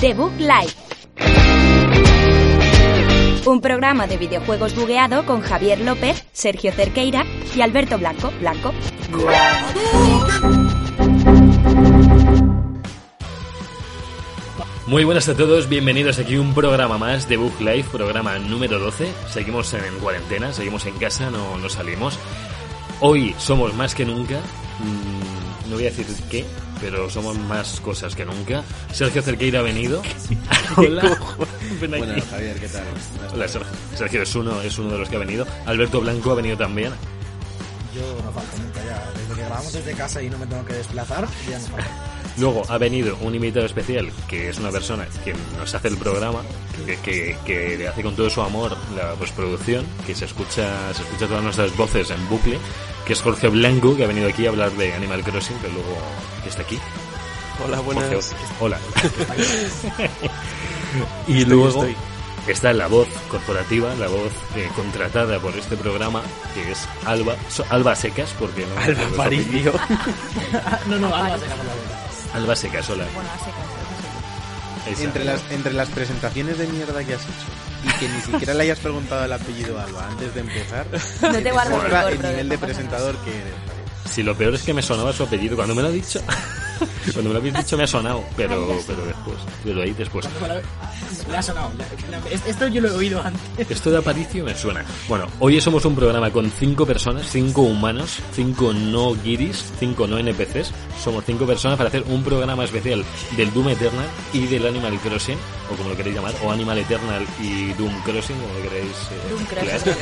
The Book Live. Un programa de videojuegos bugueado con Javier López, Sergio Cerqueira y Alberto Blanco. Blanco. Muy buenas a todos, bienvenidos aquí a un programa más de Book Live, programa número 12. Seguimos en cuarentena, seguimos en casa, no, no salimos. Hoy somos más que nunca, mm, no voy a decir qué, pero somos más cosas que nunca. Sergio Cerqueira ha venido. Hola. Ven aquí. Bueno, Javier, ¿qué tal? Hola, Sergio. Sergio es uno, es uno de los que ha venido. Alberto Blanco ha venido también. Yo no falto nunca ya. Desde que grabamos desde casa y no me tengo que desplazar, ya no falto. Luego ha venido un invitado especial, que es una persona que nos hace el programa, que, que, que le hace con todo su amor la postproducción, que se escucha, se escucha todas nuestras voces en bucle, que es Jorge Blanco, que ha venido aquí a hablar de Animal Crossing, que luego que está aquí. Hola, Jorge, buenas. hola. y luego estoy. está la voz corporativa, la voz eh, contratada por este programa, que es Alba, so- Alba Secas, porque no Alba Aparicio. No, no, Alba verdad. Alba Secas, hola. Esa. Entre las, entre las presentaciones de mierda que has hecho y que ni siquiera le hayas preguntado el apellido a Alba antes de empezar, No te guardo el nivel de presentador que eres. Si lo peor es que me sonaba su apellido. Cuando me lo ha dicho, cuando me lo habéis dicho me ha sonado, pero, pero después, pero ahí después. Le ha sonado. Esto yo lo he oído antes. Esto de Aparicio me suena. Bueno, hoy somos un programa con cinco personas, cinco humanos, cinco no guiris, cinco no NPCs. Somos cinco personas para hacer un programa especial del Doom Eternal y del Animal Crossing, o como lo queréis llamar, o Animal Eternal y Doom Crossing, como lo queréis. eh, Doom Crossing.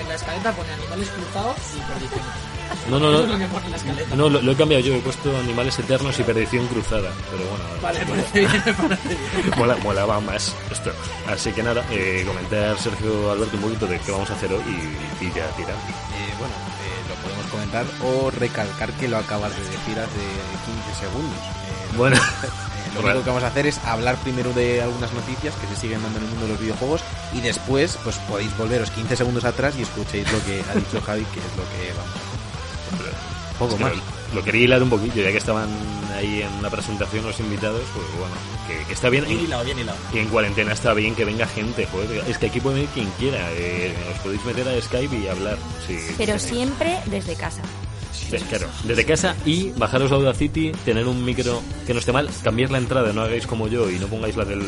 En la escaleta pone animales cruzados y perdición. No, no, lo no. que. No, lo, lo he cambiado yo, he puesto animales eternos y perdición cruzada. Pero bueno, Vale, me parece bien, me parece bien. mola, molaba más esto. Así que nada, eh, comentar Sergio Alberto un poquito de qué vamos a hacer hoy y, y ya tira. Eh, bueno, eh, lo podemos comentar o recalcar que lo acabas de decir hace 15 segundos. Eh, Bueno, Lo único que vamos a hacer es hablar primero de algunas noticias que se siguen dando en el mundo de los videojuegos y después pues podéis volveros 15 segundos atrás y escuchéis lo que ha dicho Javi, que es lo que vamos a hacer. Poco es que más. Lo, lo quería hilar un poquillo, ya que estaban ahí en la presentación los invitados, pues bueno, que, que está bien. Bien Y, hilado, bien hilado. y en cuarentena está bien que venga gente, joder. Es que aquí puede venir quien quiera. Eh, os podéis meter a Skype y hablar. Sí, Pero sí. siempre desde casa. Claro, desde casa y bajaros a Audacity, tener un micro que no esté mal, cambiar la entrada, no hagáis como yo y no pongáis la del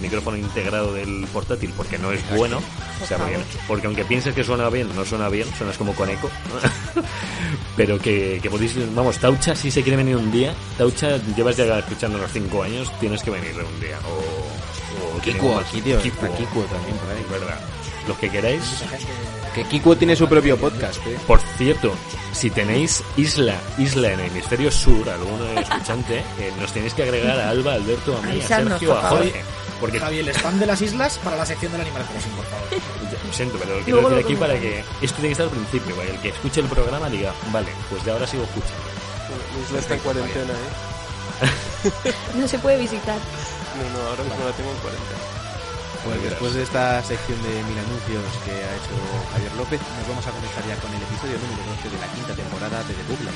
micrófono integrado del portátil porque no es bueno, o sea, porque, porque aunque pienses que suena bien, no suena bien, suenas como con eco, pero que, que podéis, vamos, Taucha si se quiere venir un día, Taucha llevas ya escuchando los 5 años, tienes que venir un día, o... o Kikuo, Kikuo, también por ahí. verdad, los que queráis, Que Kikuo tiene su propio podcast, ¿eh? por cierto, si tenéis isla, isla en el hemisferio sur, alguno escuchante, eh, nos tenéis que agregar a Alba, a Alberto, a mí, a Sergio, a. Jorge. Porque Javi, el spam de las islas para la sección del Animal Crossing, por favor. lo siento, pero lo quiero decir aquí para que esto tiene que estar al principio, para que el que escuche el programa diga, vale, pues de ahora sigo escuchando. Isla está en cuarentena, ¿eh? No se puede visitar. No, no, ahora mismo la tengo en cuarentena. Pues después de esta sección de mil anuncios que ha hecho Javier López, nos vamos a comenzar ya con el episodio número 12 de la quinta temporada de The Book Live.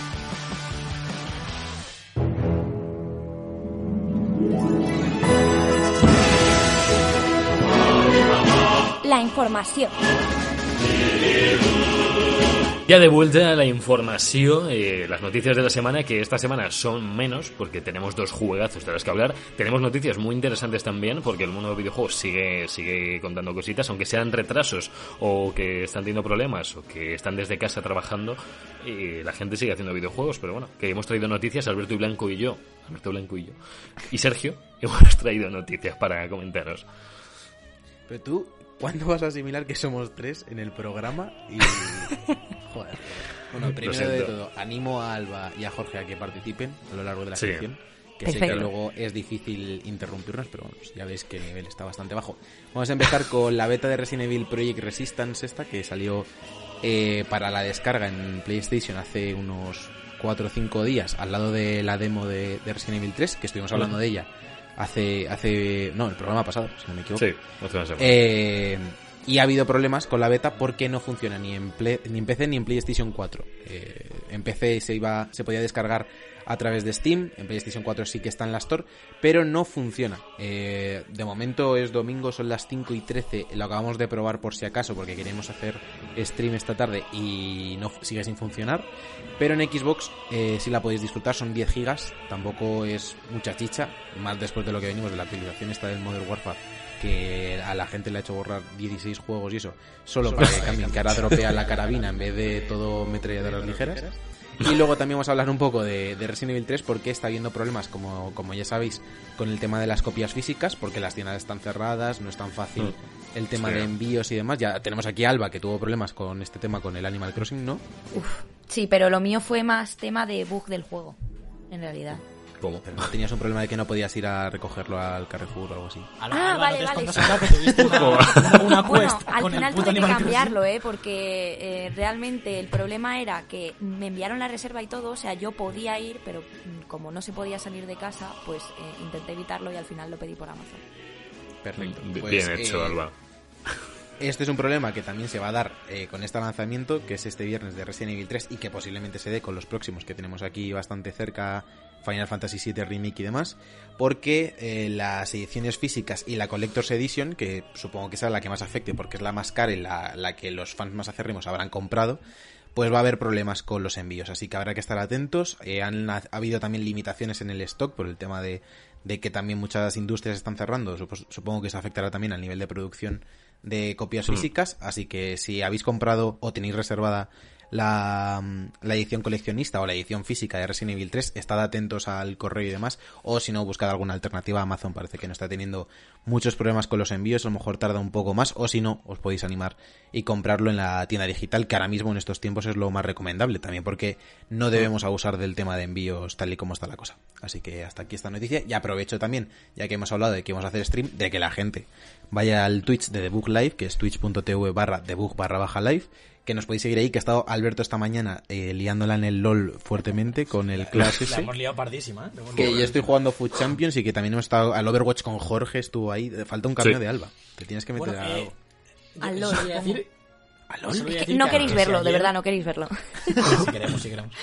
La información. Ya de vuelta a la información, eh, las noticias de la semana, que esta semana son menos, porque tenemos dos juegazos de los que hablar. Tenemos noticias muy interesantes también, porque el mundo de los videojuegos sigue, sigue contando cositas, aunque sean retrasos, o que están teniendo problemas, o que están desde casa trabajando, y la gente sigue haciendo videojuegos, pero bueno, que hemos traído noticias, Alberto y Blanco y yo, Alberto Blanco y yo, y Sergio, hemos traído noticias para comentaros. Pero tú, ¿cuándo vas a asimilar que somos tres en el programa? Y... Joder. Bueno, primero de todo, animo a Alba y a Jorge a que participen a lo largo de la Sí. sección. Que sé que luego es difícil interrumpirnos, pero bueno, pues ya veis que el nivel está bastante bajo. Vamos a empezar con la beta de Resident Evil Project Resistance esta, que salió eh, para la descarga en PlayStation hace unos 4 o 5 días, al lado de la demo de, de Resident Evil 3, que estuvimos hablando de ella hace, hace, no, el programa pasado, si no me equivoco. Sí, hace una semana. Eh, Y ha habido problemas con la beta porque no funciona ni en, Play- ni en PC ni en PlayStation 4. Eh, en PC se iba, se podía descargar a través de Steam, en PlayStation 4 sí que está en la Store, pero no funciona. Eh, de momento es domingo, son las 5 y 13, lo acabamos de probar por si acaso porque queremos hacer stream esta tarde y no sigue sin funcionar. Pero en Xbox eh, sí la podéis disfrutar, son 10 gigas, tampoco es mucha chicha, más después de lo que venimos de la actualización esta del Modern Warfare que a la gente le ha hecho borrar 16 juegos y eso, solo para que cambien, que ahora dropea la carabina en vez de todo metralladoras ligeras. Y luego también vamos a hablar un poco de, de Resident Evil 3 porque está habiendo problemas, como, como ya sabéis, con el tema de las copias físicas, porque las tiendas están cerradas, no es tan fácil el tema Sí. de envíos y demás. Ya tenemos aquí a Alba que tuvo problemas con este tema con el Animal Crossing, ¿no? Sí, pero lo mío fue más tema de bug del juego, en realidad. ¿Cómo? Pero no tenías un problema de que no podías ir a recogerlo al Carrefour o algo así. Ah, vale, ¿no te vale. que una, una, Bueno, al con final el tuve que cambiarlo, ¿eh? Porque eh, realmente el problema era que me enviaron la reserva y todo, o sea, yo podía ir, pero mm, como no se podía salir de casa, pues eh, intenté evitarlo y al final lo pedí por Amazon. Perfecto. Bien Pues, hecho, eh, Alba. Este es un problema que también se va a dar eh, con este lanzamiento, que es este viernes de Resident Evil 3 y que posiblemente se dé con los próximos que tenemos aquí bastante cerca, Final Fantasy VII Remake y demás, porque eh, las ediciones físicas y la Collector's Edition, que supongo que será la que más afecte porque es la más cara y la, la que los fans más acérrimos habrán comprado, pues va a haber problemas con los envíos, así que habrá que estar atentos. Eh, han ha habido también limitaciones en el stock por el tema de, de que también muchas industrias están cerrando. Supo- Supongo que eso afectará también al nivel de producción de copias Mm. físicas, así que si habéis comprado o tenéis reservada la, mm, la edición coleccionista o la edición física de Resident Evil 3, estad atentos al correo y demás, o si no, buscad alguna alternativa. Amazon parece que no está teniendo muchos problemas con los envíos, a lo mejor tarda un poco más, o si no, os podéis animar y comprarlo en la tienda digital, que ahora mismo en estos tiempos es lo más recomendable, también porque no debemos abusar del tema de envíos tal y como está la cosa. Así que hasta aquí esta noticia, y aprovecho también, ya que hemos hablado de que vamos a hacer stream, de que la gente vaya al Twitch de Debug Live, que es twitch.tv barra debug barra baja live, que nos podéis seguir ahí, que ha estado Alberto esta mañana eh, liándola en el LOL fuertemente con el Clash La hemos liado pardísima, ¿eh? Hemos Que liado. yo estoy jugando Food Champions y que también hemos estado al Overwatch con Jorge, estuvo ahí. Falta un cambio Sí. de Alba. Te tienes que meter Bueno, a eh, algo. yo Al LOL, Es que no que- queréis que verlo, si de ayer- verdad, no queréis verlo. Si queremos, si queremos.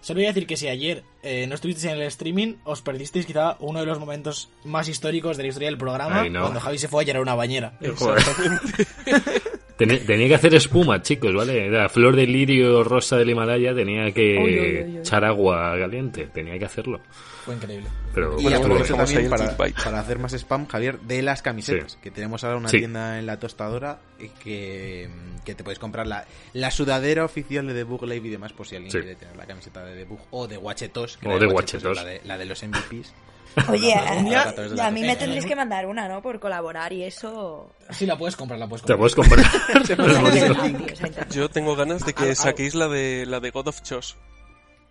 Solo voy a decir que si ayer eh, no estuvisteis en el streaming, os perdisteis quizá uno de los momentos más históricos de la historia del programa, Ay, no. cuando Javi se fue a llenar una bañera. Joder. Tenía, tenía que hacer espuma, chicos, ¿vale? Era flor de lirio rosa del Himalaya, tenía que Uy, uy, uy, uy. echar agua caliente, tenía que hacerlo. Fue increíble. Pero Y bueno, para, para hacer más spam, Javier, de las camisetas. Sí. Que tenemos ahora una Sí. tienda en la tostadora que, que te puedes comprar la, la sudadera oficial de Debug Live y demás, por si alguien Sí. quiere tener la camiseta de Debug o de Watchetos. O de Watchetos. La de, la de los MVPs. Oye, a, a mí me tendréis que mandar una, ¿no? Por colaborar y eso... Sí, la puedes comprar, la puedes te comprar. puedes comprar. Yo tengo ganas de que saquéis la de la de God of Chos.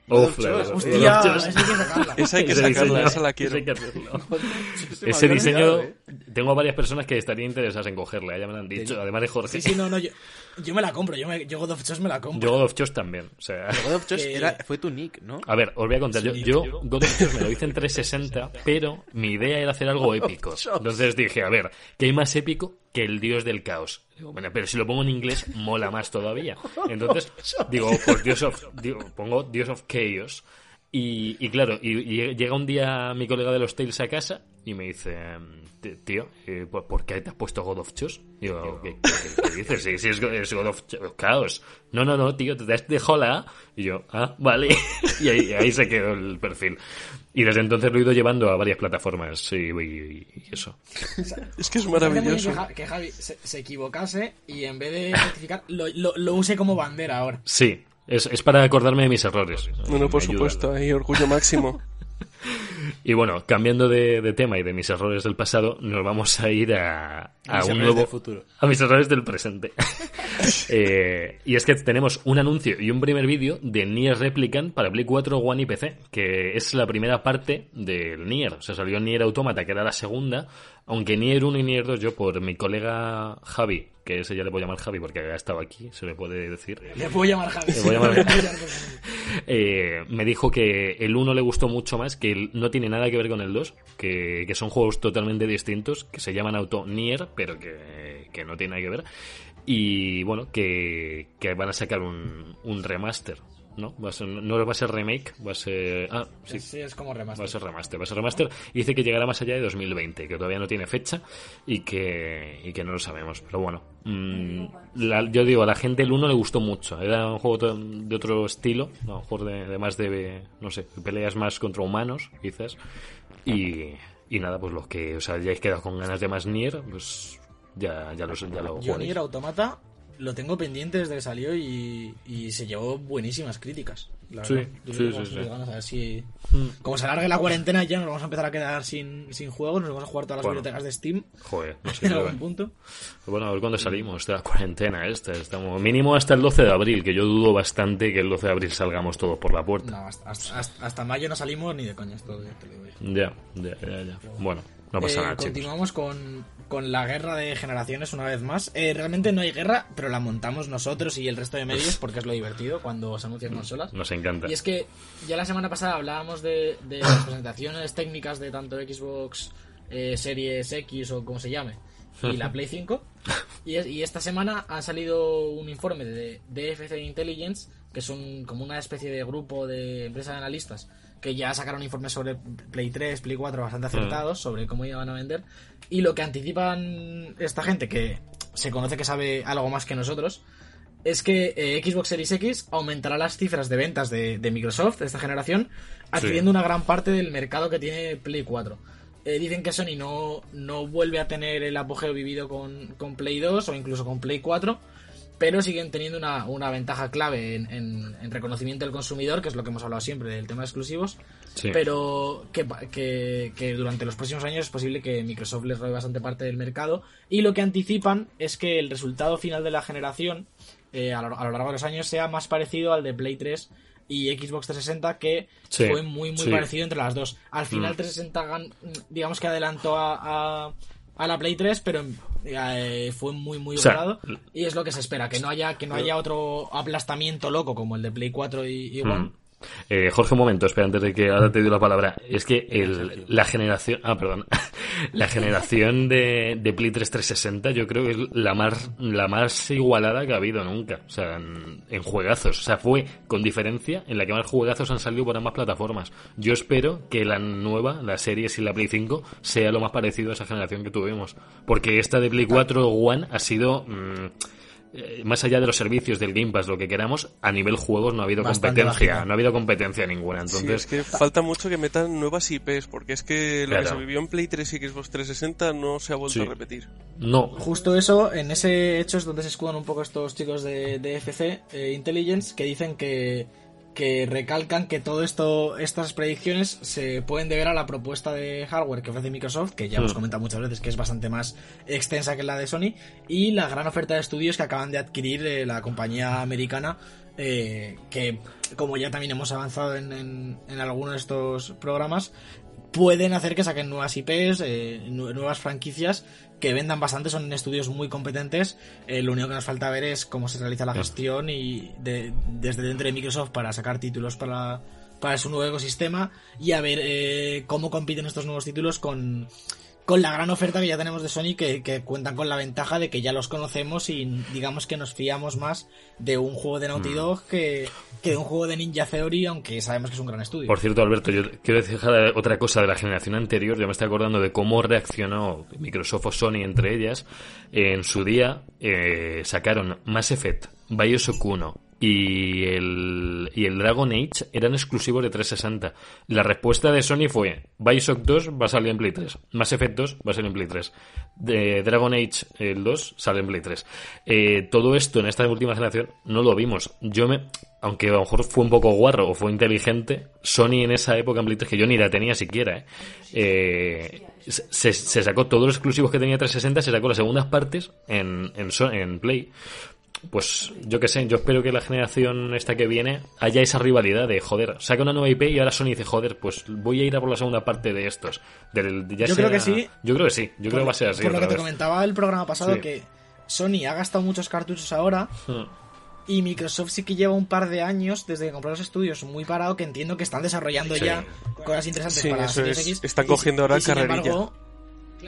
Hostia, esa hay que sacarla. Esa hay que Ese sacarla, diseño, esa la quiero. hay que hacerlo. Se me Ese diseño, ¿eh? tengo varias personas que estarían interesadas en cogerla, ya me lo han dicho, además de Jorge. Sí, sí, no, no, yo, yo me la compro, yo, me, yo God of Chess me la compro. Yo God of Chos también, o sea... God of Chos era, fue tu nick, ¿no? A ver, os voy a contar. Sí, yo yo- God of Chos me lo hice en 360, pero mi idea era hacer algo épico. Entonces dije, a ver, ¿qué hay más épico que el dios del caos? Digo, bueno, pero si lo pongo en inglés, mola más todavía. Entonces, digo, pues Dios of, digo, pongo Dios of Chaos. Y, y claro, y, y llega un día mi colega de los Tales a casa y me dice, "T- tío, eh, ¿por qué te has puesto God of Chos? Digo, ¿qué, qué- qué dices? Si, si es, es God of Ch- Chaos. No, no, no, tío, te has dejado la A. Y yo, ah, vale. y ahí, ahí se quedó el perfil. Y desde entonces lo he ido llevando a varias plataformas y, y- y eso. Es que es maravilloso. Que, Ja- que Javi se, se equivocase y en vez de rectificar, lo, lo, lo use como bandera ahora. Sí, es, es para acordarme de mis errores. Bueno, por ayuda. supuesto, ahí orgullo máximo. Y bueno, cambiando de, de tema y de mis errores del pasado, nos vamos a ir a, un nuevo del futuro. a mis errores del presente. Eh, y es que tenemos un anuncio y un primer vídeo de Nier Replicant para Play 4, One y PC, que es la primera parte del Nier. O sea, salió Nier Automata, que era la segunda, aunque Nier 1 y Nier 2 yo por mi colega Javi que ese ya le puedo llamar Javi porque ha estado aquí, se le puede decir. Le puedo llamar Javi. Le puedo llamar. Eh, me dijo que el 1 le gustó mucho más, que el- no tiene nada que ver con el 2, que, que son juegos totalmente distintos, que se llaman Auto Nier, pero que, que no tiene nada que ver. Y bueno, que, que van a sacar un, un remaster, ¿no? Va a ser- no va a ser remake, va a ser... Ah, sí, Sí, es como Va a remaster. ser remaster, va a ser remaster. Y dice que llegará más allá de 2020, que todavía no tiene fecha y que, y que no lo sabemos. Pero bueno, mm, la- yo digo, a la gente el 1 le gustó mucho. Era un juego de otro estilo, a lo mejor de, de más de, no sé, peleas más contra humanos, quizás. Y, y nada, pues los que os hayáis quedado con ganas de más Nier, pues ya, ya, los, ya lo Yo. Nier Automata lo tengo pendiente desde que salió y, y se llevó buenísimas críticas. la Sí. Yo sí, sí, sí. ganas, a ver si... Mm. Como se alargue la cuarentena ya nos vamos a empezar a quedar sin, sin juegos, nos vamos a jugar todas las Bueno. bibliotecas de Steam Joder, no sé. en algún punto. Bueno, a ver cuándo salimos de la cuarentena esta. Estamos mínimo hasta el 12 de abril, que yo dudo bastante que el 12 de abril salgamos todos por la puerta. No, hasta, hasta, hasta- mayo no salimos ni de coña, esto ya te lo digo. Ya, ya, ya, ya. Bueno, no pasa Eh, nada, continuamos con, con la guerra de generaciones una vez más. Eh, realmente no hay guerra, pero la montamos nosotros y el resto de medios porque es lo divertido cuando se anuncian consolas. Nos encanta. Y es que ya la semana pasada hablábamos de, de las presentaciones técnicas de tanto Xbox eh, Series X o como se llame y la Play 5. Y, es- y esta semana ha salido un informe de DFC Intelligence, que es un, como una especie de grupo de empresas de analistas que ya sacaron informes sobre Play 3, Play 4 bastante acertados sobre cómo iban a vender. Y lo que anticipan esta gente, que se conoce que sabe algo más que nosotros, es que eh, Xbox Series X aumentará las cifras de ventas de, de Microsoft de esta generación, adquiriendo una gran parte del mercado que tiene Play 4. Eh, dicen que Sony no, no vuelve a tener el apogeo vivido con, con Play 2 o incluso con Play 4, pero siguen teniendo una, una ventaja clave en, en- en reconocimiento del consumidor, que es lo que hemos hablado siempre del tema de exclusivos, Sí. pero que, que, que durante los próximos años es posible que Microsoft les robe bastante parte del mercado. Y lo que anticipan es que el resultado final de la generación, eh, a, lo, a lo largo de los años, sea más parecido al de Play 3 y Xbox 360, que Sí, fue muy, muy sí. parecido entre las dos. Al final, Mm. 360, gan- digamos que adelantó a, a, a la Play 3, pero eh, fue muy, muy O sea, igualado. Y es lo que se espera, que no haya, que no haya otro aplastamiento loco como el de Play 4 y, y One. Eh, Jorge, un momento, espera, antes de que ahora te doy la palabra. Es que el, la generación. Ah, perdón. La generación de, de Play 3 360 yo creo que es la más, la más igualada que ha habido nunca. O sea, en, en juegazos. O sea, fue con diferencia en la que más juegazos han salido por ambas plataformas. Yo espero que la nueva, la serie y la Play 5, sea lo más parecido a esa generación que tuvimos. Porque esta de Play 4 One ha sido. mm, eh, más allá de los servicios del Game Pass, lo que queramos, a nivel juegos no ha habido Bastante competencia, bajita. no ha habido competencia ninguna. Sí, Entonces, es que falta mucho que metan nuevas IPs, porque es que lo que se vivió en Play 3 y Xbox 360 no se ha vuelto Sí. a repetir. no. Justo eso, en ese hecho es donde se escudan un poco estos chicos de, de FC eh, Intelligence que dicen que, que recalcan que todo esto, estas predicciones se pueden deber a la propuesta de hardware que ofrece Microsoft, que ya hemos Hmm. comentado muchas veces que es bastante más extensa que la de Sony, y la gran oferta de estudios que acaban de adquirir eh, la compañía americana, eh, que como ya también hemos avanzado en, en, en algunos de estos programas, pueden hacer que saquen nuevas IPs, eh, nu- nuevas franquicias que vendan bastante, son estudios muy competentes. Eh, lo único que nos falta ver es cómo se realiza la gestión y de- desde dentro de Microsoft para sacar títulos para, para su nuevo ecosistema y a ver eh, cómo compiten estos nuevos títulos con, con la gran oferta que ya tenemos de Sony que, que cuentan con la ventaja de que ya los conocemos y digamos que nos fiamos más de un juego de Naughty Dog que, que de un juego de Ninja Theory, aunque sabemos que es un gran estudio. Por cierto, Alberto, yo quiero decir otra cosa de la generación anterior. Yo me estoy acordando de cómo reaccionó Microsoft o Sony entre ellas. En su día eh, sacaron Mass Effect, Bioshock 1 y el, y el Dragon Age eran exclusivos de 360. La respuesta de Sony fue Bioshock 2 va a salir en Play 3, Mass Effect 2 va a salir en Play 3, de Dragon Age el 2 sale en Play 3. Eh, todo esto en esta última generación no lo vimos. Yo me, aunque a lo mejor fue un poco guarro o fue inteligente, Sony en esa época en Play 3, que yo ni la tenía siquiera, ¿eh? Eh, se, se sacó todos los exclusivos que tenía 360, se sacó las segundas partes en, en, en Play. Pues yo qué sé, yo espero que la generación esta que viene haya esa rivalidad de, joder, saca una nueva IP y ahora Sony dice, joder, pues voy a ir a por la segunda parte de estos. Del- ya Yo creo que sí. Yo creo que sí, yo creo que va a ser así. Por lo que te comentaba el programa pasado, Sí. que Sony ha gastado muchos cartuchos ahora Hmm. y Microsoft sí que lleva un par de años desde que compró los estudios muy parado que entiendo que están desarrollando Sí. ya cosas interesantes Sí, para Series es. X. Están Y- cogiendo ahora y sin carrerilla. embargo-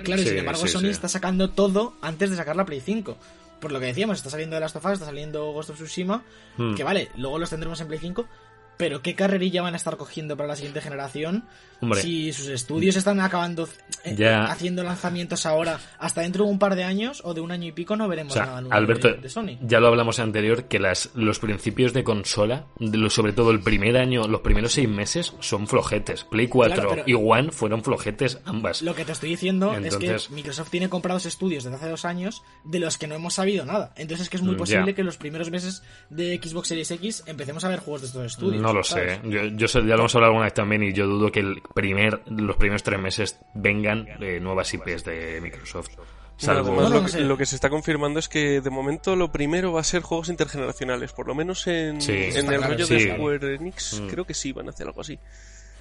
Claro, y sin embargo sí, Sony sí. está sacando todo antes de sacar la Play 5. Por lo que decíamos, está saliendo The Last of Us, está saliendo Ghost of Tsushima, Hmm. que vale, luego los tendremos en Play 5, pero ¿qué carrerilla van a estar cogiendo para la siguiente generación? Hombre. Si sus estudios están acabando eh, Ya. haciendo lanzamientos ahora, hasta dentro de un par de años o de un año y pico no O veremos sea, nada nuevo Alberto, de, de Sony. ya lo hablamos anterior, que las, los principios de consola, de lo- sobre todo el primer año, los primeros seis meses, son flojetes. Play 4 Claro, pero- y One fueron flojetes ambas. Lo que te estoy diciendo es que Microsoft tiene comprados estudios desde hace dos años de los que no hemos sabido nada. Entonces es que es muy Mm, posible ya. que los primeros meses de Xbox Series X empecemos a ver juegos de estos estudios. No lo ¿sabes? sé. Yo, yo sé, ya lo hemos hablado alguna vez también y yo dudo que el primer, los primeros tres meses vengan eh, nuevas IPs de Microsoft. Salvo... Además, No, lo, no que, lo se está confirmando es que de momento lo primero va a ser juegos intergeneracionales, por lo menos en, Sí, en el claro, rollo sí. de Square Enix, Mm. creo que sí van a hacer algo así.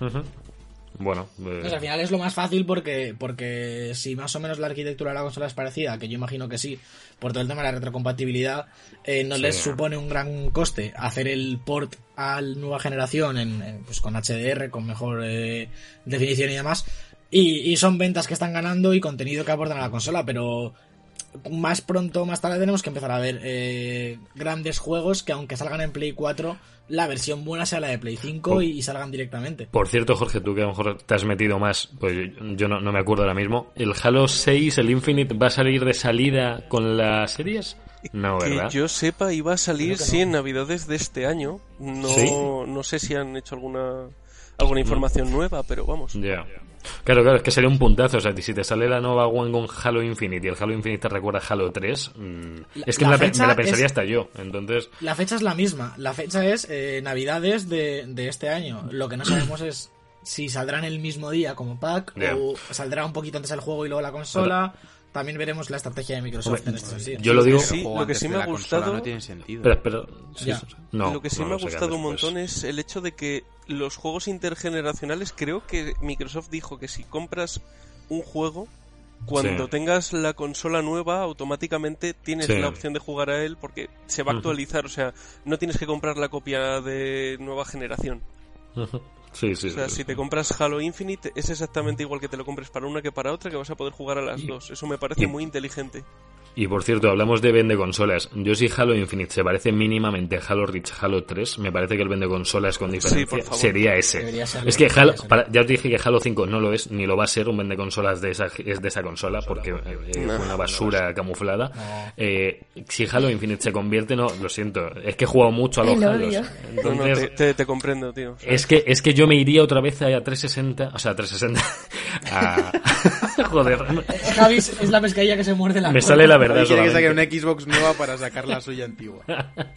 Ujú. Bueno, eh, Pues al final es lo más fácil porque, porque si más o menos la arquitectura de la consola es parecida, que yo imagino que sí, por todo el tema de la retrocompatibilidad, eh, no Sí. les supone un gran coste hacer el port a la nueva generación en, pues con HDR, con mejor eh, definición y demás. Y, y son ventas que están ganando y contenido que aportan a la consola, pero más pronto o más tarde tenemos que empezar a ver eh, grandes juegos que aunque salgan en Play 4, la versión buena sea la de Play 5 y, y salgan directamente. Por cierto, Jorge, tú que a lo mejor te has metido más, pues yo- no, no me acuerdo ahora mismo. ¿El Halo 6, el Infinite, va a salir de salida con las series? No, Que ¿verdad? yo sepa iba a salir, sí, no. en Navidades de este año. No, ¿Sí? no sé si han hecho alguna alguna información nueva, pero vamos. Ya. Claro, claro, es que sería un puntazo. O sea, si te sale la nueva One con Halo Infinite y el Halo Infinite te recuerda a Halo 3, mm, La- es que la me la, me pensaría es- hasta yo. Entonces, La fecha es la misma. La fecha es eh, Navidades de, de este año. Lo que no sabemos es si saldrá en el mismo día como pack o saldrá un poquito antes el juego y luego la consola. También veremos la estrategia de Microsoft Hombre, en este sentido. yo lo digo. Sí, lo que sí me ha gustado- No tiene sentido. Sí. No, lo que sí no, me ha gustado un montón es el hecho de que los juegos intergeneracionales, creo que Microsoft dijo que si compras un juego, cuando Sí. tengas la consola nueva, automáticamente tienes Sí. la opción de jugar a él porque se va a actualizar, o sea, no tienes que comprar la copia de nueva generación. Ujú. Sí, sí, O sea, sí, si te compras Halo Infinite, es exactamente igual que te lo compres para una que para otra, que vas a poder jugar a las Y- dos. Eso me parece y- muy inteligente. Y por cierto, hablamos de vende consolas. Yo si Halo Infinite se parece mínimamente a Halo Reach Halo 3, me parece que el vende consolas con diferencia por favor. sería ese. Serlo, es que Halo, para- ya os dije que Halo 5 no lo es, ni lo va a ser un vende consolas de esa, es de esa consola, porque eh, eh, No. fue una basura camuflada. Eh, si Halo Infinite se convierte, no, lo siento, es que he jugado mucho a los Lo Halos. odio. No, no, Entonces, te, te- te comprendo, tío. es que, es que yo me iría otra vez a 360, o sea, a 360. a- Joder, Javi es es la pescadilla que se muerde la me cola. sale la verdad. Quiere que saque una Xbox nueva para sacar la suya antigua.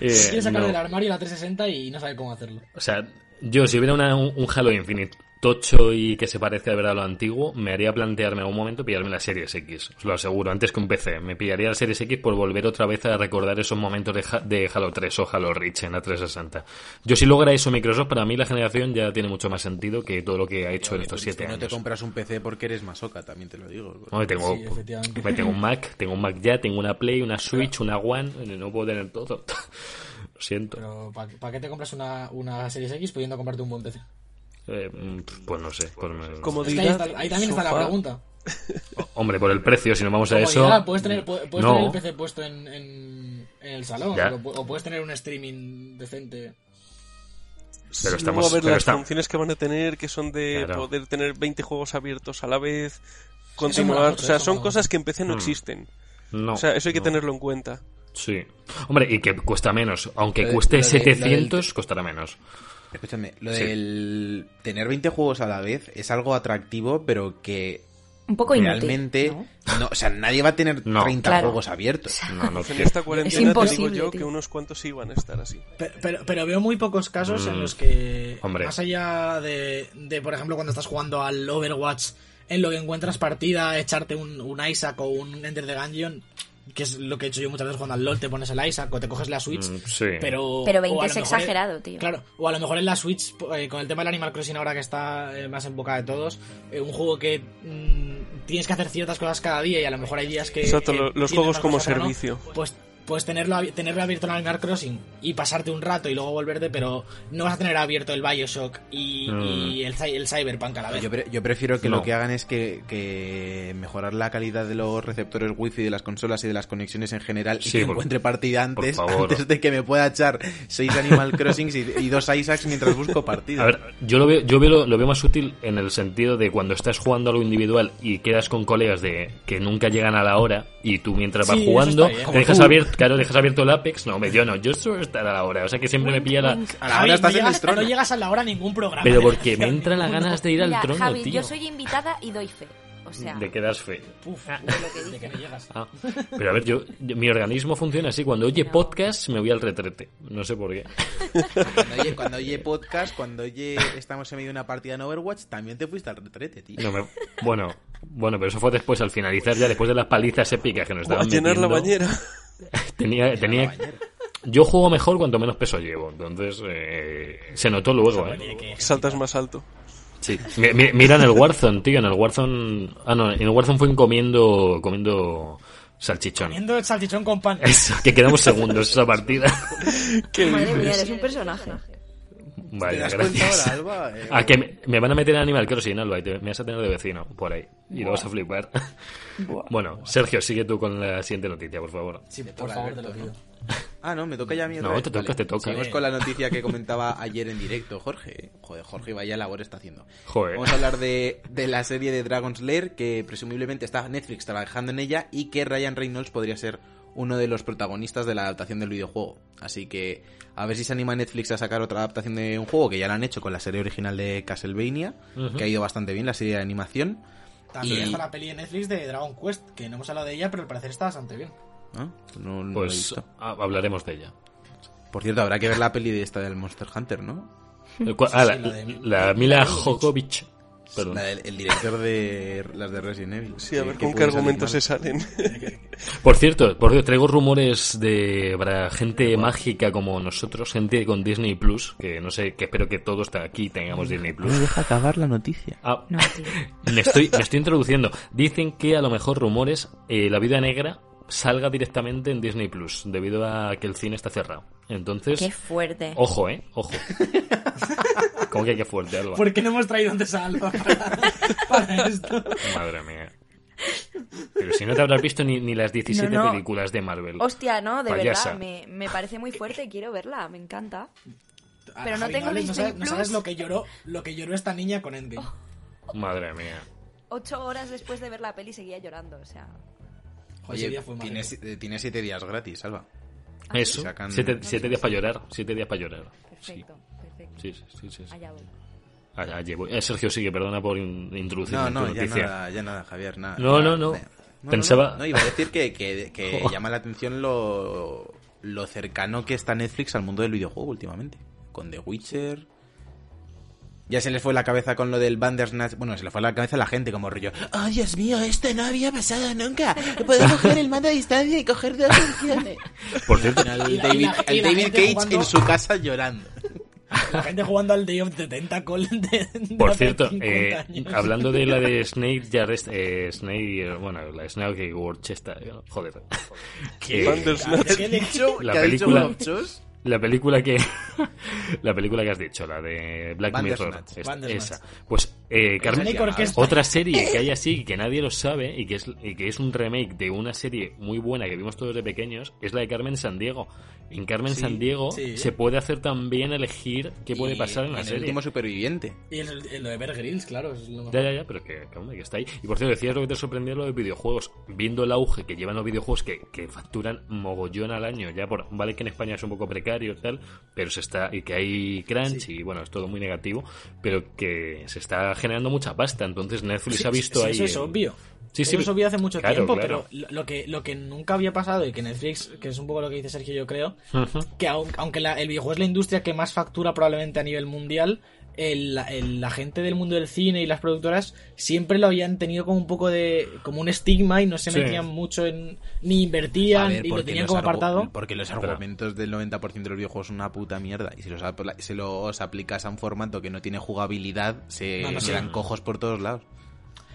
Eh, Quiere sacar no. del armario la 360 y no sabe cómo hacerlo. O sea, yo si hubiera una- un, un Halo Infinite tocho y que se parezca de verdad a lo antiguo, me haría plantearme en algún momento pillarme la Series X. Os lo aseguro, antes que un PC. Me pillaría la Series X por volver otra vez a recordar esos momentos de, Ha- de Halo 3 o Halo Reach en la 360. Yo si logra eso Microsoft, para mí la generación ya tiene mucho más sentido que todo lo que ha hecho en estos Tú 7 no te años. compras un PC porque eres masoca, también te lo digo. Hombre, tengo, Sí, efectivamente. hombre, tengo un Mac, tengo un Mac ya, tengo una Play, una Switch, una One, no puedo tener todo. lo siento. Pero ¿para qué te compras una, una Series X pudiendo comprarte un buen PC? Eh, mm, pues no sé. pues me- Como Es que ahí, está- ahí también está la pregunta. Hombre, por el precio, si no vamos a eso. puedes tener, pu- puedes no. tener el PC puesto en, en, en el salón Ya. o, o puedes tener un streaming decente. Pero Luego estamos- a ver pero las está- funciones que van a tener, que son de Claro. poder tener 20 juegos abiertos a la vez, continuar. mucho, o sea, son cosas que en PC no Mm. existen. No. o sea, eso hay que no. tenerlo en cuenta. Sí. Hombre, y que cuesta menos. Aunque cueste lo de- lo del- 700, costará menos. Escúchame, lo Sí. del tener 20 juegos a la vez es algo atractivo, pero que Un poco inútil. realmente... ¿no? ¿no? o sea, nadie va a tener No. 30 Claro. juegos abiertos. No, no en esta cuarentena te digo imposible, yo tío. que unos cuantos sí van a estar así. Pero, pero, pero veo muy pocos casos en Mm. los que, Hombre. más allá de, de, por ejemplo, cuando estás jugando al Overwatch, en lo que encuentras partida, echarte un, un Isaac o un Enter the Gungeon, que es lo que he hecho yo muchas veces jugando al LOL, te pones el Isaac o te coges la Switch, Mm, sí. pero... Pero o 20 a es exagerado, tío. Claro, o a lo mejor en la Switch, eh, con el tema del Animal Crossing ahora que está eh, más en boca de todos, eh, un juego que mm, tienes que hacer ciertas cosas cada día y a lo mejor hay días que... Exacto, los juegos como no, servicio. pues pues tenerlo, tenerlo abierto en Animal Crossing y pasarte un rato y luego volverte, pero no vas a tener abierto el Bioshock y, Mm. y el, el Cyberpunk a la vez. Yo, pre- yo prefiero que No. lo que hagan es que, que mejorar la calidad de los receptores wifi de las consolas y de las conexiones en general y que por- encuentre partida antes, antes de que me pueda echar seis Animal Crossings y, y dos Isaacs mientras busco partida. A ver, yo lo veo, yo veo lo, lo veo más útil en el sentido de cuando estás jugando a lo individual y quedas con colegas de que nunca llegan a la hora y tú mientras Sí, vas jugando te dejas abierto, claro, dejas abierto el Apex, no, me yo no, yo suelo estar a la hora, o sea que siempre me pilla la a la Javi, hora estás en el trono. no llegas a la hora a ningún programa. pero porque me entran las ganas de ir al Mira, trono, Javi, tío. yo soy invitada y doy fe. O sea, De que das fe. Uf, lo que de que no llegas. Ah, pero a ver, yo, yo- mi organismo funciona así. Cuando oye No. podcast, me voy al retrete. No sé por qué. Cuando oye, cuando oye podcast, cuando oye estamos en medio de una partida en Overwatch, también te fuiste al retrete, tío. No me- bueno, bueno, pero eso fue después, al finalizar ya, después de las palizas épicas que nos O a estaban llenar la bañera. Tenía, tenía, yo juego mejor cuanto menos peso llevo, entonces eh, se notó luego, ¿eh? Saltas más alto. Sí. Mi- mi- Mira en el Warzone, tío, en el Warzone... Ah, no, en el Warzone fue comiendo, comiendo salchichón. Comiendo el salchichón con pan. Eso, que quedamos segundos esa partida. ¿Qué Madre mía, eres un personaje. ¿Te Vaya, das cuenta gracias. ahora, Alba? Eh, A que me, me van a meter en Animal Crossing, Alba, y te, me vas a tener de vecino por ahí. Y lo vas a flipar. Bueno, Sergio, sigue tú con la siguiente noticia, por favor. Sí, por favor, te lo pido. Ah, no, me toca ya a mí No, vez. te toca, te toca. Seguimos con la noticia que comentaba ayer en directo, Jorge. Joder, Jorge, vaya labor está haciendo. Joder. Vamos a hablar de, de la serie de Dragon's Lair, que presumiblemente está Netflix trabajando en ella y que Ryan Reynolds podría ser uno de los protagonistas de la adaptación del videojuego. Así que a ver si se anima Netflix a sacar otra adaptación de un juego que ya la han hecho con la serie original de Castlevania, que ha ido bastante bien, la serie de animación. También Y- está la peli de Netflix de Dragon Quest, que no hemos hablado de ella, pero al parecer está bastante bien. ¿no? No- no he Pues visto. ah, hablaremos de ella. Por cierto, habrá que ver la peli de esta del Monster Hunter, ¿no? Ah, la, la Mila Jokovic. Perdón. La del- el director de las de Resident Evil. Sí, a ver con qué argumentos se salen. Por cierto, por cierto, traigo rumores de para gente mágica como nosotros, gente con Disney Plus, que no sé, que espero que todos aquí tengamos Disney Plus. No deja acabar la noticia. Ah, No, me estoy, me estoy introduciendo. Dicen que a lo mejor rumores, eh, la vida negra salga directamente en Disney Plus, debido a que el cine está cerrado. Entonces, Qué fuerte. ojo, eh, ojo. ¿Cómo que qué fuerte, Alba? ¿Por qué no hemos traído antes a Alba para, para esto? Madre mía. Pero si no te habrás visto ni, ni las 17 No, no. películas de Marvel. Hostia, no, de Payasa. verdad, me, me parece muy fuerte y quiero verla, me encanta. Pero no Javi, tengo hables, Disney sabes, no sabes lo que lloró, lo que lloró esta niña con Endgame. Madre mía. Ocho horas después de ver la peli seguía llorando, o sea... Joder, ese Oye, día fue tiene, tiene siete días gratis, Salva. Eso, sacan- siete, siete días para llorar, siete días para llorar. Sí, Perfecto, perfecto. sí, sí, sí, sí, sí. Allá voy. Allá, voy. Eh, Sergio sigue, perdona por in- introducir No, no, ya noticia. nada, ya nada, Javier, nada. No, no, no. eh, Pensaba- No, iba a decir que, que, que Jo. llama la atención lo, lo cercano que está Netflix al mundo del videojuego últimamente. Con The Witcher... Ya se les fue la cabeza con lo del Bandersnatch. Bueno, se le fue la cabeza a la gente como rollo. ¡Oh, Dios mío! Esto no había pasado nunca. Puedo coger el mando a distancia y coger dos opciones. Por cierto, Al Y la- y David, la- y la Cage jugando- en su casa llorando. La gente jugando al Day of the Tentacle de, de por cierto, 50 eh, años. hablando de la de Snake, ya rest- eh, Snake, eh, bueno, la Snake Watch esta, eh, joder. ¿Qué? La ¿Qué ha dicho película-? La película que la película que has dicho, la de Black Mirror, esta- esa. Pues eh, Carmen, otra serie que hay así que nadie lo sabe y que es y que es un remake de una serie muy buena que vimos todos de pequeños, es la de Carmen Sandiego. En Carmen Sí, Sandiego sí. se puede hacer también elegir qué puede Y- pasar en la y El serie. último superviviente. Y el, el de Bear Grylls, claro. Es lo mejor. Ya, ya, ya, pero que, que, hombre, que está ahí. Y por cierto, decías lo que te sorprendió lo de videojuegos. Viendo el auge que llevan los videojuegos que, que facturan mogollón al año, ya por, vale que en España es un poco precario y tal, pero se está, y que hay crunch y bueno, es todo muy negativo, pero que se está generando mucha pasta. Entonces Netflix Sí, ha visto sí, ahí. Eso es obvio. Sí, sí, Eso vi hace mucho claro, tiempo, claro. pero lo que, lo que nunca había pasado y que Netflix, que es un poco lo que dice Sergio, yo creo, que aun- aunque la- el videojuego es la industria que más factura probablemente a nivel mundial, el- el- la gente del mundo del cine y las productoras siempre lo habían tenido como un poco de como un estigma y no se Sí. metían mucho en ni invertían ver, y lo tenían como apartado. Porque los argumentos del 90% de los videojuegos son una puta mierda. Y si los, se los aplicas a un formato que no tiene jugabilidad, se No, no, sí. quedan cojos por todos lados.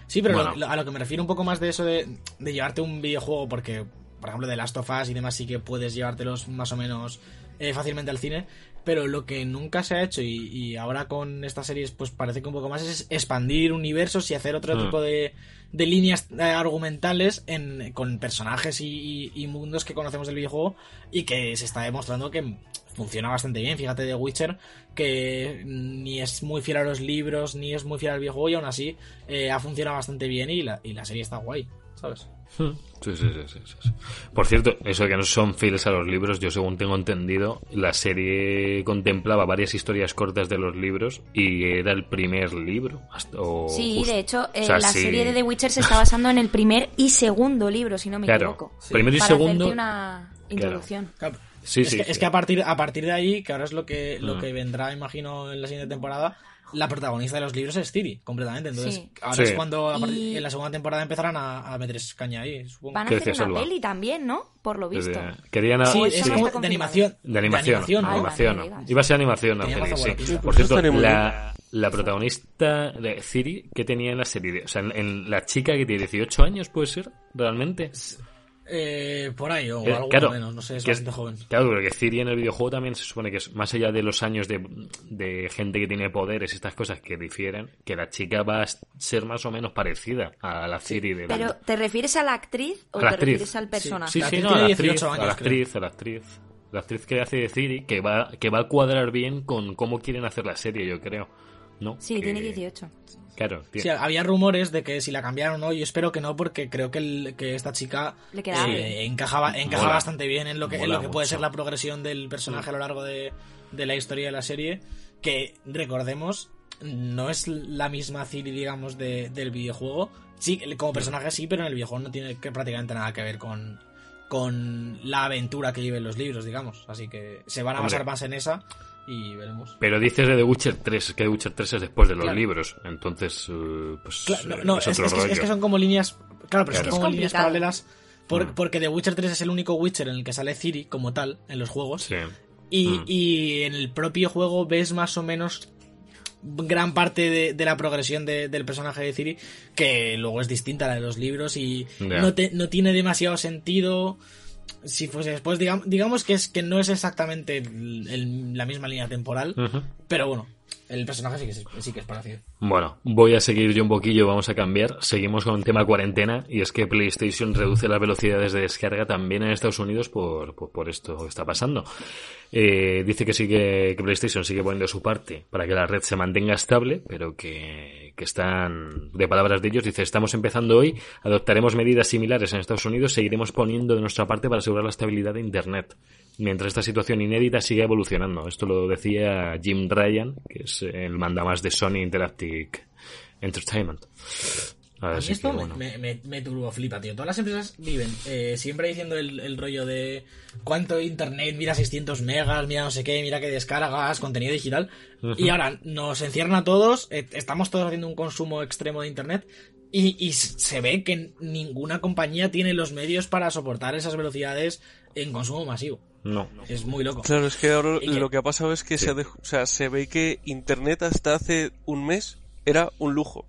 Sí, pero Bueno. lo- lo- a lo que me refiero un poco más de eso de, de llevarte un videojuego, porque, por ejemplo, de Last of Us y demás sí que puedes llevártelos más o menos eh, fácilmente al cine, pero lo que nunca se ha hecho y, y ahora con estas series pues parece que un poco más es expandir universos y hacer otro Hmm. tipo de, de líneas eh, argumentales en, con personajes y, y- y mundos que conocemos del videojuego y que se está demostrando que funciona bastante bien. Fíjate de Witcher, que ni es muy fiel a los libros, ni es muy fiel al videojuego, y aún así eh, ha funcionado bastante bien y la, y la serie está guay, ¿sabes? Sí, sí, sí, sí, sí, sí. Por cierto, eso de que no son fieles a los libros, yo según tengo entendido, la serie contemplaba varias historias cortas de los libros y era el primer libro. hasta- o Sí, justo- de hecho, eh, o sea, la sí. serie de The Witcher se está basando en el primer y segundo libro, si no me Claro, equivoco. primero y Para segundo. una introducción. Claro, Sí, es, sí, que, sí. es que a partir, a partir de ahí, que ahora es lo que, lo Mm. que vendrá, imagino, en la siguiente temporada, la protagonista de los libros es Ciri, completamente. Entonces, Sí. ahora Sí. es cuando a partir- Y- en la segunda temporada empezarán a, a meter caña ahí, supongo. Van a ¿Qué hacer una Alba? peli también, ¿no? Por lo visto. Querían a- Sí, Hoy es como de animación. De animación, De animación, no. Iba a ser animación la Tenía peli, más sí. Por cierto, la, la protagonista de Ciri, ¿qué tenía en la serie? O sea, en, en la chica que tiene 18 años, ¿puede ser? ¿Realmente? Eh, por ahí, o Eh, algo claro, menos, no sé, es que es- bastante joven. Claro, porque Ciri en el videojuego también se supone que es más allá de los años de, de gente que tiene poderes y estas cosas que difieren, que la chica va a ser más o menos parecida a la Ciri de la- Pero, ¿te refieres a la actriz o la te actriz. refieres al personaje? Sí, La sí, actriz no, a la actriz, 18 a la actriz, a la actriz. La actriz que hace de Ciri, que va, que va a cuadrar bien con cómo quieren hacer la serie, yo creo. ¿No? Sí, Que- tiene 18. Claro, Sí, tiene- había rumores de que si la cambiaron o no, yo espero que no, porque creo que, el- que esta chica Le eh, encajaba, encaja Mola. bastante bien en lo que, en lo que puede ser la progresión del personaje a lo largo de, de la historia de la serie, que recordemos, no es la misma Ciri, digamos, de- del videojuego. Sí, como personaje sí, pero en el videojuego no tiene que, prácticamente nada que ver con, con la aventura que viven los libros, digamos. Así que se van a Hombre. basar más en esa y veremos. Pero dices de The Witcher 3, es que The Witcher 3 es después de los Claro. libros. Entonces, eh, pues. Claro, no, eh, no, es es, otro es que, es que son como líneas. Claro, pero Claro. son como líneas paralelas. por- Mm. Porque The Witcher 3 es el único Witcher en el que sale Ciri como tal en los juegos. Sí. Y, Mm. y en el propio juego ves más o menos gran parte de, de la progresión de- del personaje de Ciri que luego es distinta a la de los libros y no, te- no tiene demasiado sentido si fuese después digamos, digamos que es que no es exactamente el- el- la misma línea temporal pero bueno el personaje sí que es, sí que es parecido Bueno, voy a seguir yo un poquillo, vamos a cambiar. Seguimos con el tema cuarentena y es que PlayStation reduce las velocidades de descarga también en Estados Unidos por, por, por esto que está pasando. Eh, dice que sigue que PlayStation sigue poniendo su parte para que la red se mantenga estable, pero que, que están, de palabras de ellos, dice, estamos empezando hoy, adoptaremos medidas similares en Estados Unidos, seguiremos poniendo de nuestra parte para asegurar la estabilidad de Internet. Mientras esta situación inédita sigue evolucionando. Esto lo decía Jim Ryan, que es el mandamás de Sony Interactive Entertainment. A mí esto que, me, bueno. me, me, me turbo flipa, tío. Todas las empresas viven eh, siempre diciendo el, el rollo de cuánto internet, mira 600 megas, mira no sé qué, mira que descargas, contenido digital. Y ahora nos encierran a todos, eh, estamos todos haciendo un consumo extremo de internet. Y, y se ve que ninguna compañía tiene los medios para soportar esas velocidades en consumo masivo. No. Es muy loco. Claro, es que ahora que- lo que ha pasado es que se, ha dej- o sea, se ve que Internet hasta hace un mes era un lujo.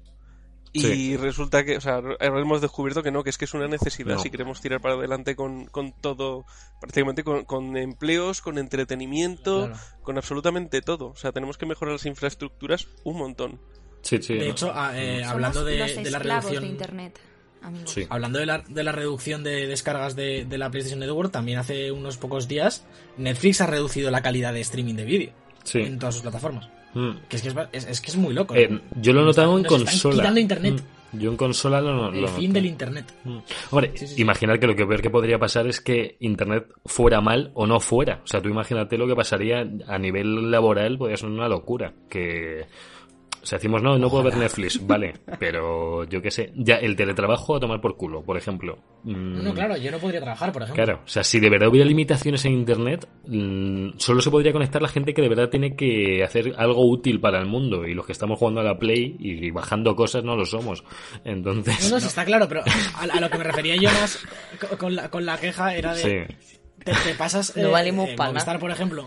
Y Sí. resulta que, o sea, ahora hemos descubierto que no, que es que es una necesidad No. si queremos tirar para adelante con, con todo, prácticamente con, con empleos, con entretenimiento, Claro. con absolutamente todo. O sea, tenemos que mejorar las infraestructuras un montón. Sí, sí. De no. hecho, a- eh, Somos hablando de, de la esclavos reducción de internet, amigos. Sí. Hablando de la, de la reducción de descargas de, de la PlayStation Network, también hace unos pocos días Netflix ha reducido la calidad de streaming de vídeo Sí. en todas sus plataformas. Mm. Que es que es, es- es que es muy loco. Eh, ¿no? yo lo he notado en nos consola. quitando internet. Mm. Yo en consola lo, El lo fin del internet. Mm. Hombre, Sí, sí, sí. imaginar que lo que peor que podría pasar es que Internet fuera mal o no fuera. O sea, tú imagínate lo que pasaría a nivel laboral, podría ser una locura. Que O sea, decimos, no, no puedo ver Netflix, vale, pero yo qué sé, ya el teletrabajo a tomar por culo, por ejemplo. Mm, No, claro, yo no podría trabajar, por ejemplo. Claro, o sea, si de verdad hubiera limitaciones en Internet, mm, solo se podría conectar la gente que de verdad tiene que hacer algo útil para el mundo y los que estamos jugando a la Play y bajando cosas no lo somos. Entonces, No, no, sí está claro, pero a, a lo que me refería yo más co- con la, con la queja era de... sí. Te, te pasas. No valimos pa' Movistar, por ejemplo.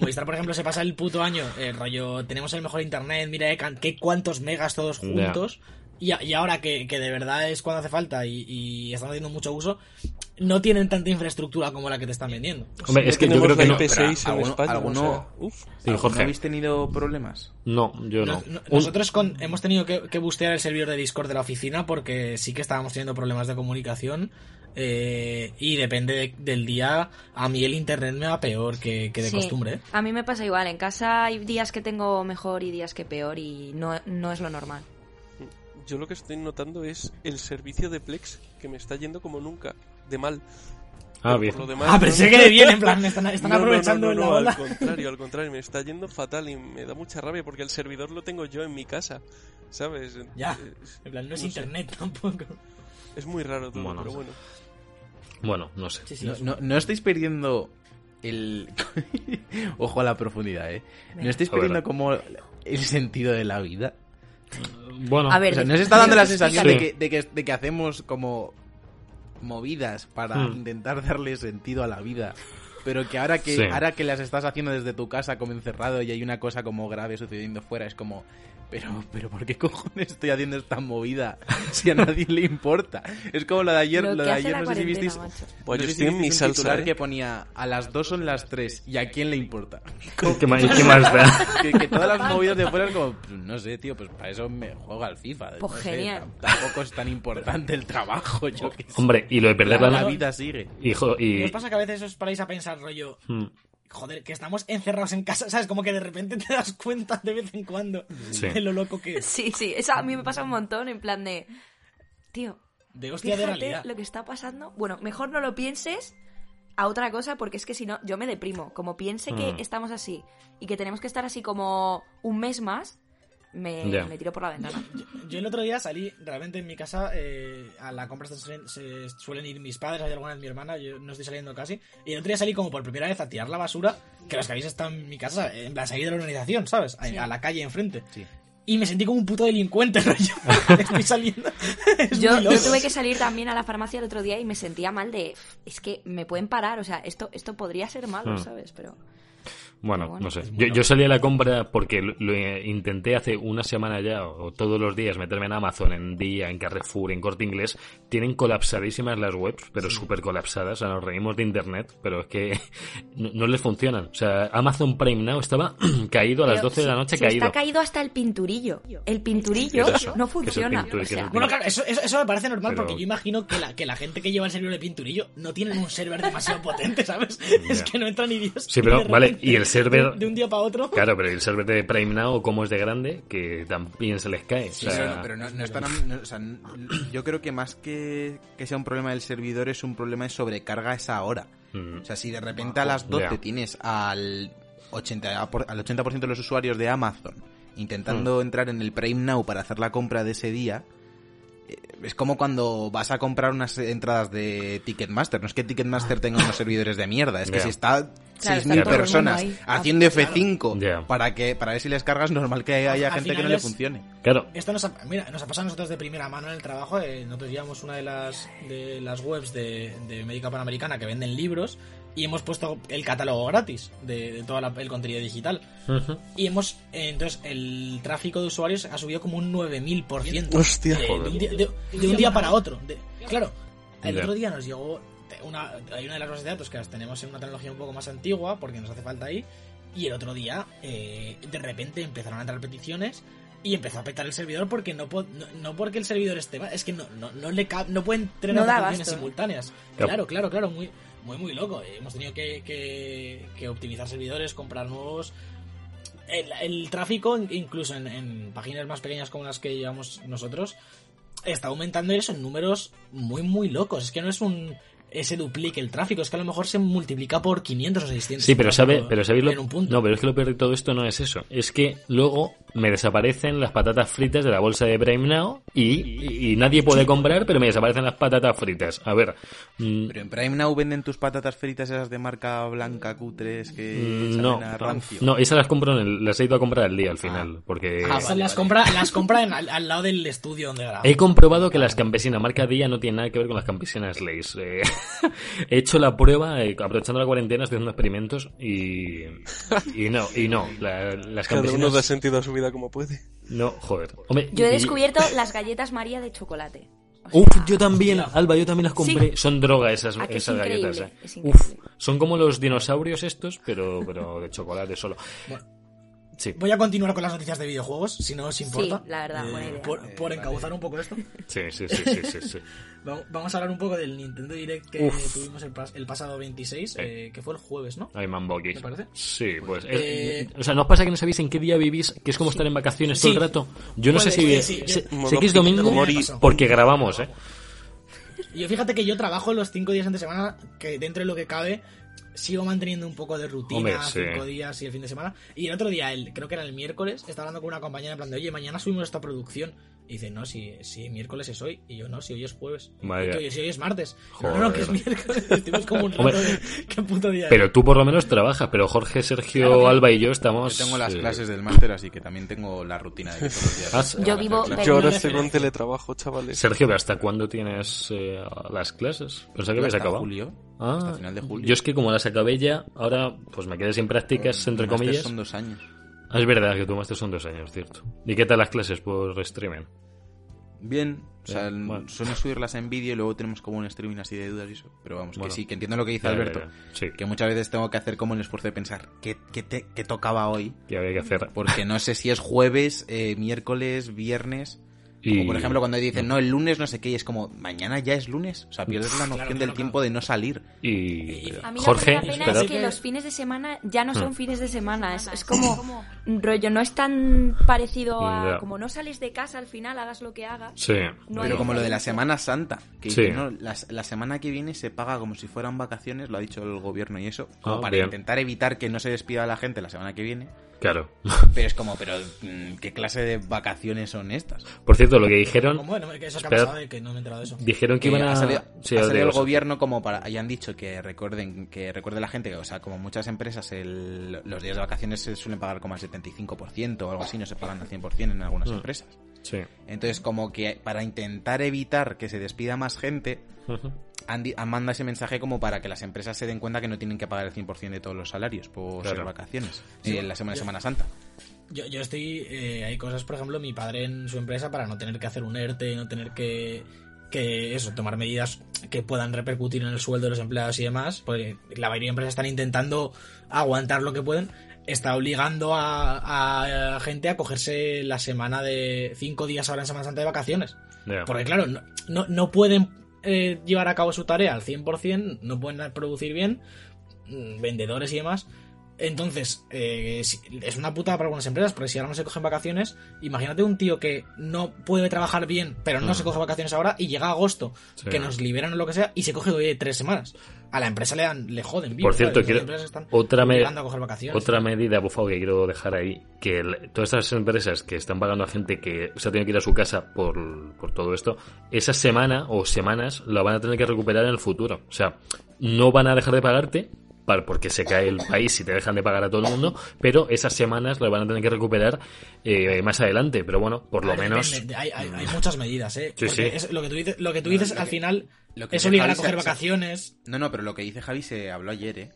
Movistar, por ejemplo, se pasa el puto año. El rollo, tenemos el mejor internet, mira eh, can- qué cuántos megas todos juntos. Y, a- y ahora que, que de verdad es cuando hace falta y, y están haciendo mucho uso, no tienen tanta infraestructura como la que te están vendiendo. Hombre, es que yo creo que no. IP6 en ¿alguno- España, alguno- o sea, uf. Sí, ¿Alguno Jorge. habéis tenido problemas? No, yo no. No- no- Un- Nosotros con, hemos tenido que, que bustear el servidor de Discord de la oficina porque sí que estábamos teniendo problemas de comunicación eh, y depende de- del día. A mí el internet me va peor que, que de Sí, costumbre. ¿eh? A mí me pasa igual. En casa hay días que tengo mejor y días que peor y no, no es lo normal. Yo lo que estoy notando es el servicio de Plex que me está yendo como nunca, de mal. Ah, Por bien. lo demás, Ah, no, pensé no. que de bien, en plan, están, están No, aprovechando no, no, la. Al contrario, al contrario, me está yendo fatal y me da mucha rabia porque el servidor lo tengo yo en mi casa, ¿sabes? Ya. En plan, no es no sé. internet tampoco. Es muy raro todo, Bueno. pero bueno. Bueno, no sé. Sí, sí, No, es- no- no estáis perdiendo el... Ojo a la profundidad, ¿eh? ¿No estáis perdiendo como el sentido de la vida? Bueno, A ver, O sea, de- ¿no os está dando la Sí. sensación de, que, de, que, de que hacemos como movidas para Hmm. intentar darle sentido a la vida? Pero que ahora que Sí. ahora que las estás haciendo desde tu casa como encerrado y hay una cosa como grave sucediendo fuera, es como... Pero, pero ¿por qué cojones estoy haciendo esta movida si a nadie le importa? Es como lo de ayer, Lo lo, de ayer la no sé si visteis... macho. Pues no yo sé si estoy en mi salsa, titular ¿eh? que ponía a las dos son las tres y a quién le importa. ¿qué más, qué más da? que, que todas las movidas de fuera es como, pues, no sé, tío, pues para eso me juego al FIFA. Pues no sé, genial. tam- tampoco es tan importante el trabajo, yo que sé. Hombre, y lo de perder la, la, la vida sigue. Hijo, ¿Y y. os pasa que a veces os paráis a pensar, rollo, Hmm, joder, que estamos encerrados en casa, ¿sabes? Como que de repente te das cuenta de vez en cuando Sí. de lo loco que es. Sí, sí, eso a mí me pasa un montón en plan de... Tío, De hostia de fíjate realidad. lo que está pasando. Bueno, mejor no lo pienses a otra cosa porque es que si no, yo me deprimo. Como piense que Mm. estamos así y que tenemos que estar así como un mes más, me, Ya. me tiro por la ventana. Yo el otro día salí, realmente en mi casa, eh, a la compra se suelen, se suelen ir mis padres, hay alguna vez mi hermana, yo no estoy saliendo casi. Y el otro día salí como por primera vez a tirar la basura, que los que habéis estado en mi casa, en plan salir de la organización, ¿sabes? A, a la calle enfrente. Sí. Y me sentí como un puto delincuente, rollo. Estoy saliendo. Es Yo, yo tuve que salir también a la farmacia el otro día y me sentía mal de... Es que me pueden parar, o sea, esto, esto podría ser malo, Mm. ¿sabes? Pero... Bueno, Bueno, no sé. Yo, yo salí a la compra porque lo, lo intenté hace una semana ya, o todos los días, meterme en Amazon, en Día, en Carrefour, en Corte Inglés. Tienen colapsadísimas las webs, pero súper colapsadas. O sea, nos reímos de Internet, pero es que no, no les funcionan. O sea, Amazon Prime Now estaba caído a las Pero 12 de la noche, si caído. Está caído hasta el pinturillo. El pinturillo no ¿Qué es el funciona. o ¿Qué es el sea, Bueno, claro, eso, eso, eso me parece normal Pero- porque yo imagino que la, que la gente que lleva el servidor de pinturillo no tienen un server demasiado potente, ¿sabes? Es que no entran ni Dios. Sí, pero, vale, y el server- De, de un día para otro. Claro, pero el server de Prime Now, como es de grande, que también se les cae. O Sí, sea, sí, pero no, no no, o sea, yo creo que más que, que sea un problema del servidor es un problema de sobrecarga a esa hora. mm, O sea, si de repente a las 12 Ya. tienes al 80%, por- al 80 de los usuarios de Amazon intentando entrar en el Prime Now para hacer la compra de ese día, es como cuando vas a comprar unas entradas de Ticketmaster. No es que Ticketmaster tenga unos servidores de mierda, es que si está Claro, 6.000 está todo el personas haciendo Ah, claro. F5 Ya. para que para ver si les cargas, normal que haya gente que no le funcione. claro, Esto nos ha, mira, nos ha pasado a nosotros de primera mano en el trabajo. eh, nosotros llevamos una de las, de las webs de, de Médica Panamericana que venden libros y hemos puesto el catálogo gratis de, de todo la- el contenido digital. Y hemos, eh, entonces, el tráfico de usuarios ha subido como un 9000%. Hostia. de, de Joder. un día, de- de un día para otro. De- claro, el otro día nos llegó una, hay una de las bases de datos que las tenemos en una tecnología un poco más antigua porque nos hace falta ahí. Y el otro día, eh, de repente empezaron a entrar peticiones y empezó a petar el servidor porque no, po- no, no porque el servidor esté mal, es que no, no, no le no pueden tener No aplicaciones abasto. simultáneas. Claro. Claro, claro, claro, muy, muy, muy loco. Eh, Hemos tenido que, que, que optimizar servidores, comprar nuevos. El, tráfico, incluso en, en páginas más pequeñas como las que llevamos nosotros, está aumentando eso en números muy, muy locos. Es que no es un ese duplique el tráfico, es que a lo mejor se multiplica por 500 o 600. Sí, pero el sabe, pero sabéis lo, en un punto. no, pero es que lo peor de todo esto no es eso, es que luego me desaparecen las patatas fritas de la bolsa de Prime Now y, y nadie puede comprar, pero me desaparecen las patatas fritas. A ver, mm, Pero en Prime Now venden tus patatas fritas esas de marca blanca cutres que mm, saben no, a rancio. no, esas las compro en el- las he ido a comprar al día al final, porque Ah, Esas vale, las vale. compra, las compra en- al, al lado del estudio donde graba. He comprobado que las campesinas marca Día no tienen nada que ver con las campesinas Lays. Eh, he hecho la prueba, eh, aprovechando la cuarentena, estoy haciendo experimentos y, y no, y no. la- las Cada uno da sentido a su vida como puede. No, joder. Hombre, Yo he y- descubierto las galletas María de chocolate. O Uf, yo también, Alba, yo también las compré. Sí. Son droga esas, Ah, es galletas. eh. es Uf, son como los dinosaurios estos, pero, pero de chocolate solo. Sí, Voy a continuar con las noticias de videojuegos, si no os importa. Sí, la verdad, buena idea. Por, por encauzar un poco esto. sí, sí, sí, sí, sí, sí. Vamos a hablar un poco del Nintendo Direct que Uf. tuvimos el, pas- el pasado 26, eh, que fue el jueves, ¿no? Ay, Mamboki. ¿Te parece? Sí, pues. eh, Eh, o sea, ¿no os pasa que no sabéis en qué día vivís? Que es como estar en vacaciones todo el rato. Yo no sé Puede si. sé- que es domingo porque grabamos, ¿eh? Y yo fíjate que yo trabajo los cinco días entre semana, que dentro de lo que cabe, sigo manteniendo un poco de rutina, Hombre, sí. cinco días y el fin de semana. Y el otro día, el, creo que era el miércoles, estaba hablando con una compañera en plan de, oye, mañana subimos esta producción. Y dice, no, si, si miércoles es hoy. Y yo, no, si hoy es jueves. Vaya. Y "Oye, si hoy es martes. Joder. No, no, que es miércoles. Estuvimos como un rato de, ¿Qué puto día es?". Pero tú por lo menos trabajas, pero Jorge, Sergio, Claro. Alba y yo estamos. Yo tengo las eh, clases del máster, así que también tengo la rutina de que todos los días. Has- Yo vivo-. Yo ahora estoy con teletrabajo, chavales. Sergio, ¿pero ¿hasta cuándo tienes eh, las clases? Pensaba que habías acabado. julio. Ah, hasta final de julio. Yo es que como las acabé ya, ahora pues me quedé sin prácticas, entre comillas. Son dos años. Ah, es verdad que tu máster son dos años, cierto. ¿Y qué tal las clases por streaming? Bien, o sea, bueno. suelen subirlas en vídeo y luego tenemos como un streaming así de dudas y eso. Pero vamos, Bueno. que sí, que entiendo lo que dice Ya, Alberto. ya. Sí, Que muchas veces tengo que hacer como el esfuerzo de pensar qué, qué, te- qué tocaba hoy. que había que hacer. Porque no sé si es jueves, eh, miércoles, viernes. Y... O por ejemplo, cuando dicen, no, el lunes no sé qué, y es como, mañana ya es lunes. O sea, pierdes la noción claro, del claro. tiempo de no salir. Y... A mí Jorge, da pena es que los fines de semana ya no son Hmm. fines de semana. Es, es como rollo, no es tan parecido a. Como no sales de casa al final, hagas lo que hagas. Sí. No Pero como lo de la. Semana Santa, que Sí. dicen, no, la, la semana que viene se paga como si fueran vacaciones, lo ha dicho el gobierno y eso, como Ah, para bien. intentar evitar que no se despida a la gente la semana que viene. Claro. Pero es como, pero mm, ¿qué clase de vacaciones son estas? Por cierto, lo que dijeron, ¿Cómo? No, que eso que ha pasado de que no me he enterado de eso. dijeron que Que iban a... ha salido, Sí, ha os salido digo, el gobierno como para hayan dicho que recuerden que recuerde la gente que o sea como muchas empresas el- los días de vacaciones se suelen pagar como al 75% o algo así no se pagan al 100% en algunas Mm. empresas Sí. entonces como que para intentar evitar que se despida más gente han, di- han mandado ese mensaje como para que las empresas se den cuenta que no tienen que pagar el 100% de todos los salarios por Claro. ser vacaciones en la semana de Semana Santa Yo, yo estoy. eh, hay cosas, por ejemplo, mi padre en su empresa para no tener que hacer un ERTE, no tener que. que eso, tomar medidas que puedan repercutir en el sueldo de los empleados y demás. Porque la mayoría de empresas están intentando aguantar lo que pueden. Está obligando a, a gente a cogerse la semana de cinco días ahora en Semana Santa de vacaciones. Porque claro, no, no, no pueden eh, llevar a cabo su tarea al 100%, no pueden producir bien, mm, vendedores y demás. Entonces, eh, es una putada para algunas empresas, porque si ahora no se cogen vacaciones, imagínate un tío que no puede trabajar bien, pero no se coge vacaciones ahora y llega agosto, Sí. que nos liberan o lo que sea, y se coge oye, tres semanas. A la empresa le, dan, le joden vivo, Por cierto, quiero- otra me- obligando a coger vacaciones. Otra medida, por favor, que quiero dejar ahí, que el- todas estas empresas que están pagando a gente que se ha tenido que ir a su casa por, por todo esto, esa semana o semanas la van a tener que recuperar en el futuro. O sea, no van a dejar de pagarte porque se cae el país y te dejan de pagar a todo el mundo, pero esas semanas las van a tener que recuperar eh, más adelante. Pero bueno, por lo ver, menos... depende, hay, hay- hay muchas medidas, ¿eh? Sí, Porque sí. es- lo que tú dices, lo que tú dices al que- final lo que es obligar a coger se- vacaciones. no no pero lo que dice Javi se habló ayer eh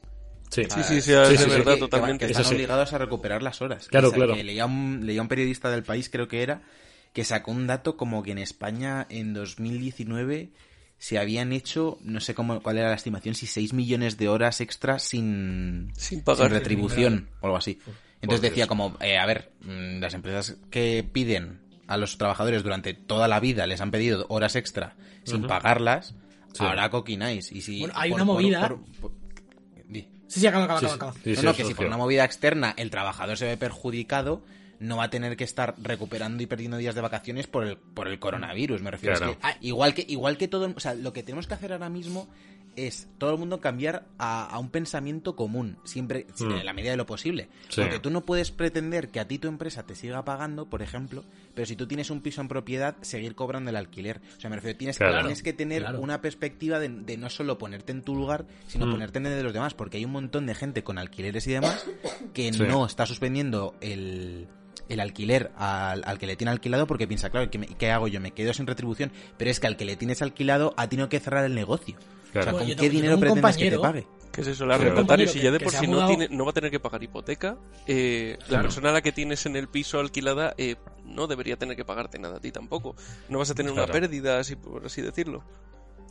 Sí. Sí, sí, sí, es sí, de sí, verdad, que- que, totalmente. que están obligados a recuperar las horas. Claro, O sea, claro. que leía, un, leía un periodista del país, creo que era, que sacó un dato como que en España en 2019 se habían hecho, no sé cómo, cuál era la estimación, si 6 millones de horas extras sin, Sin pagar. retribución o algo así. Entonces decía como, eh, a ver, mm, las empresas que piden a los trabajadores durante toda la vida les han pedido horas extra sin pagarlas, Sí. ahora coquináis. Y si Bueno, hay por- una por- movida- por- por-. Sí, sí, acaba, acaba, Sí, acaba. acaba. sí, no, sí, no, os que si por una movida externa el trabajador se ve perjudicado, no va a tener que estar recuperando y perdiendo días de vacaciones por el, por el coronavirus, me refiero. Claro. Es que, ah, igual que, igual que todo, o sea, lo que tenemos que hacer ahora mismo es todo el mundo cambiar a, a un pensamiento común, siempre Mm. en la medida de lo posible. Sí. Porque tú no puedes pretender que a ti tu empresa te siga pagando, por ejemplo, pero si tú tienes un piso en propiedad, seguir cobrando el alquiler. O sea, me refiero, tienes, Claro. que, tienes que tener Claro. una perspectiva de, de no solo ponerte en tu lugar, sino Mm. ponerte en el de los demás, porque hay un montón de gente con alquileres y demás que Sí. no está suspendiendo el, el alquiler al, al que le tiene alquilado porque piensa, claro, ¿qué, me- qué hago yo? Me quedo sin retribución, pero es que al que le tienes alquilado ha tenido que cerrar el negocio. Claro. O sea, Bueno, ¿con qué dinero pretendes que te pague? ¿Qué es eso? El arrendatario, si ya de por sí ha no, tiene, no va a tener que pagar hipoteca, eh, la persona a la que tienes en el piso alquilada eh, no debería tener que pagarte nada a ti tampoco. No vas a tener Claro. una pérdida, así, por así decirlo.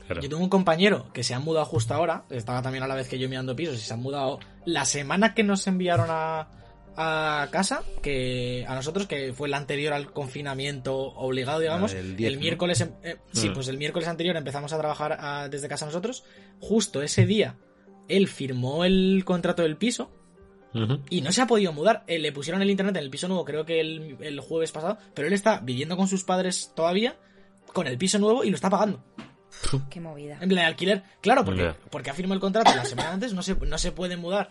Claro. Yo tengo un compañero que se ha mudado justo ahora, estaba también a la vez que yo mirando pisos y se han mudado la semana que nos enviaron a, a casa, que a nosotros, que fue la anterior al confinamiento obligado, digamos, 10, el miércoles, em- eh, sí, Mm. pues el miércoles anterior empezamos a trabajar ah, desde casa nosotros, justo ese día él firmó el contrato del piso y no se ha podido mudar. Eh, le pusieron el internet en el piso nuevo, creo que el, el jueves pasado, pero él está viviendo con sus padres todavía, con el piso nuevo y lo está pagando. Qué movida. En plan, de alquiler, claro, porque, porque ha firmado el contrato la semana antes, no se, no se puede mudar.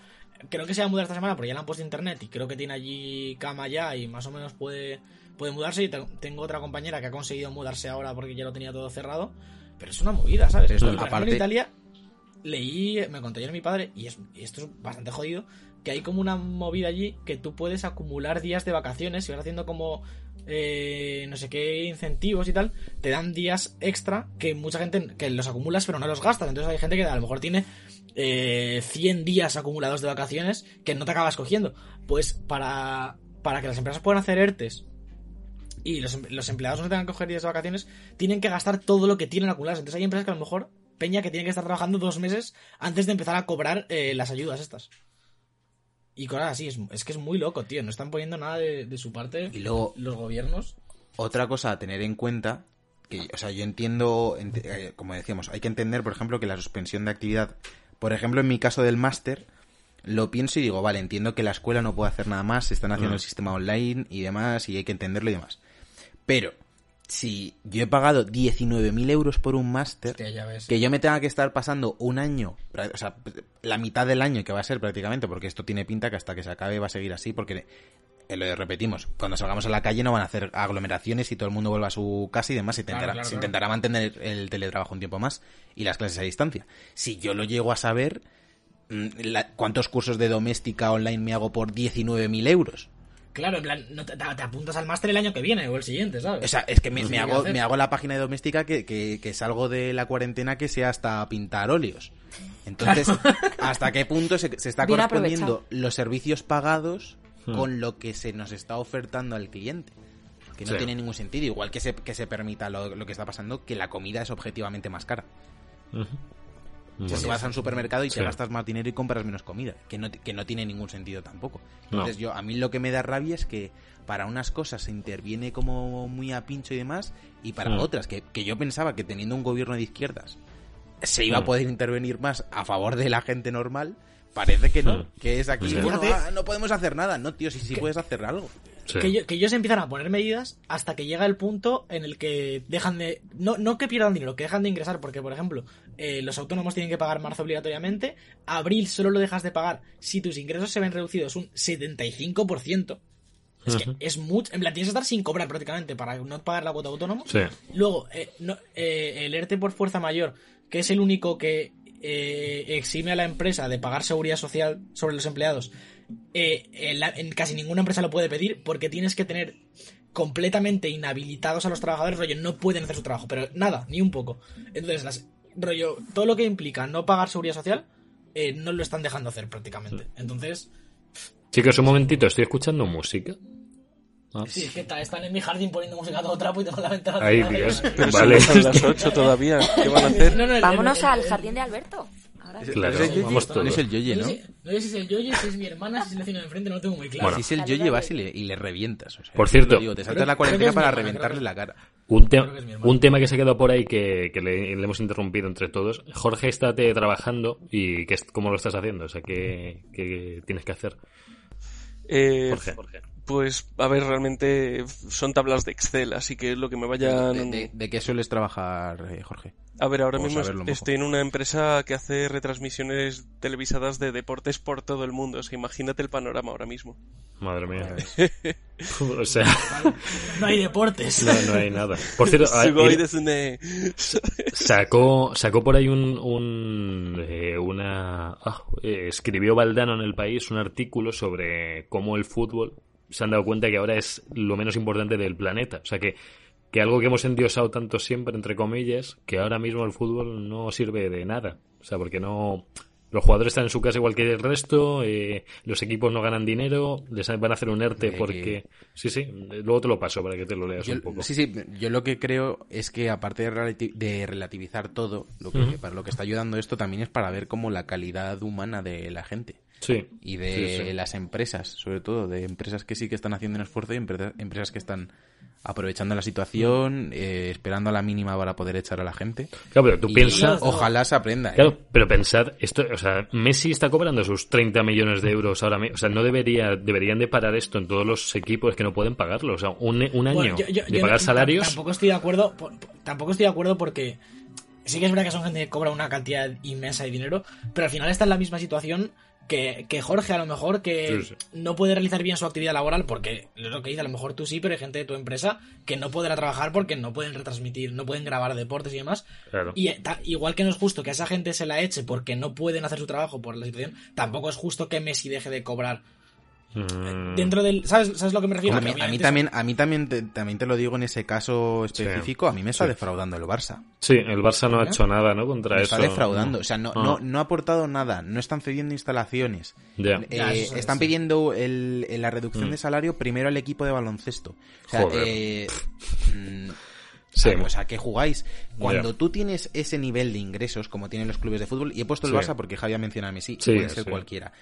Creo que se va a mudar esta semana porque ya le han puesto internet y creo que tiene allí cama ya y más o menos puede, puede mudarse. Y te- tengo otra compañera que ha conseguido mudarse ahora porque ya lo tenía todo cerrado. Pero es una movida, ¿sabes? Ejemplo, aparte- en Italia leí, me contó ayer mi padre, y, es, y esto es bastante jodido, que hay como una movida allí que tú puedes acumular días de vacaciones y vas haciendo como eh, no sé qué incentivos y tal, te dan días extra que mucha gente que los acumulas pero no los gastas. Entonces hay gente que a lo mejor tiene eh, 100 días acumulados de vacaciones que no te acabas cogiendo. Pues para, para que las empresas puedan hacer ERTES y los, em- los empleados no tengan que coger días de vacaciones, tienen que gastar todo lo que tienen acumulados. Entonces hay empresas que a lo mejor, Peña, que tienen que estar trabajando dos meses antes de empezar a cobrar eh, las ayudas estas. Y cosas así, es, es que es muy loco, tío. No están poniendo nada de, de su parte Y luego, los gobiernos. Otra cosa a tener en cuenta, que, o sea, yo entiendo, ent- eh, como decíamos, hay que entender, por ejemplo, que la suspensión de actividad, por ejemplo, en mi caso del máster, lo pienso y digo, vale, entiendo que la escuela no puede hacer nada más, se están haciendo Mm. el sistema online y demás, y hay que entenderlo y demás. Pero, si yo he pagado 19.000 euros por un máster, que yo me tenga que estar pasando un año, o sea, la mitad del año que va a ser prácticamente, porque esto tiene pinta que hasta que se acabe va a seguir así, porque lo repetimos, cuando salgamos a la calle no van a hacer aglomeraciones y todo el mundo vuelva a su casa y demás, se intentará, claro, se claro. intentará mantener el teletrabajo un tiempo más y las clases a distancia. Si yo lo llego a saber, mm, la- ¿cuántos cursos de doméstica online me hago por 19.000 euros? Claro, en plan, no te, apuntas al máster el año que viene o el siguiente, ¿sabes? O sea, es que me, Pues me sí, ¿qué hago, me hago la página de doméstica que, que, que salgo de la cuarentena que sea hasta pintar óleos. Entonces, ¿hasta qué punto se, se está Bien correspondiendo aprovechado. los servicios pagados Hmm. con lo que se nos está ofertando al cliente? Que no Sí. tiene ningún sentido. Igual que se, que se permita lo, lo que está pasando, que la comida es objetivamente más cara. Ujú. O sea, Bueno. tú vas a un supermercado y Sí. te gastas más dinero y compras menos comida, que no, que no tiene ningún sentido tampoco. No. Entonces, yo a mí lo que me da rabia es que para unas cosas se interviene como muy a pincho y demás, y para Mm. otras, que, que yo pensaba que teniendo un gobierno de izquierdas se iba a Mm. poder intervenir más a favor de la gente normal, parece que no, que es aquí, Sí. bueno, Fíjate- ah, no podemos hacer nada, no, tío, si sí puedes hacer algo. Sí. Que, ellos, que ellos empiezan a poner medidas hasta que llega el punto en el que dejan de. No, no que pierdan dinero, que dejan de ingresar, porque, por ejemplo, eh, los autónomos tienen que pagar marzo obligatoriamente. Abril solo lo dejas de pagar si tus ingresos se ven reducidos un 75%. Es que Ujú. es mucho. En plan, tienes que estar sin cobrar prácticamente para no pagar la cuota autónomo. Sí. Luego, eh, no- eh, el ERTE por fuerza mayor, que es el único que eh, exime a la empresa de pagar seguridad social sobre los empleados, eh, en, la- en casi ninguna empresa lo puede pedir porque tienes que tener completamente inhabilitados a los trabajadores, rollo, no pueden hacer su trabajo, pero nada, ni un poco. Entonces, las, rollo, todo lo que implica no pagar seguridad social, eh, no lo están dejando hacer prácticamente. Entonces, Chicos, un momentito, estoy escuchando música. Ah. sí, es que están en mi jardín poniendo música a todo trapo y tengo la ventana Ay. Dios. Pero Vale. son las 8 todavía. ¿Qué van a hacer? No, no, el- Vámonos el- el- al jardín de Alberto. Ahora sí. Claro, ¿Es el vamos todos. No es el Yoyi, No ¿no? sé, si- no sé si es el Yoyi, si es mi hermana, si es el vecino de enfrente, no lo tengo muy claro. Bueno. Si es el a vas y le, y le revientas. o sea, Por cierto. te digo, te saltas la cuarentena para hermana, reventarle la cara. Un, te- un tema que se ha quedado por ahí que, que le, le hemos interrumpido entre todos. Jorge está trabajando y que, es- ¿cómo lo estás haciendo? O sea, ¿qué, qué tienes que hacer? Eh, Jorge. Pues, a ver, realmente son tablas de Excel, así que lo que me vayan... ¿De, de, de qué sueles trabajar, eh, Jorge? A ver, ahora mismo estoy en una empresa que hace retransmisiones televisadas de deportes por todo el mundo. O sea, imagínate el panorama ahora mismo. Madre mía. o sea, No hay deportes. no, no hay nada. Por cierto, a- mira, sacó, sacó por ahí un, un, eh, una, ah, eh, escribió Valdano en el país un artículo sobre cómo el fútbol se han dado cuenta que ahora es lo menos importante del planeta. O sea que, que algo que hemos endiosado tanto siempre, entre comillas, que ahora mismo el fútbol no sirve de nada. O sea, porque no, los jugadores están en su casa igual que el resto, eh, los equipos no ganan dinero, les van a hacer un ERTE De porque... que- Sí, sí, luego te lo paso para que te lo leas Yo- un poco. sí, sí, yo lo que creo es que aparte de, relati- de relativizar todo, lo que, para lo que está ayudando esto también es para ver como la calidad humana de la gente Sí. y de Sí, sí. las empresas, sobre todo, de empresas que sí que están haciendo un esfuerzo y empre- empresas que están aprovechando la situación, eh, esperando a la mínima para poder echar a la gente. Claro, pero tú piensas... Ojalá se aprenda. ¿eh? Claro, pero pensad, esto, o sea, Messi está cobrando sus 30 millones de euros ahora mismo. O sea, no debería, deberían de parar esto en todos los equipos que no pueden pagarlo. O sea, un, un año Bueno, yo- yo- de yo pagar no- salarios. Tampoco estoy de acuerdo. tampoco estoy de acuerdo porque sí que es verdad que son gente que cobra una cantidad inmensa de dinero, pero al final está en la misma situación que, que Jorge, a lo mejor, que Sí, sí. no puede realizar bien su actividad laboral porque es lo que dice, a lo mejor tú sí, pero hay gente de tu empresa que no podrá trabajar porque no pueden retransmitir, no pueden grabar deportes y demás. Claro. Y eh, ta- igual que no es justo que a esa gente se la eche porque no pueden hacer su trabajo por la situación, tampoco es justo que Messi deje de cobrar. Mm, Dentro del. ¿Sabes, ¿sabes lo que me refiero? a, mí, a mí obviamente también, a mí también, te, también te lo digo en ese caso específico, a mí me está Sí. defraudando el Barça. Sí, el Barça no ha hecho nada, ¿no? Contra Me eso. está defraudando, o sea, no, no, no ha aportado nada, no están cediendo instalaciones. Eh, es, están sí. pidiendo el, la reducción de salario primero al equipo de baloncesto. O sea, Joder. eh, Sí. o sea, que jugáis. Cuando Ya. tú tienes ese nivel de ingresos, como tienen los clubes de fútbol, y he puesto el Sí. Barça porque Javier menciona a Messi, Sí, puede ser cualquiera.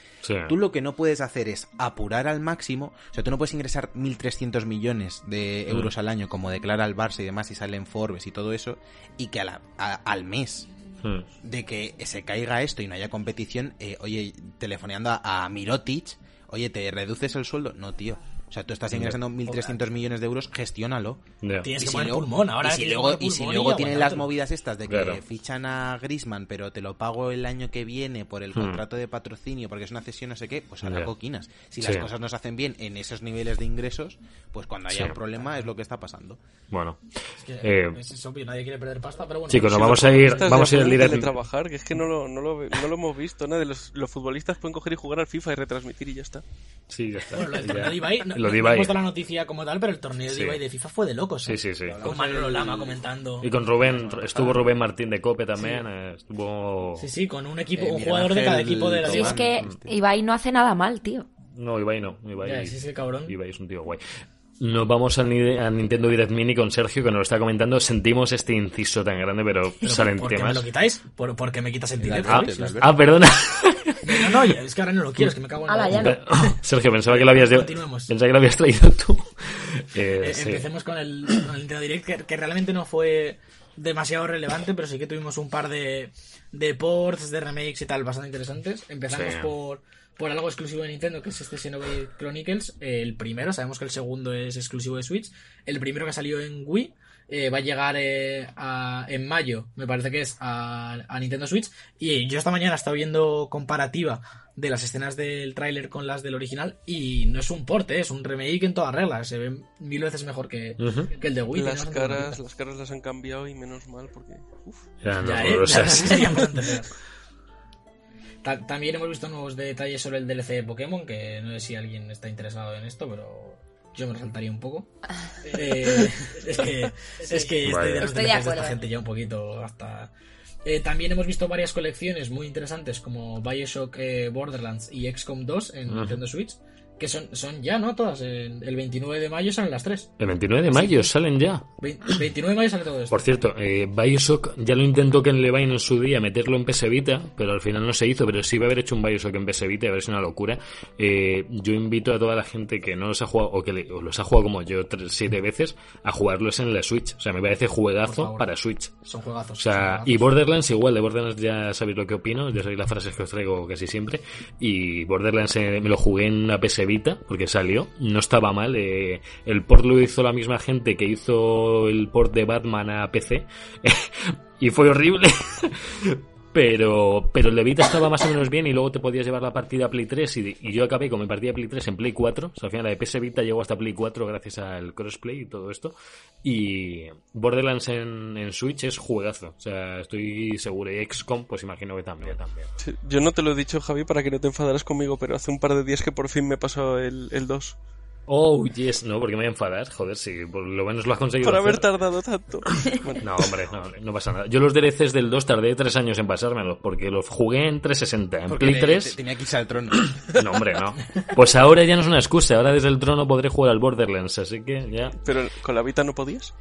Tú lo que no puedes hacer es apurar al máximo, o sea, tú no puedes ingresar 1.300 millones de Mm. euros al año como declara el Barça y demás y sale en Forbes y todo eso, y que a la- a- al mes Mm. de que se caiga esto y no haya competición, eh, oye, telefoneando a, a Mirotic, oye, ¿te reduces el sueldo? No, tío. O sea, tú estás ingresando 1.300 millones de euros, gestiónalo. Ya. Tienes Y que si poner luego- pulmón ahora. y si luego, poner y si pulmón luego y tienen las movidas estas de que Claro. fichan a Grisman, pero te lo pago el año que viene por el Hmm. contrato de patrocinio, porque es una cesión no sé qué, pues a la coquinas. Si Sí. las cosas no se hacen bien en esos niveles de ingresos, pues cuando haya Sí. un problema es lo que está pasando. Bueno. Es que Eh, es es obvio, nadie quiere perder pasta, pero bueno. Chicos, nos vamos a ir, vamos a ir al pueden directo. teletrabajar, que es que no lo, no lo, no lo hemos visto. Nada, los, los futbolistas pueden coger y jugar al FIFA y retransmitir y ya está. Sí, ya está. Bueno, lo del Torneo de Ibai, no, Lo hemos dado la noticia como tal, pero el torneo de Sí. Ibai de FIFA fue de locos. Sí, ¿eh? sí, sí. Con Manolo Lama comentando. Y con Rubén, estuvo Rubén Martín de Cope también, eh, estuvo... Sí, sí, con un equipo, Eh, un jugador de cada Ángel equipo de la liga. es que. Ibai no hace nada mal, tío. No, Ibai no, Ibai, Ya, sí, sí, cabrón. Ibai es un tío guay. Nos vamos al a Nintendo Direct Mini con Sergio, que nos lo está comentando. Sentimos este inciso tan grande, pero, Pero salen ¿Por qué me temas. lo quitáis? ¿Por, porque me quitas el directo? Ah, ah, perdona. No, no, es que ahora no lo quiero, es que me cago en Ala, la ya no. Sergio, pensaba que lo habías, pensaba que lo habías traído tú. Eh, Eh, sí. Empecemos con el, con el Nintendo Direct, que, que realmente no fue demasiado relevante, pero sí que tuvimos un par de, de ports, de remakes y tal bastante interesantes. Empezamos Sí. por, por algo exclusivo de Nintendo, que es este Xenoblade Chronicles. Eh, el primero, sabemos que el segundo es exclusivo de Switch. El primero que salió en Wii. eh, va a llegar eh, a- en mayo, me parece que es, a, a Nintendo Switch. Y yo esta mañana he estado viendo comparativa de las escenas del tráiler con las del original y no es un porte, es un remake en todas reglas. Se ve mil veces mejor que, el de Wii. las caras, las caras las han cambiado y menos mal porque. Uf. Ya, no, Ya, o ¿eh? sea, Ya, Ta- También hemos visto nuevos detalles sobre el DLC de Pokémon, que no sé si alguien está interesado en esto, pero yo me resaltaría un poco. Eh, es que, es que Vale. estoy de los Estoy de DLCs de acuerdo. esta gente ya un poquito hasta... Eh, también hemos visto varias colecciones muy interesantes como Bioshock eh, Borderlands y XCOM 2 en Ujú. Nintendo Switch, que son, son ya, ¿no? Todas. El 29 de mayo salen las tres. El 29 de mayo salen ya. Ve- 29 de mayo sale todo esto. Por cierto, eh, Bioshock ya lo intentó Ken Levine en su día meterlo en PS Vita, pero al final no se hizo. Pero sí va a haber hecho un Bioshock en PS Vita, a ver si es una locura. Eh, yo invito a toda la gente que no los ha jugado, o que le- o los ha jugado como yo tres, siete veces, a jugarlos en la Switch. O sea, me parece juegazo para Switch. Son juegazos. O sea, juegazos. y Borderlands igual, de Borderlands ya sabéis lo que opino, ya sabéis las frases que os traigo casi siempre. Y Borderlands eh, me lo jugué en una PS Porque salió, no estaba mal. eh, el port lo hizo la misma gente que hizo el port de Batman a PC y fue horrible. Pero, pero el de Vita estaba más o menos bien y luego te podías llevar la partida a Play 3 y, y yo acabé con mi partida Play 3 en Play 4. O sea, al final la de PS Vita llegó hasta Play 4 gracias al crossplay y todo esto. Y Borderlands en, Switch es juegazo. O sea, estoy seguro. Y XCOM, pues imagino que también. también. Yo no te lo he dicho, Javi, para que no te enfadaras conmigo, pero hace un par de días que por fin me pasó el, el 2. Oh, yes, no, porque me voy a enfadar. Joder, si por lo menos lo has conseguido. Por haber hacer. tardado tanto. Bueno, No, hombre, no, no pasa nada. Yo los DLCs del 2 tardé tres años en pasármelos, porque los jugué en 360. En Porque Play le- 3, te- tenía que irse al trono. no, hombre, no. Pues ahora ya no es una excusa. Ahora desde el trono podré jugar al Borderlands, así que ya. pero con la Vita no podías.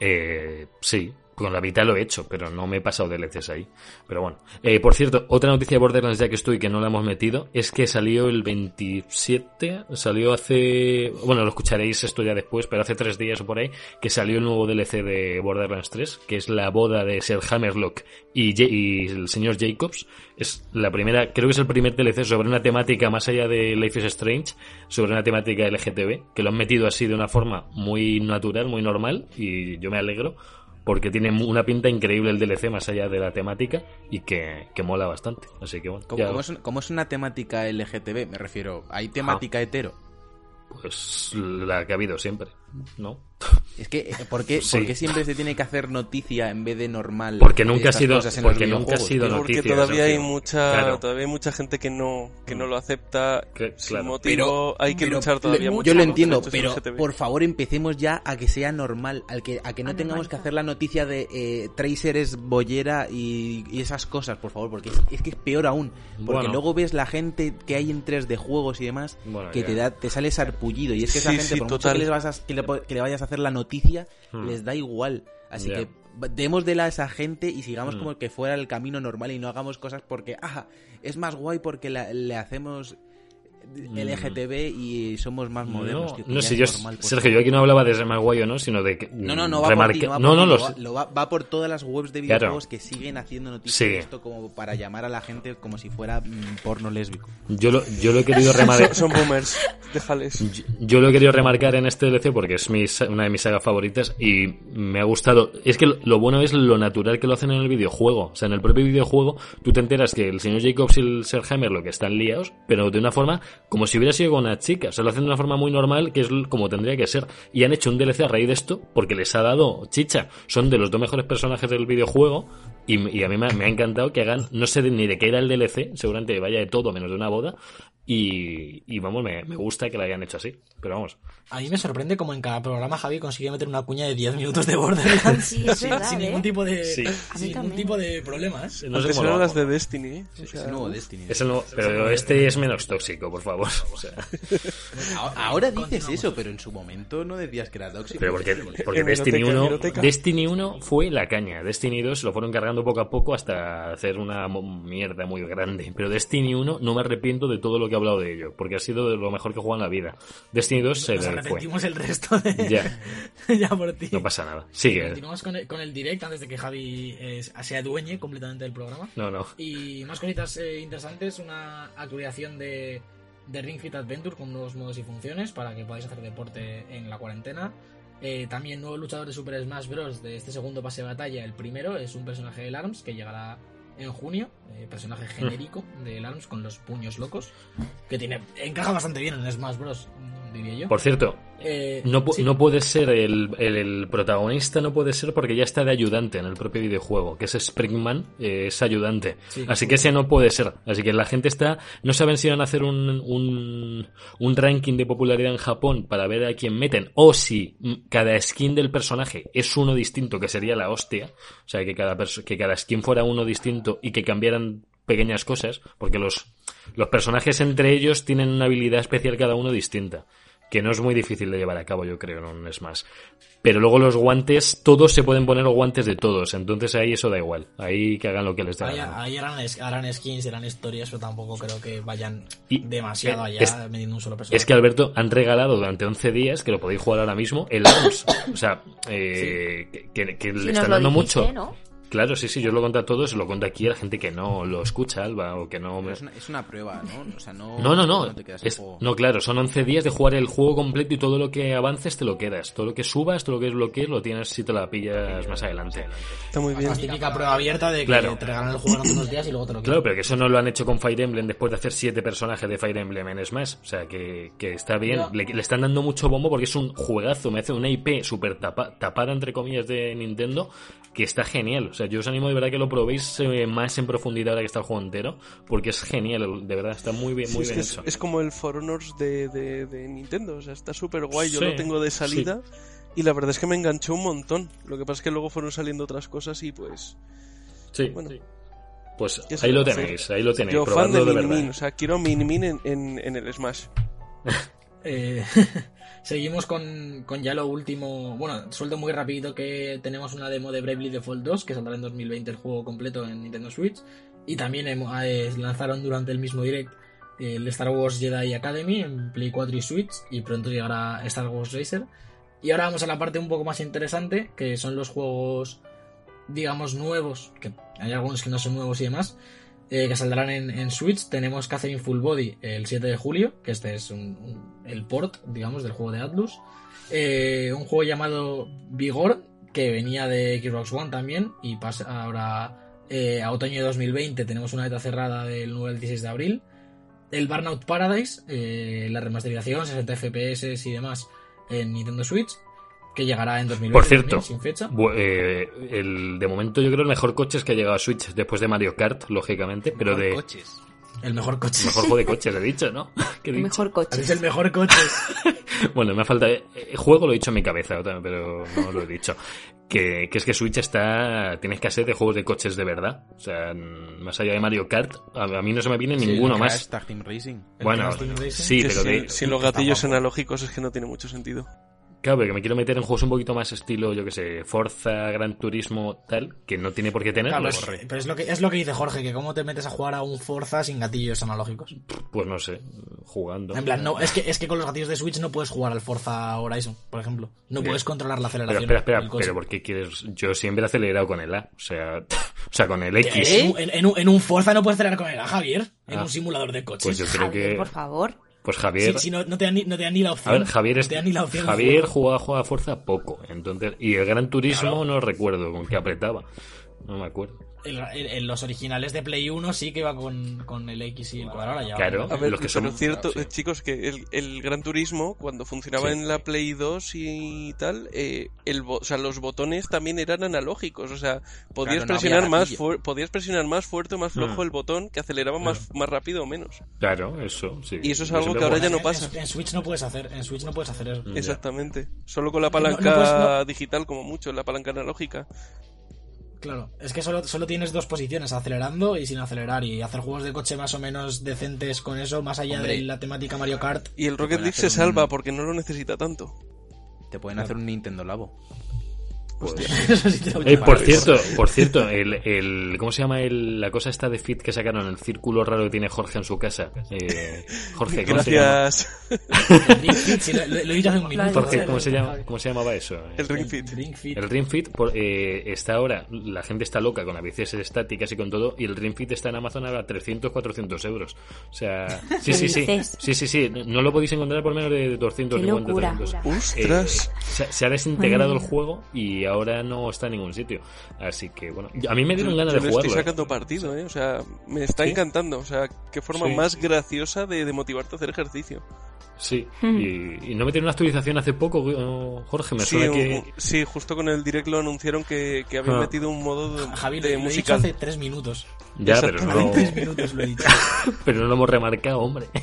Eh, sí, con la Vita lo he hecho, pero no me he pasado DLCs ahí. Pero bueno. Eh, por cierto, otra noticia de Borderlands ya que estoy que no la hemos metido es que salió el 27, salió hace... Bueno, lo escucharéis esto ya después, pero hace tres días o por ahí, que salió el nuevo DLC de Borderlands 3, que es la boda de Sir Hammerlock y, y el señor Jacobs. Es la primera, creo que es el primer DLC sobre una temática más allá de Life is Strange, sobre una temática LGTB, que lo han metido así de una forma muy natural, muy normal, y yo me alegro porque tiene una pinta increíble el DLC más allá de la temática y que, que mola bastante. Así que bueno, es, como es una temática LGTB, me refiero, hay temática hetero. pues la que ha habido siempre, ¿no? Es que, eh, ¿por qué, Sí. por qué siempre se tiene que hacer noticia en vez de normal? Porque nunca ha sido, cosas en los porque nunca ha sido tío? Porque noticia. todavía hay mucha, Claro. todavía hay mucha gente que no, que no lo acepta. Que- sin claro. motivo, hay que pero luchar todavía le- mucho. Yo lo entiendo, pero por favor empecemos ya a que sea normal, al que, a que no A tengamos que hacer la noticia de eh, Tracer es bollera y, y esas cosas, por favor, porque es, es que es peor aún. Porque Bueno. luego ves la gente que hay en 3 de juegos y demás Bueno, que ya. te da te sale sarpullido y es que esa Sí, gente sí, por mucho total. que, les vas a- que, le, que le vayas a hacer la noticia Hmm. les da igual. Así que demos de la a esa gente y sigamos Hmm. como que fuera el camino normal y no hagamos cosas porque, ah, es más guay porque la- le hacemos LGTB y somos más modernos. No, tío, no sé, yo, normal, por Sergio, yo aquí no hablaba de ser más guay o no, sino de que no, no, no va por ti, no va no, por no, ti, lo lo va- va, por todas las webs de Claro. videojuegos que siguen haciendo noticias Sí. de esto como para llamar a la gente como si fuera mm, porno lésbico. Yo lo, yo lo he querido remarcar. Son, son boomers, déjales. Yo- Yo lo he querido remarcar en este DLC porque es mi sa- una de mis sagas favoritas y me ha gustado. Es que lo, lo bueno es lo natural que lo hacen en el videojuego. O sea, en el propio videojuego tú te enteras que el señor Jacobs y el Sir Hammer lo que están liados, pero de una forma como si hubiera sido con una chica. O sea, lo hacen de una forma muy normal, que es como tendría que ser. Y han hecho un DLC a raíz de esto porque les ha dado chicha. Son de los dos mejores personajes del videojuego y, a mí me me ha encantado que hagan, no sé ni de qué era el DLC, seguramente vaya de todo menos de una boda. Y, y vamos, me, me gusta que lo hayan hecho así. Pero vamos, A mí me sorprende como en cada programa Javi consigue meter una cuña de 10 minutos de Borderlands Sí, es sin, verdad, sin ¿eh? ningún tipo de, Sí. Sin ningún tipo de problemas. no sé cómo las de Destiny, ¿eh? O Es el nuevo Destiny. Es el nuevo- pero este es menos tóxico, por favor. O sea, Ahora, ahora dices eso, pero en su momento no decías que era tóxico. pero porque, porque Destiny 1, hemeroteca. Destiny 1 fue la caña. Destiny 2 lo fueron cargando poco a poco hasta hacer una mierda muy grande. Pero Destiny 1 no me arrepiento de todo lo que he hablado de ello, porque ha sido de lo mejor que he jugado en la vida. Destiny 2 se Nos fue. el resto de... Ya. ya por ti. No pasa nada. Sigue. Continuamos con el, con el direct antes de que Javi eh, se adueñe completamente del programa. No, no. Y más cositas eh, interesantes, una actualización de, de Ring Fit Adventure con nuevos modos y funciones para que podáis hacer deporte en la cuarentena. Eh, también nuevo luchador de Super Smash Bros. de este segundo pase de batalla. El primero es un personaje del ARMS que llegará en junio. eh, personaje genérico del ARMS con los puños locos. Que tiene encaja bastante bien en Smash Bros. diría yo. Por cierto, Eh, No, sí. no puede ser el, el- el protagonista, no puede ser porque ya está de ayudante en el propio videojuego, que es Springman, eh, es ayudante. Sí. Así que ese no puede ser. Así que la gente está, no saben si van a hacer un, un, un ranking de popularidad en Japón para ver a quién meten, o si cada skin del personaje es uno distinto, que sería la hostia. O sea, que cada, que cada skin fuera uno distinto y que cambiaran pequeñas cosas, porque los, los personajes entre ellos tienen una habilidad especial cada uno distinta que no es muy difícil de llevar a cabo, yo creo, en un Smash. Pero luego los guantes, todos se pueden poner guantes de todos, entonces ahí eso da igual. Ahí que hagan lo que les dé la Ahí, gana. ahí harán, es- harán skins, harán historias, pero tampoco creo que vayan Y- demasiado eh, allá es- metiendo un solo personaje. Es que Alberto han regalado durante 11 días, que lo podéis jugar ahora mismo, el ARMS. O sea, eh, que, que- que Si le están dando dijiste, mucho. ¿no? Claro, sí, sí, yo lo cuento a todos, lo cuento aquí a la gente que no lo escucha, Alba, o que no... Pero es, una, es una prueba, ¿no? O sea, no... No, no, no. te quedas el Es- juego. no, claro, son 11 días de jugar el juego completo y todo lo que avances te lo quedas. Todo lo que subas, todo lo que desbloquees lo tienes si te la pillas más adelante. Está muy bien. La típica prueba abierta de que Claro. te regalan el juego en unos días y luego te lo Claro, quitan. pero que eso no lo han hecho con Fire Emblem después de hacer siete personajes de Fire Emblem en Smash. O sea, que, que está bien. Le están dando mucho bombo porque es un juegazo. Me hace una IP súper tapa- tapada, entre comillas, de Nintendo, que está genial. O sea, yo os animo de verdad que lo probéis eh, más en profundidad ahora que está el juego entero, porque es genial. De verdad, está muy bien, Sí, muy es, bien es, hecho. es como el For Honors de, de, de Nintendo, o sea, está súper guay. Yo Sí, lo tengo de salida y la verdad es que me enganchó un montón. Lo que pasa es que luego fueron saliendo otras cosas y pues. Sí. Bueno. Pues ¿Qué se ahí lo tenéis, ahí lo tenéis. Yo fan de Min Min, o sea, quiero Min Min en, en, en el Smash. Eh, seguimos con, con ya lo último. Bueno, suelto muy rapidito que tenemos una demo de Bravely Default 2 que saldrá en 2020 el juego completo en Nintendo Switch. Y también eh, lanzaron durante el mismo direct el Star Wars Jedi Academy en Play 4 y Switch. Y pronto llegará Star Wars Racer. Y ahora vamos a la parte un poco más interesante, que son los juegos, digamos, nuevos, que hay algunos que no son nuevos y demás, eh, que saldrán en, Switch. Tenemos Catherine Full Body el 7 de julio, que este es un- el port, digamos, del juego de Atlus. Eh, un juego llamado Vigor, que venía de Xbox One también, y pasa ahora eh, a otoño de 2020 tenemos una beta cerrada del 9 al 16 de abril. El Burnout Paradise, eh, la remasterización, 60 FPS y demás en Nintendo Switch, que llegará en 2020 Por cierto, también, sin fecha. Eh, el, de momento yo creo el mejor coche es que ha llegado a Switch después de Mario Kart, lógicamente, pero de coches. El mejor coche. el mejor juego de coches he dicho, ¿no? ¿Qué he El dicho? mejor coche. Es el mejor coche. Bueno, me falta eh, juego lo he dicho en mi cabeza, pero no lo he dicho. Que, que es que Switch está tiene escasez de juegos de coches de verdad, o sea, más allá de Mario Kart, a, a mí no se me viene Sí, ninguno el más. Tag Team Racing. Bueno, Team Racing. sí, Que pero sin, de, sin los gatillos Tampoco. analógicos es que no tiene mucho sentido. Claro, pero que me quiero meter en juegos un poquito más estilo, yo que sé, Forza, Gran Turismo, tal, que no tiene por qué tenerlo. Claro, es- pero es lo, que, es lo que dice Jorge, que cómo te metes a jugar a un Forza sin gatillos analógicos. Pues no sé, jugando. En plan, no, es que, es que con los gatillos de Switch no puedes jugar al Forza Horizon, por ejemplo. No puedes controlar la Pero aceleración. espera, espera, coche. pero ¿por qué quieres? Yo siempre he acelerado con el A, o sea, o sea, con el X. En- en un, en un Forza no puedes acelerar con el A, Javier. En Ah. un simulador de coches. Pues yo creo Javier, que, por favor. Pues Javier, Sí, sí, no, no te dan ni, no te dan ni la a opción. ver, Javier, no es, dan ni la opción Javier jugaba, jugaba Forza poco, entonces, y el Gran Turismo Claro. no recuerdo con qué apretaba, no me acuerdo. El- los originales de Play 1 sí que iba con, con el X y el cuadrado. Ahora ya Claro. A ver, Los que pero son- cierto, sí. eh, chicos, que el, el Gran Turismo, cuando funcionaba Sí. en la Play 2 y tal, eh, el o sea, los botones también eran analógicos. O sea, podías Claro, no presionar había más podías presionar más fuerte o más flojo Mm. el botón que aceleraba más, más rápido o menos. Claro, eso, sí. Y eso es algo que ahora ya no En- pasa. En, en Switch no puedes hacer, en Switch no puedes hacer eso. Exactamente. Solo con la no palanca puedes- no- digital como mucho, la palanca analógica. Claro, es que solo, solo tienes dos posiciones, acelerando y sin acelerar, y hacer juegos de coche más o menos decentes con eso, más allá Hombre. de la temática Mario Kart. Y el Rocket League se un- salva porque no lo necesita tanto. Te pueden hacer un Nintendo Labo. Pues- Eso sí te lo Eh, por cierto, por cierto, el, el ¿cómo se llama el, la cosa esta de Fit que sacaron? El círculo raro que tiene Jorge en su casa. Eh, Jorge, ¿cómo se llama? Gracias. Lo, lo- he hace un minuto. Jorge. ¿cómo se, llama, ¿cómo se llamaba eso? El Ring Fit. Ring Fit. El Ring Fit por- eh, está ahora, la gente está loca con las bicis estáticas y con todo, y el Ring Fit está en Amazon a 300, 400 euros. O sea, sí, ¿Qué sí, sí. Sí, sí, sí. No lo podéis encontrar por menos de 250, Qué locura. 300. ¡Ostras! Eh, se, se ha desintegrado Ay. el juego y ahora no está en ningún sitio. Así que, bueno, a mí me dieron ganas de jugarlo. estoy ¿eh? sacando partido, ¿eh? O sea, me está ¿Sí? encantando. O sea, qué forma Sí. más graciosa de, de motivarte a hacer ejercicio. Sí, Hmm. y, y no metieron una actualización hace poco, ¿no? Jorge, me Sí, suena un- que... sí, justo con el direct lo anunciaron que, que habían Ah. metido un modo de, Javi, de lo, lo he dicho musical. hace tres minutos. Ya, pero no, Hace tres minutos lo he dicho. pero no lo hemos remarcado, hombre.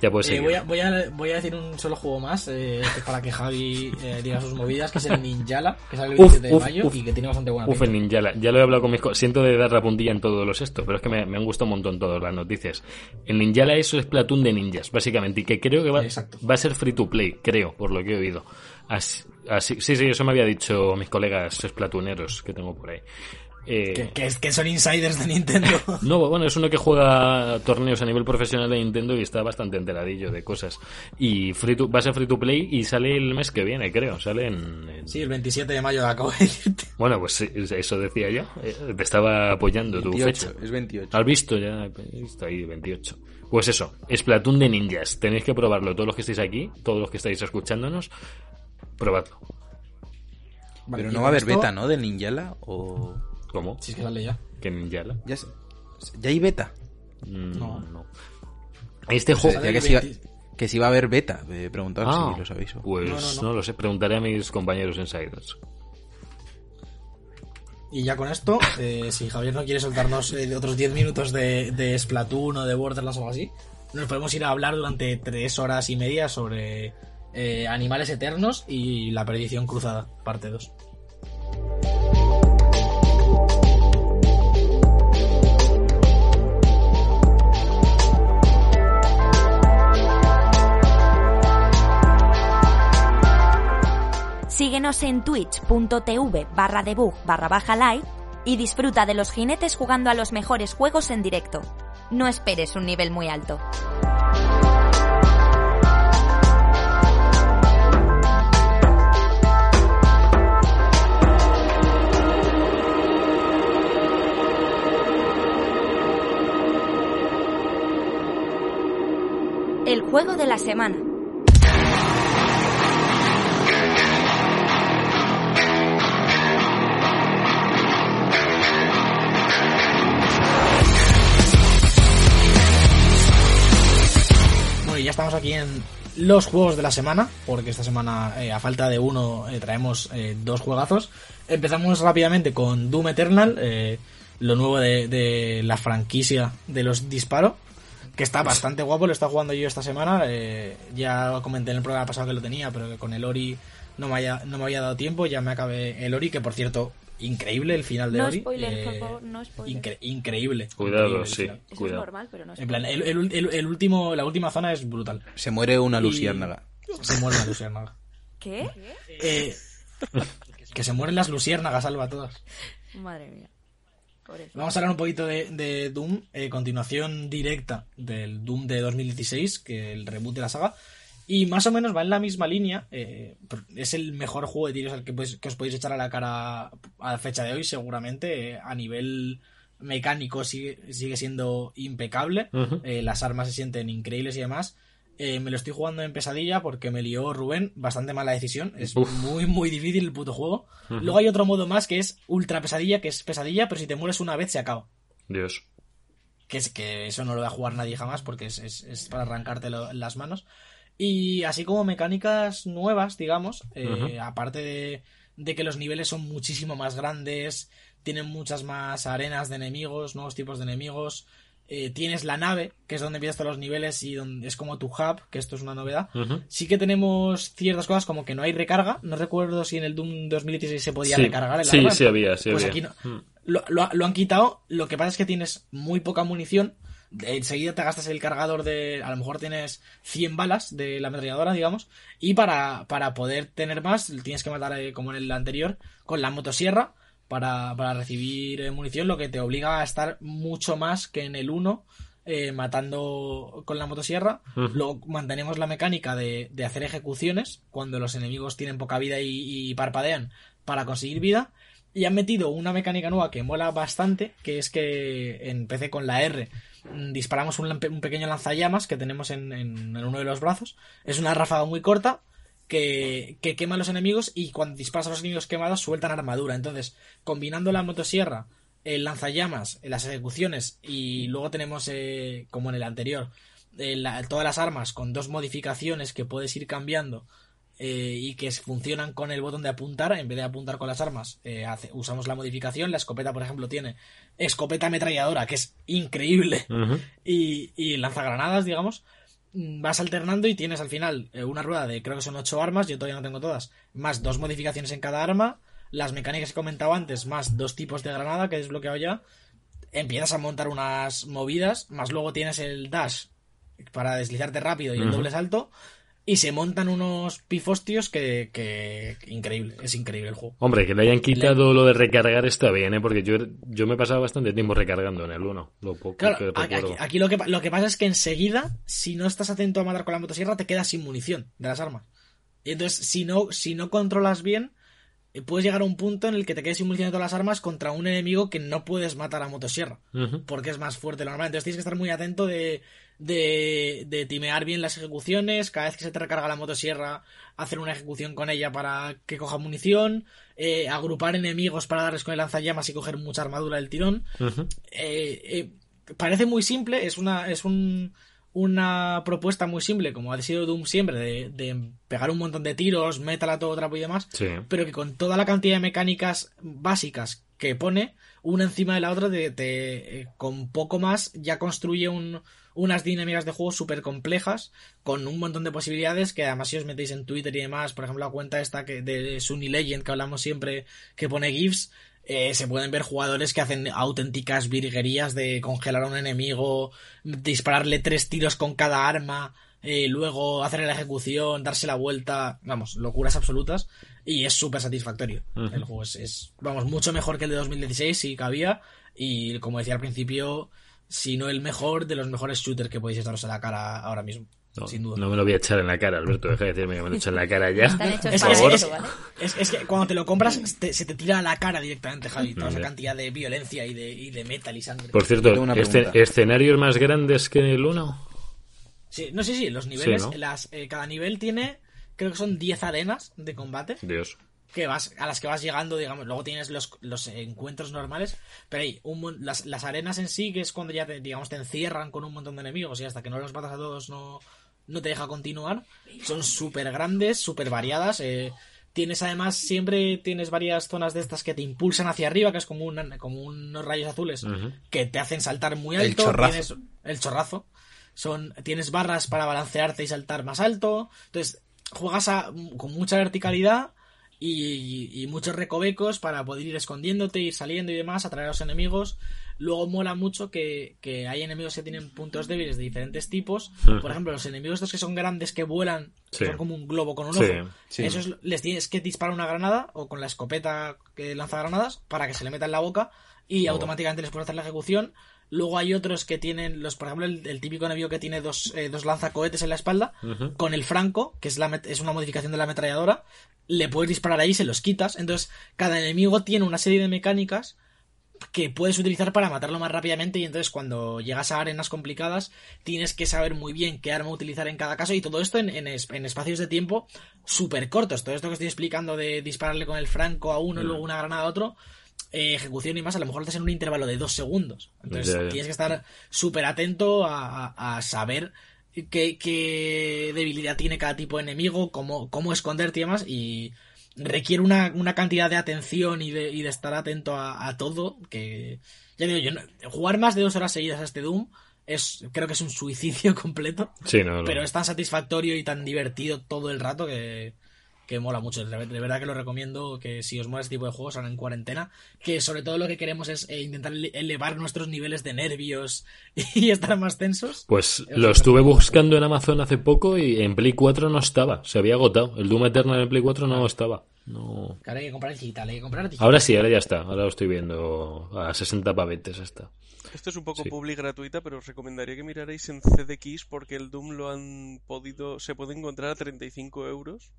Ya pues Eh, voy, a, voy, a, voy a decir un solo juego más, eh, para que Javi eh, diga sus movidas, que es el Ninjala, que sale el Uf, 27 de mayo uf. y que tiene bastante buena Uf, el Ninjala. Ya lo he hablado con mis... co- Siento de dar la puntilla en todos los estos, pero es que me, me han gustado un montón todas las noticias. El Ninjala eso es Platoon de ninjas, básicamente, y que creo que va, va a ser free to play, creo, por lo que he oído. Así, así- sí, sí, eso me había dicho mis colegas esplatuneros que tengo por ahí. Eh, Que, que es- que son insiders de Nintendo. No, bueno, es uno que juega torneos a nivel profesional de Nintendo y está bastante enteradillo de cosas. Y free to, va a ser free to play y sale el mes que viene, creo. Sale en. en- Sí, el 27 de mayo acabo de decirte. Bueno, pues sí, eso decía yo. Eh, Te estaba apoyando tu 28, fecha. es 28. ¿Has visto ya? Está ahí, 28. Pues eso, Splatoon de ninjas. Tenéis que probarlo. Todos los que estáis aquí, todos los que estáis escuchándonos, probadlo. Vale, Pero no va a haber esto- beta, ¿no? De Ninjala o... ¿Cómo? Si es que sale ya. ¿Que ninjala? Ya, hay beta. Mm, No. no. Este juego... que, iba, 20. que sí iba a haber beta. Me preguntaba Ah, si lo sabéis. pues No, no, no, no. lo sé. Preguntaré a mis compañeros insiders. Y ya con esto, eh, si Javier no quiere soltarnos eh, otros 10 minutos de, de Splatoon o de Borderlands o algo así, nos podemos ir a hablar durante 3 horas y media sobre eh, Animales Eternos y La Perdición Cruzada, parte 2. Síguenos en twitch.tv barra debug barra baja live y disfruta de los jinetes jugando a los mejores juegos en directo. No esperes un nivel muy alto. El juego de la semana. Aquí en los juegos de la semana, porque esta semana, eh, a falta de uno, eh, traemos eh, dos juegazos. Empezamos rápidamente con Doom Eternal, lo nuevo de, la franquicia de los disparo, que está bastante guapo, lo está jugando yo esta semana. ya comenté en el programa pasado que lo tenía, pero que con el Ori no me, haya, no me había dado tiempo, ya me acabé el Ori, que por cierto, increíble el final de No Ori. spoilers, eh, por favor, no spoilers. incre- increíble. Cuidado, increíble sí. Eso Cuidado. es normal, pero no es En plan, el, el- el- el último, la última zona es brutal. Se muere una Y- luciérnaga. Se muere la luciérnaga. ¿Qué? Eh, que se mueren las luciérnagas, salva todas. Madre mía. Vamos a hablar un poquito de, de Doom, eh, continuación directa del Doom de 2016, que el reboot de la saga. Y más o menos va en la misma línea. eh, es el mejor juego de tiros al que, podéis- que os podéis echar a la cara a la fecha de hoy, seguramente. eh, a nivel mecánico sigue, sigue siendo impecable. Eh, las armas se sienten increíbles y demás. Me lo estoy jugando en pesadilla porque me lió Rubén, bastante mala decisión. Es Uf. muy, muy difícil el puto juego. Luego hay otro modo más que es ultra pesadilla, que es pesadilla, pero si te mueres una vez se acaba. Dios. Que es que eso no lo va a jugar nadie jamás porque es, es- es para arrancarte las manos. Y así como mecánicas nuevas, digamos, eh, aparte de, de que los niveles son muchísimo más grandes, tienen muchas más arenas de enemigos, nuevos tipos de enemigos. eh, tienes la nave, que es donde empiezas todos los niveles y donde es como tu hub, que esto es una novedad. Sí que tenemos ciertas cosas como que no hay recarga. No recuerdo si en el Doom 2016 se podía Sí. recargar el Sí, arma. sí había, sí pues había. aquí no. Mm. Lo, lo- lo han quitado. Lo que pasa es que tienes muy poca munición. Enseguida te gastas el cargador de. A lo mejor tienes 100 balas de la ametralladora, digamos. Y para, para poder tener más, tienes que matar, eh, como en el anterior, con la motosierra. Para, para recibir eh, munición, lo que te obliga a estar mucho más que en el 1 eh, matando con la motosierra. Ujú. Luego mantenemos la mecánica de, de hacer ejecuciones cuando los enemigos tienen poca vida y, y parpadean para conseguir vida. Y han metido una mecánica nueva que mola bastante, que es que empecé con la R. mm, Disparamos un, pequeño lanzallamas que tenemos en, uno de los brazos. Es una ráfaga muy corta que, que quema a los enemigos y cuando disparas a los enemigos quemados sueltan armadura. Entonces, combinando la motosierra, el lanzallamas, las ejecuciones y luego tenemos, eh, como en el anterior, eh, todas las armas con dos modificaciones que puedes ir cambiando eh, y que funcionan con el botón de apuntar en vez de apuntar con las armas. Eh, hace- usamos la modificación la escopeta por ejemplo tiene escopeta ametralladora que es increíble y, y lanzagranadas digamos Mm, vas alternando y tienes al final eh, una rueda de creo que son ocho armas yo todavía no tengo todas más dos modificaciones en cada arma las mecánicas que he comentado antes más dos tipos de granada que he desbloqueado ya empiezas a montar unas movidas más luego tienes el dash para deslizarte rápido y el doble salto y se montan unos pifostios que, que, increíble, es increíble el juego. Hombre, que le hayan quitado lo de recargar está bien, ¿eh? Porque yo, yo me he pasado bastante tiempo recargando en el 1. Lo poco Claro, que aquí, recuerdo. aquí lo, que, lo que pasa es que enseguida, si no estás atento a matar con la motosierra, te quedas sin munición de las armas. Y entonces, si no, si no controlas bien, eh, puedes llegar a un punto en el que te quedes sin munición de todas las armas contra un enemigo que no puedes matar a motosierra. Porque es más fuerte lo normal. Entonces tienes que estar muy atento de, de, de timear bien las ejecuciones. Cada vez que se te recarga la motosierra, hacer una ejecución con ella para que coja munición. eh, agrupar enemigos para darles con el lanzallamas y coger mucha armadura del tirón eh, eh, parece muy simple, es una, es un, una propuesta muy simple, como ha sido Doom siempre, de, de pegar un montón de tiros, metal a todo trapo y demás, Sí. pero que con toda la cantidad de mecánicas básicas que pone, una encima de la otra, te, te- eh, con poco más ya construye un, unas dinámicas de juego súper complejas, con un montón de posibilidades, que además si os metéis en Twitter y demás, por ejemplo la cuenta esta que de Sunny Legend que hablamos siempre, que pone GIFs, eh, se pueden ver jugadores que hacen auténticas virguerías de congelar a un enemigo, dispararle tres tiros con cada arma, eh, luego hacerle la ejecución, darse la vuelta, vamos, locuras absolutas, y es súper satisfactorio. El juego es, es, vamos, mucho mejor que el de 2016, si cabía, y como decía al principio, si no el mejor de los mejores shooters que podéis estaros a la cara ahora mismo, No, sin duda. no me lo voy a echar en la cara, Alberto. Deja de decirme que me lo he hecho en la cara ya. Es, Por favor. ¿vale? es- es que cuando te lo compras te- se te tira a la cara directamente, Javi, toda esa cantidad de violencia y de, y de metal y sangre. Por cierto, pregunta. ¿escenarios más grandes que el 1? Sí, no sé si los niveles, Sí, ¿no? las, eh, cada nivel tiene, creo que son 10 arenas de combate Dios. que vas, a las que vas llegando, digamos, luego tienes los, los encuentros normales, pero hay un, las, las arenas en sí, que es cuando ya te, digamos, te encierran con un montón de enemigos y hasta que no los matas a todos no, no te deja continuar, son súper grandes, súper variadas, eh, Tienes además, siempre tienes varias zonas de estas que te impulsan hacia arriba, que es como, una- como unos rayos azules que te hacen saltar muy El alto. chorrazo. Tienes el chorrazo. Son, tienes barras para balancearte y saltar más alto. Entonces, juegas a- con mucha verticalidad y, y muchos recovecos para poder ir escondiéndote, ir saliendo y demás, atraer a los enemigos. Luego mola mucho que, que hay enemigos que tienen puntos débiles de diferentes tipos. Ujú. Por ejemplo, los enemigos estos que son grandes, que vuelan, Sí. son como un globo con un Sí, ojo. sí. Esos les tienes que disparar una granada o con la escopeta que lanza granadas para que se le meta en la boca y Oh. automáticamente les puedes hacer la ejecución. Luego hay otros que tienen, los por ejemplo, el, el típico enemigo que tiene dos, eh, dos lanzacohetes en la espalda, con el franco, que es, la, es una modificación de la ametralladora, le puedes disparar ahí se los quitas. Entonces, cada enemigo tiene una serie de mecánicas que puedes utilizar para matarlo más rápidamente y entonces cuando llegas a arenas complicadas tienes que saber muy bien qué arma utilizar en cada caso y todo esto en, en es- en espacios de tiempo súper cortos. Todo esto que estoy explicando de dispararle con el franco a uno y luego una granada a otro, eh, ejecución y más, a lo mejor lo haces en un intervalo de dos segundos. Entonces tienes que estar súper atento a, a- a saber qué, qué debilidad tiene cada tipo de enemigo, cómo, cómo esconderte y demás y requiere una, una cantidad de atención y de, y de estar atento a, a todo que ya digo yo no- jugar más de dos horas seguidas a este Doom es creo que es un suicidio completo Sí, no, no. pero es tan satisfactorio y tan divertido todo el rato que, que mola mucho. De verdad que lo recomiendo que si os mola este tipo de juegos, ahora en cuarentena, que sobre todo lo que queremos es eh, intentar ele- elevar nuestros niveles de nervios y estar más tensos. Pues Es lo estuve buscando en Amazon hace poco y en Play 4 no estaba. Se había agotado. El Doom Eternal en Play 4 no estaba. No. Ahora hay que comprar digital, hay que comprar digital. Ahora sí, ahora ya está. Ahora lo estoy viendo a 60 pavetes está. Esto es un poco Sí. publi gratuita, pero os recomendaría que mirarais en CDX porque el Doom lo han podido, se puede encontrar a 35 euros.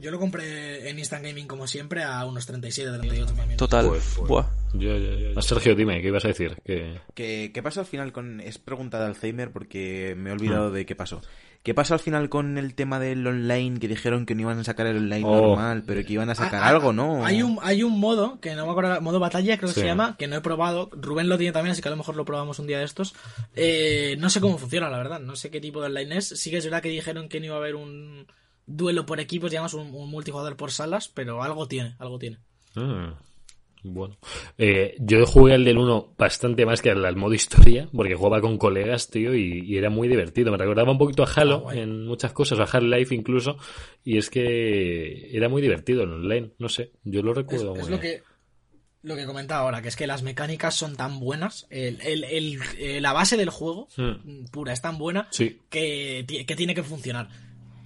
Yo lo compré en Instant Gaming como siempre a unos 37, 38 también. Total. Pues, pues. Buah. Ya. Sergio, dime, ¿qué ibas a decir? Que... ¿Qué, qué pasó al final con.? Es pregunta de Alzheimer porque me he olvidado de qué pasó. ¿Qué pasó al final con el tema del online? Que dijeron que no iban a sacar el online Oh. normal, pero que iban a sacar Ah, ah, algo, ¿no? Hay un, hay un modo, que no me acuerdo, modo batalla creo que Sí. se llama, que no he probado. Rubén lo tiene también, así que a lo mejor lo probamos un día de estos. Eh, no sé cómo funciona, la verdad. No sé qué tipo de online es. Sí que es verdad que dijeron que no iba a haber un duelo por equipos, digamos, un, un multijugador por salas, pero algo tiene, algo tiene. Ah, bueno. Eh, yo jugué al del 1 bastante más que al, al modo historia, porque jugaba con colegas, tío, y, y era muy divertido. Me recordaba un poquito a Halo Ah, en muchas cosas, a Half-Life incluso, y es que era muy divertido en online, no sé, yo lo recuerdo es muy lo que lo que comentaba ahora, que es que las mecánicas son tan buenas, el, el- el- eh, la base del juego Hmm. mm, pura es tan buena Sí, que, que tiene que funcionar.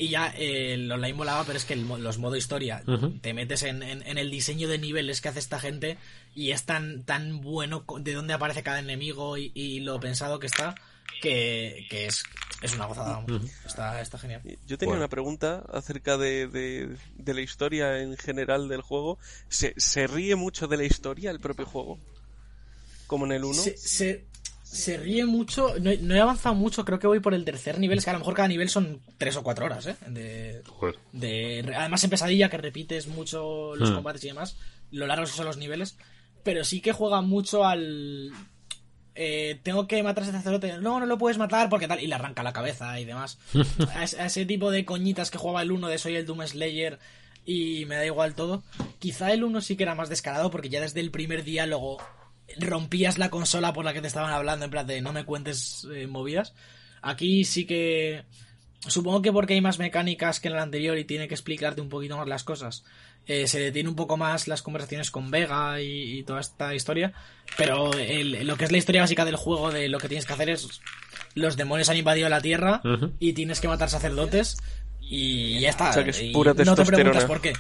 Y ya eh, el online molaba, pero es que el los modo historia, te metes en, en- en el diseño de niveles que hace esta gente y es tan, tan bueno de dónde aparece cada enemigo y, y lo pensado que está, que, que es, es una gozada. vamos. está, está genial. Yo tenía Bueno. una pregunta acerca de, de- de la historia en general del juego. ¿Se, ¿Se ríe mucho de la historia el propio juego? Como en el 1. Se, se, se ríe mucho, no, he- no he avanzado mucho, creo que voy por el tercer nivel, es que a lo mejor cada nivel son tres o cuatro horas, ¿eh? De, Joder. de además en pesadilla que repites mucho los Hmm. combates y demás lo largos son los niveles pero sí que juega mucho al eh, tengo que matar a ese sacerdote no no lo puedes matar porque tal y le arranca la cabeza y demás a, ese- a ese tipo de coñitas que jugaba el 1 de soy el Doom Slayer y me da igual todo quizá el 1 sí que era más descarado porque ya desde el primer diálogo rompías la consola por la que te estaban hablando en plan de no me cuentes eh, movidas aquí sí que Supongo que porque hay más mecánicas que en el anterior y tiene que explicarte un poquito más las cosas. eh, se detiene un poco más las conversaciones con Vega y, y toda esta historia. Pero el- lo que es la historia básica del juego, de lo que tienes que hacer es. Los demonios han invadido la tierra y tienes que matar sacerdotes. Y ya está. O sea, que es Y pura no te preguntas por qué.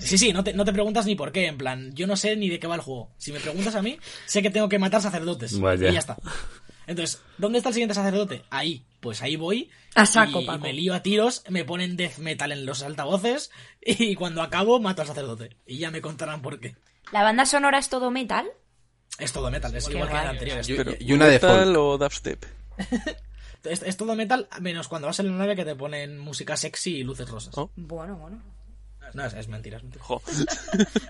Sí, sí, no te, no te preguntas ni por qué. En plan, yo no sé ni de qué va el juego. Si me preguntas a mí, sé que tengo que matar sacerdotes. Vaya. Y ya está. Entonces, ¿dónde está el siguiente sacerdote? Ahí. Pues ahí voy. A saco, y, Paco. me lío a tiros, me ponen death metal en los altavoces y cuando acabo mato al sacerdote. Y ya me contarán por qué. ¿La banda sonora es todo metal? Es todo metal, es Qué igual que en el guay. anterior. Y- Pero, y una ¿metal default. o dubstep? es- es todo metal, menos cuando vas en la nave que te ponen música sexy y luces rosas. Oh. Bueno, bueno. No, es, es mentira, es mentira. Jo.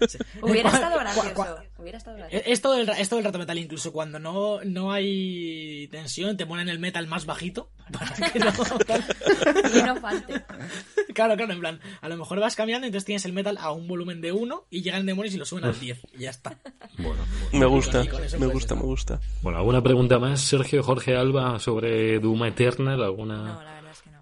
Sí. Hubiera estado gracioso. Hubiera estado Es gracioso. es todo, el, es todo el rato metal, incluso cuando no, no hay tensión, te ponen el metal más bajito. Para que no, tal. Que no falte. Claro, claro, en plan, a lo mejor vas cambiando y entonces tienes el metal a un volumen de 1 y llegan demonios y lo suben al 10 y ya está. Bueno, Me gusta, me gusta, estar. me gusta. bueno, ¿alguna pregunta más, Sergio Jorge Alba, sobre Doom Eternal? ¿Alguna No, la verdad es que no.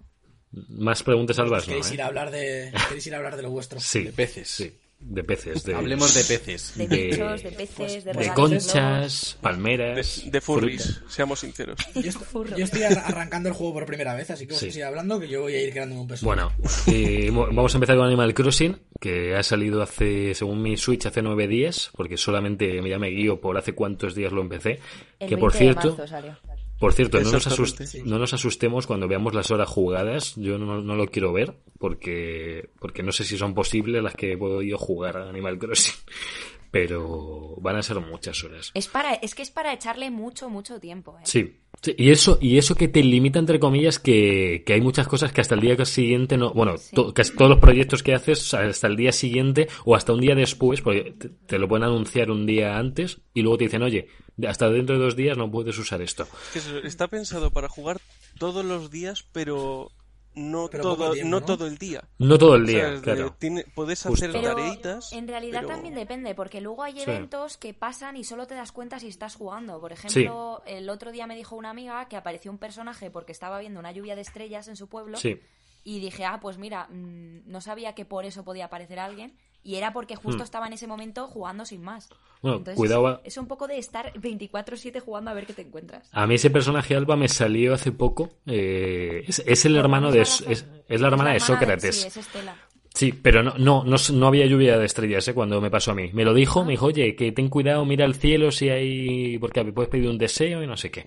Más preguntas, Albas? No, ¿Queréis ir ¿eh? a hablar de, queréis ir a hablar de lo vuestro? Sí, De peces. Sí, de peces. De, Hablemos de peces. De De- bichos, de peces, de de conchas, De, palmeras. de furries, fruta. seamos sinceros. Yo, est- yo estoy ar- arrancando el juego por primera vez, así que Sí. vosotros ir hablando que yo voy a ir creándome un personaje. Bueno, eh, mo- vamos a empezar con Animal Crossing, que ha salido hace, según mi Switch, hace nueve días, porque solamente ya me guío por hace cuántos días lo empecé. El que por 20 de cierto, marzo salió. Por cierto, no nos, asust- no nos asustemos cuando veamos las horas jugadas. Yo no, no lo quiero ver, porque, porque no sé si son posibles las que he podido jugar a Animal Crossing. Pero van a ser muchas horas. Es, para, es que es para echarle mucho, mucho tiempo. ¿eh? Sí. sí, Y eso, y eso que te limita, entre comillas, que, que hay muchas cosas que hasta el día siguiente no. Bueno, Sí. to- casi todos los proyectos que haces hasta el día siguiente o hasta un día después, porque te, te lo pueden anunciar un día antes y luego te dicen, oye, hasta dentro de dos días no puedes usar esto. Que está pensado para jugar todos los días, pero no, Pero todo, tiempo, no ¿no? todo el día. No todo el O sea, día, claro. tiene- puedes Justo. hacer Pero tareitas. en realidad pero- también depende, porque luego hay Sí. eventos que pasan y solo te das cuenta si estás jugando. Por ejemplo, el otro día me dijo una amiga que apareció un personaje porque estaba viendo una lluvia de estrellas en su pueblo. Sí. Y dije, ah, pues mira, mm, no sabía que por eso podía aparecer alguien. Y era porque justo Hmm. estaba en ese momento jugando sin más. Bueno, Entonces, cuidado. Es un poco de estar 24-7 jugando a ver qué te encuentras. A mí ese personaje Alba me salió hace poco. eh, es, es el hermano de es, es la hermana de Sócrates. Sí, es Estela. Sí, pero no, no, no, no había lluvia de estrellas ¿eh? cuando me pasó a mí. Me lo dijo, me dijo, oye, que ten cuidado, mira al cielo si hay... porque puedes pedir un deseo y no sé qué.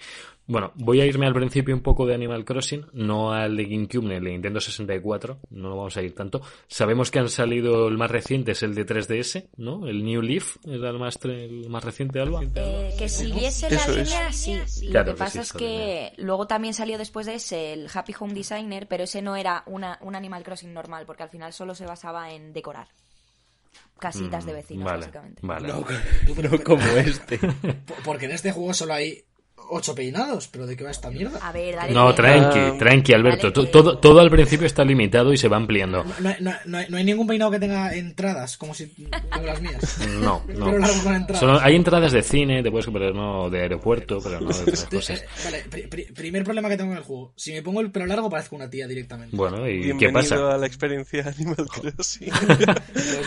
Bueno, voy a irme al principio un poco de Animal Crossing, no al de GameCube ni el de Nintendo 64, no vamos a ir tanto. Sabemos que han salido, el más reciente es el de 3DS, ¿no? El New Leaf, era el más, tre- el más reciente, Alba. Eh, que siguiese la Eso es. línea, sí. Lo Claro que que pasa sí, es que luego también salió después de ese el Happy Home Designer, pero ese no era una, un Animal Crossing normal, porque al final solo se basaba en decorar. Casitas de vecinos, Mm, vale, básicamente. Vale. No, No como este. po- porque en este juego solo hay ocho peinados, pero ¿de qué va esta mierda? A ver, dale. No, tranqui, Ah, tranqui, Alberto. dale. Todo, todo al principio está limitado y se va ampliando. No, no hay- no hay- no ningún peinado que tenga entradas, como si como las mías. No, Pero no. largo con entradas. Solo hay entradas de cine, te puedes pero no de aeropuerto, pero no de otras Eh, cosas. eh, Vale, pri- pri- primer problema que tengo en el juego. Si me pongo el pelo largo parezco una tía directamente. Bueno, ¿y qué Bienvenido pasa? a la experiencia Animal Crossing.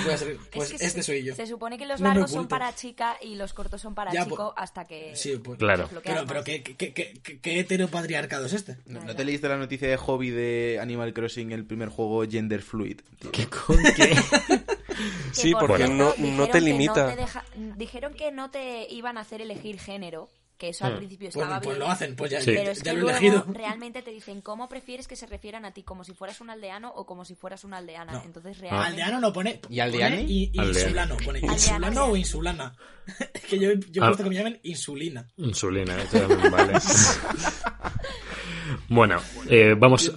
Pues, pues Es que este se- soy yo. Se supone que los largos son para chica y los cortos son para Ya, chico pues- hasta que. Sí, pues, Claro. Pero. Pero ¿qué, qué, qué, qué- qué heteropatriarcado es este? ¿No, no te leíste la noticia de hobby de Animal Crossing, el primer juego gender fluid? tío? ¿Qué con qué? Sí, por porque no- no te limita. te deja- dijeron que no te iban a hacer elegir género, que eso al Hmm. principio Pues, estaba pues bien. lo hacen, pues ya, Sí. Pero es ya que lo he luego elegido. realmente te dicen cómo prefieres que se refieran a ti, como si fueras un aldeano o como si fueras una aldeana. No. Entonces Ah. realmente... Aldeano no pone. ¿Y aldeani? pone i- Aldeano. insulano. Pone Aldeano, insulano aldeano. o insulana. Es que yo, yo he Ah. puesto que me llamen insulina. Insulina, ¿eh? También vale. bueno, eh, vamos.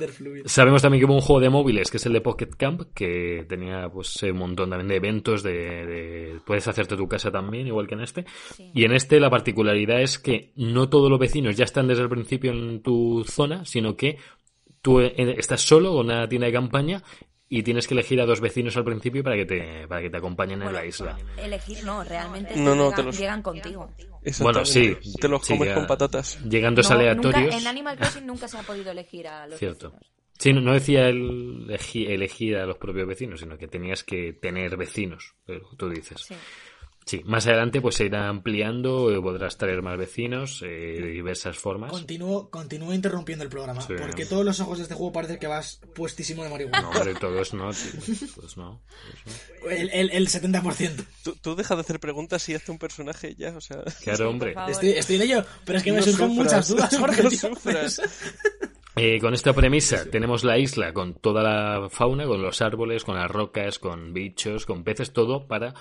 Sabemos también que hubo un juego de móviles que es el de Pocket Camp que tenía pues un montón también de eventos de, de- puedes hacerte tu casa también igual que en este Sí. y en este la particularidad es que no todos los vecinos ya están desde el principio en tu zona sino que tú eh, estás solo con una tienda de campaña y tienes que elegir a dos vecinos al principio para que te para que te acompañen en Bueno, la isla Elegir no, realmente No, no, llegan, te los- llegan contigo. bueno sí. Te los sí, comes con patatas. llegan dos No, aleatorios nunca- en Animal Crossing nunca se ha podido elegir a los Cierto. vecinos. Sí, no, no decía el elegir, elegir a los propios vecinos, sino que tenías que tener vecinos, eh, tú dices. Sí. Sí, más adelante pues se irá ampliando, eh, podrás traer más vecinos eh, de diversas formas. Continúo, continúo interrumpiendo el programa. Sí. Porque todos los ojos de este juego parece que vas puestísimo de marihuana. No, hombre, todos no, tío. Todos no. todos no. El, el, el 70%. Tú, tú deja de hacer preguntas y hazte un personaje ya, o sea... Claro, hombre. Estoy, estoy en ello, pero es que me No surgen sufras, muchas dudas, Jorge. no tío. sufras. Eh, con esta premisa tenemos la isla con toda la fauna, con los árboles, con las rocas, con bichos, con peces, todo para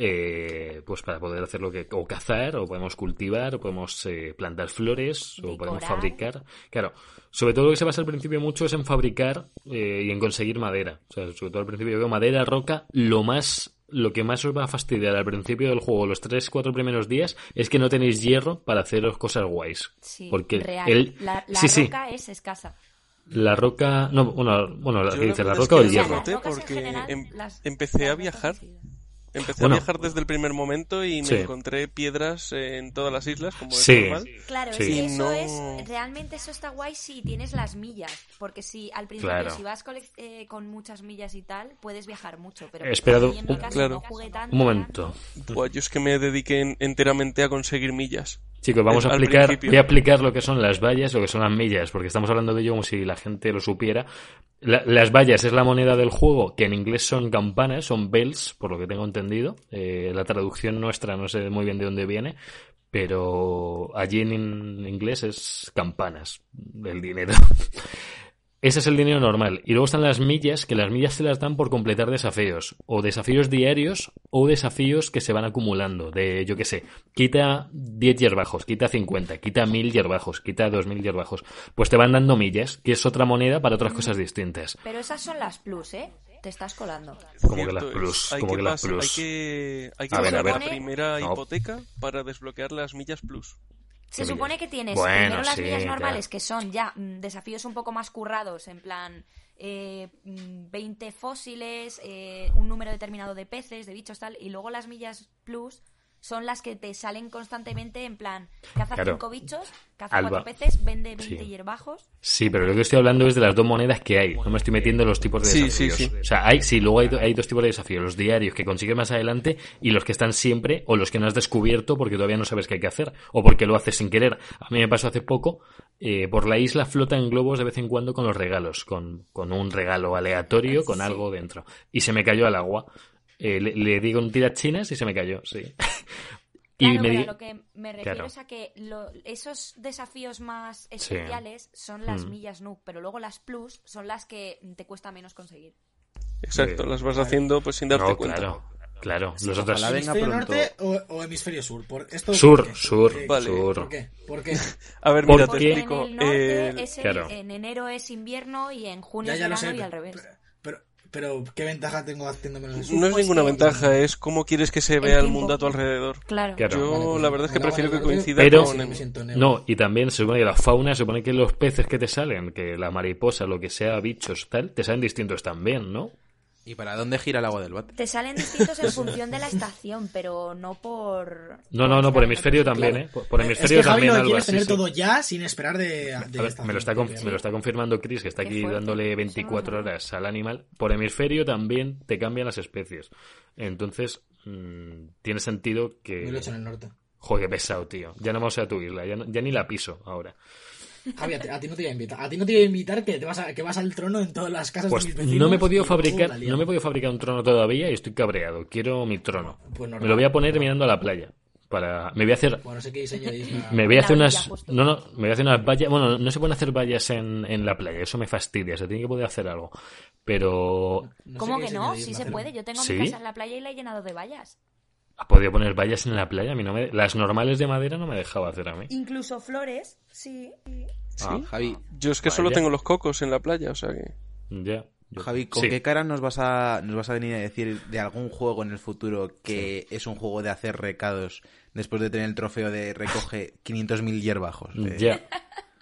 eh, pues para poder hacer lo que o cazar o podemos cultivar o podemos eh, plantar flores o podemos fabricar. Claro, sobre todo lo que se basa al principio mucho es en fabricar eh, y en conseguir madera. O sea, sobre todo al principio yo veo madera, roca, lo más lo que más os va a fastidiar al principio del juego, los 3 4 primeros días, es que no tenéis hierro para haceros cosas guays. Sí, porque real. el La, la sí, sí, roca es escasa. la roca, no, bueno, bueno, dice la roca o el hierro. porque general, em- las- empecé las a viajar. Empecé Bueno. a viajar desde el primer momento y me Sí. encontré piedras en todas las islas, como es Sí. normal. Claro, Sí. es que eso no- es, realmente eso está guay si tienes las millas, porque si al principio Claro. si vas colec- eh, con muchas millas y tal, puedes viajar mucho, pero He esperado en mi un- caso Claro. no jugué tanto. Un momento. Buah, yo es que me dediqué en- enteramente a conseguir millas. Chicos, vamos a principio. voy a explicar lo que son las vallas, lo que son las millas, porque estamos hablando de ello como si la gente lo supiera. La- las vallas es la moneda del juego, que en inglés son campanas, son bells, por lo que tengo entendido. Eh, la traducción nuestra no sé muy bien de dónde viene, pero allí en in- inglés es campanas, del dinero. Ese es el dinero normal. Y luego están las millas, que las millas se las dan por completar desafíos. O desafíos diarios o desafíos que se van acumulando. De, yo qué sé, quita 10 yerbajos, quita 50, quita 1000 yerbajos, quita 2000 yerbajos. Pues te van dando millas, que es otra moneda para otras cosas distintas. Pero esas son las plus, ¿eh? Te estás colando. Como que las plus, Hay como que que las plus. Hay que, hay que A ver, pagar a ver. la primera No. hipoteca para desbloquear las millas plus. Se millas? supone que tienes Bueno, primero las sí, millas normales, que son ya mm, desafíos un poco más currados, en plan eh, mm, 20 fósiles, eh, un número determinado de peces, de bichos, tal, y luego las millas plus son las que te salen constantemente en plan, caza Claro. cinco bichos, caza Alba. cuatro peces, vende 20 Sí. hierbajos. Sí, pero lo que estoy hablando es de las dos monedas que hay. No me estoy metiendo en los tipos de Sí, desafíos. sí, sí. O sea, hay, sí, luego hay, hay dos tipos de desafíos. Los diarios que consigues más adelante y los que están siempre o los que no has descubierto porque todavía no sabes qué hay que hacer o porque lo haces sin querer. A mí me pasó hace poco, eh, por la isla flotan globos de vez en cuando con los regalos, con, con un regalo aleatorio, con algo dentro. Y se me cayó al agua. Eh, le, le digo un tirachinas y se me cayó, sí. Claro, y me pero di- a lo que me refiero Claro. es a que lo- esos desafíos más especiales son las Mm. millas noob, pero luego las plus son las que te cuesta menos conseguir. Exacto, Sí. las vas haciendo pues sin darte No, cuenta. claro, claro. Los otros... ojalá venga ¿Hemisferio pronto. norte o, o hemisferio sur? Por esto, Sur, sur, ¿Por qué? Vale. sur. ¿Por qué? ¿Por qué? A ver, mira, Porque- te explico. en el norte El- es en, claro. en enero es invierno y en junio Ya, es ya verano y al revés. Pero, ¿qué ventaja tengo haciéndome en el sur? No es ninguna ventaja, es cómo quieres que se vea el mundo a tu alrededor. Claro. Claro. Yo Vale, pues la verdad es que prefiero que coincida Pero- con... me el-. No, y también se supone que la fauna, se supone que los peces que te salen, que la mariposa, lo que sea, bichos, tal, te salen distintos también, ¿no? ¿Y para dónde gira el agua del bate? Te salen distintos en función de la estación, pero no por... No, no, no, por hemisferio también, Claro. ¿eh? Por, por Es hemisferio que Javi también lo que algo quiere es así. tener sí. todo ya sin esperar de, ver, me, lo está me lo está confirmando Chris, que está aquí fuerte. dándole Eso no 24 es nada. horas al animal. Por hemisferio también te cambian las especies. Entonces, mm, tiene sentido Muy lo he hecho en que... el norte. Joder, qué pesado, tío. Ya no vamos a tu isla, ya, no- ya ni la piso ahora. Javi, a ti, a ti no te voy a invitar. A ti no te voy a invitar que, te vas, a- que vas al trono en todas las casas Pues de mis vecinos. no me he podido fabricar, no me he podido fabricar un trono todavía y estoy cabreado. Quiero mi trono. Pues normal. me lo voy a poner mirando a la playa. Para, me voy a hacer, Bueno, no sé qué diseño me voy a hacer unas, no, no, me voy a hacer unas vallas. Bueno, no se pueden hacer vallas en, en la playa, eso me fastidia. Se tiene que poder hacer algo. Pero No sé ¿Cómo que no? Sí se puede. Yo tengo ¿Sí? mi casa en la playa y la he llenado de vallas. ¿Ha podido poner vallas en la playa? A mí no me, las normales de madera no me dejaba hacer a mí. Incluso flores, sí. Ah, Javi, Yo es que solo tengo los cocos en la playa, o sea que... ya. Yo- Javi, ¿con sí. qué cara nos vas a nos vas a venir a decir de algún juego en el futuro que es un juego de hacer recados después de tener el trofeo de recoge 500.000 hierbajos? De- Ya.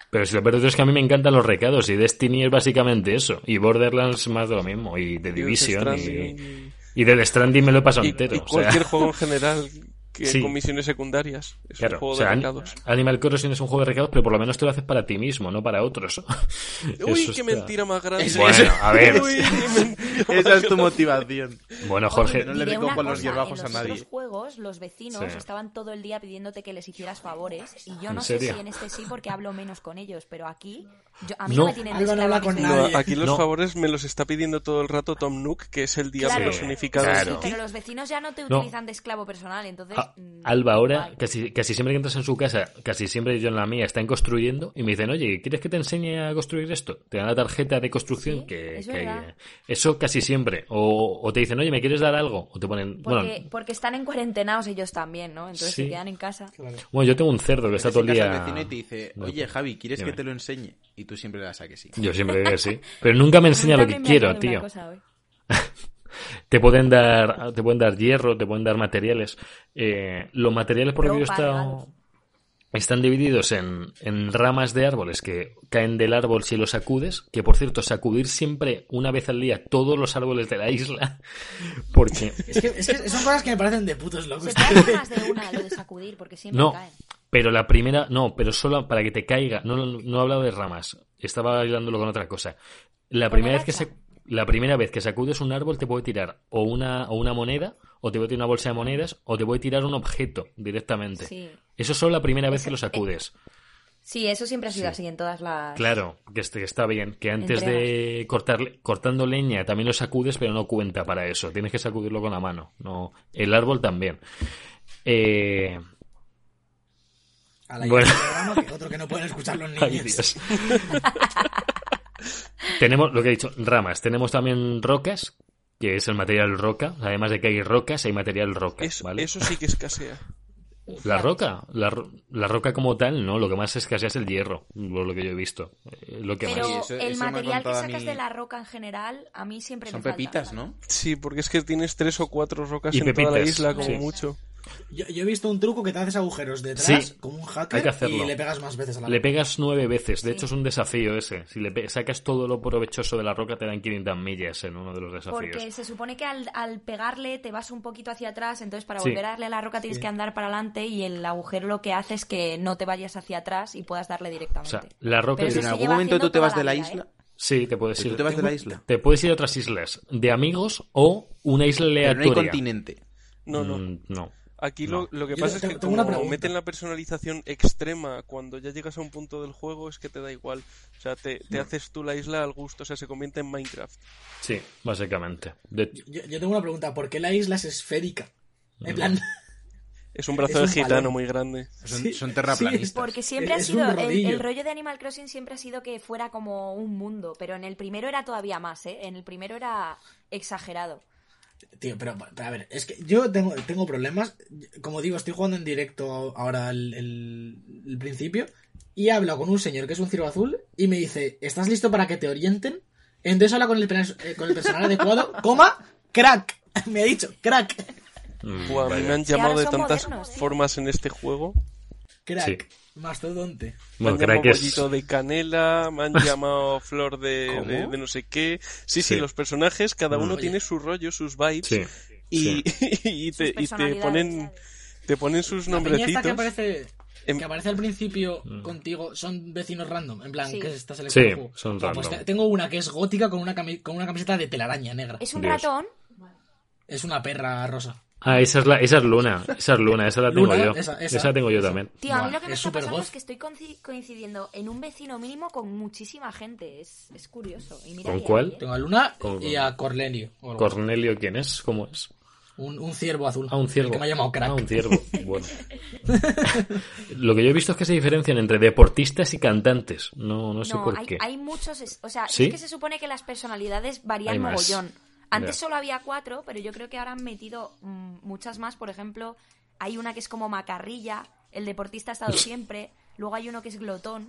Pero si lo peor es que a mí me encantan los recados y Destiny es básicamente eso. Y Borderlands más de lo mismo. Y The Division. Y, y The Stranding me lo he pasado y, entero. y o sea, cualquier juego en general que Sí. con misiones secundarias. Es claro, un juego o sea, de recados. Animal Crossing es un juego de recados, pero por lo menos te lo haces para ti mismo, no para otros. Uy, Eso qué está- mentira más grande. Bueno, a ver. Uy, Esa es tu motivación. Bueno, Jorge, Oye, no le recojo una los hierbajos en a los nadie. otros juegos, los vecinos Sí. estaban todo el día pidiéndote que les hicieras favores. Y yo ¿En no sé si en este sí porque hablo menos con ellos, pero aquí yo- a mí No. no, me tienen habla con No, aquí los No. favores me los está pidiendo todo el rato Tom Nook, que es el diablo Claro, personificado. claro. Sí, pero los vecinos ya no te No. utilizan de esclavo personal, entonces... A- mm, Alba ahora, casi, casi siempre que entras en su casa, casi siempre yo en la mía, están construyendo y me dicen, oye, ¿quieres que te enseñe a construir esto? Te dan la tarjeta de construcción Sí, que, es que- verdad. Eso casi siempre. O, o te dicen, oye, ¿me quieres dar algo? O te ponen... Porque, Bueno, porque están en cuarentenaos ellos también, ¿no? Entonces Sí. se quedan en casa. bueno, yo tengo un cerdo que está todo el día... casa el vecino y te dice, oye Javi, ¿quieres Dime. que te lo enseñe? Y tú siempre le das a que sí. Yo siempre digo que sí. Pero nunca me enseña lo que quiero, tío. Te pueden dar, te pueden dar hierro, te pueden dar materiales. Eh, los materiales por lo que yo he Ropa, estado-. Están divididos en, en ramas de árboles que caen del árbol si los sacudes. Que por cierto, sacudir siempre una vez al día todos los árboles de la isla. Porque Es que, es que son cosas que me parecen de putos locos. Se más de una lo de sacudir, porque siempre no, caen. pero la primera, no, pero solo para que te caiga. No, no he hablado de ramas. Estaba hablándolo con otra cosa. La primera vez que hacha. se- la primera vez que sacudes un árbol te puede tirar o una, o una moneda, o te puede tirar una bolsa de monedas, o te puede tirar un objeto directamente. Sí. Eso solo la primera vez Eso- que lo sacudes. Sí, eso siempre ha sido Sí. así en todas las... Claro, que, este- que está bien. Que antes Entregas. de cortar, cortando leña también lo sacudes, pero no cuenta para eso. Tienes que sacudirlo con la mano. No, el árbol también. Eh, A la Bueno. programa, que otro que no pueden escuchar los ay, niños. Dios. tenemos lo que he dicho, ramas. Tenemos también rocas, que es el material roca. Además de que hay rocas, hay material roca. Eso, ¿vale? eso sí que escasea. La roca, la, ro- la roca como tal, no. Lo que más escasea es el hierro, por lo que yo he visto. Eh, Lo que Pero más. Sí, eso- el eso material que sacas mí- de la roca en general, a mí siempre Son me falta. pepitas, ¿no? Sí, porque es que tienes tres o cuatro rocas Y en toda la isla, como sí. mucho. Yo, yo he visto un truco que te haces agujeros detrás, Sí, como un hacker, hay que hacerlo. y le pegas más veces a la Le pegas nueve veces. De Sí. hecho, es un desafío ese. Si le pe- sacas todo lo provechoso de la roca, te dan 500 millas en uno de los desafíos. Porque se supone que al, al pegarle te vas un poquito hacia atrás, entonces para Sí. volver a darle a la roca tienes que andar para adelante y el agujero lo que hace es que no te vayas hacia atrás y puedas darle O directamente. sea, la roca. Pero en algún momento tú te vas de la vida, isla. ¿eh? Sí, te puedes ir. tú te vas de la isla. Te puedes ir a otras islas de amigos o una isla Pero no hay aleatoria. continente. No, no. Mm, no. Aquí No. lo, lo que Yo pasa es que como meten la personalización extrema cuando ya llegas a un punto del juego es que te da igual. O sea, te, te haces tú la isla al gusto, o sea, se convierte en Minecraft. Sí, básicamente. De- Yo, yo tengo una pregunta, ¿por qué la isla es esférica? En plan, Es un brazo Es de un gitano balón. muy grande. Son, Sí, son sí, terraplanistas. Porque siempre ha sido. El, el rollo de Animal Crossing siempre ha sido que fuera como un mundo. Pero en el primero era todavía más, ¿eh? En el primero era exagerado. Tío, pero, pero a ver, es que yo tengo, tengo problemas. Como digo, estoy jugando en directo ahora el, el- el principio. Y he hablado con un señor que es un ciro azul. Y me dice: ¿Estás listo para que te orienten? Entonces habla con el, eh, con el personal adecuado. Coma, crack. Me ha dicho, crack. Mm, a mí me han llamado de tantas modernos, tío. formas en este juego. Crack. Sí. Mastodonte. Me han llamado es- pollito de canela, me han llamado flor de, ¿Cómo? de- de no sé qué. Sí, sí, Sí. los personajes, cada uno Oye. tiene su rollo, sus vibes. Sí. Y, y te, y te ponen te ponen sus La esta que nombrecitos. aparece, Em- que aparece al principio contigo son vecinos random. En plan, Sí. que esta selección Sí, son Buah, pues random. te- tengo una que es gótica con una, cami- con una camiseta de telaraña negra. Es un Dios. ratón. Es una perra rosa. Ah, esa es, la, esa es Luna. Esa es Luna, esa la tengo Luna, yo. esa- Esa, esa, tengo yo esa. también. Tío, a mí lo que me es está pasando es que estoy coinci- coincidiendo en un vecino mínimo con muchísima gente. Es, es curioso. Y mira ¿Con cuál? ¿eh? Tengo a Luna Con- y a Cornelio. Cornelio, ¿quién es? ¿Cómo es? Un, un ciervo azul. Ah, un ciervo. El que me ha llamado crack. Ah, un ciervo. Bueno. Lo que yo he visto es que se diferencian entre deportistas y cantantes. No, no sé No, por hay, qué. hay muchos. O sea, ¿Sí? es que se supone que las personalidades varían Hay más. Antes Ya. solo había cuatro, pero yo creo que ahora han metido mm, muchas más. Por ejemplo, hay una que es como macarrilla. El deportista ha estado siempre. Luego hay uno que es glotón.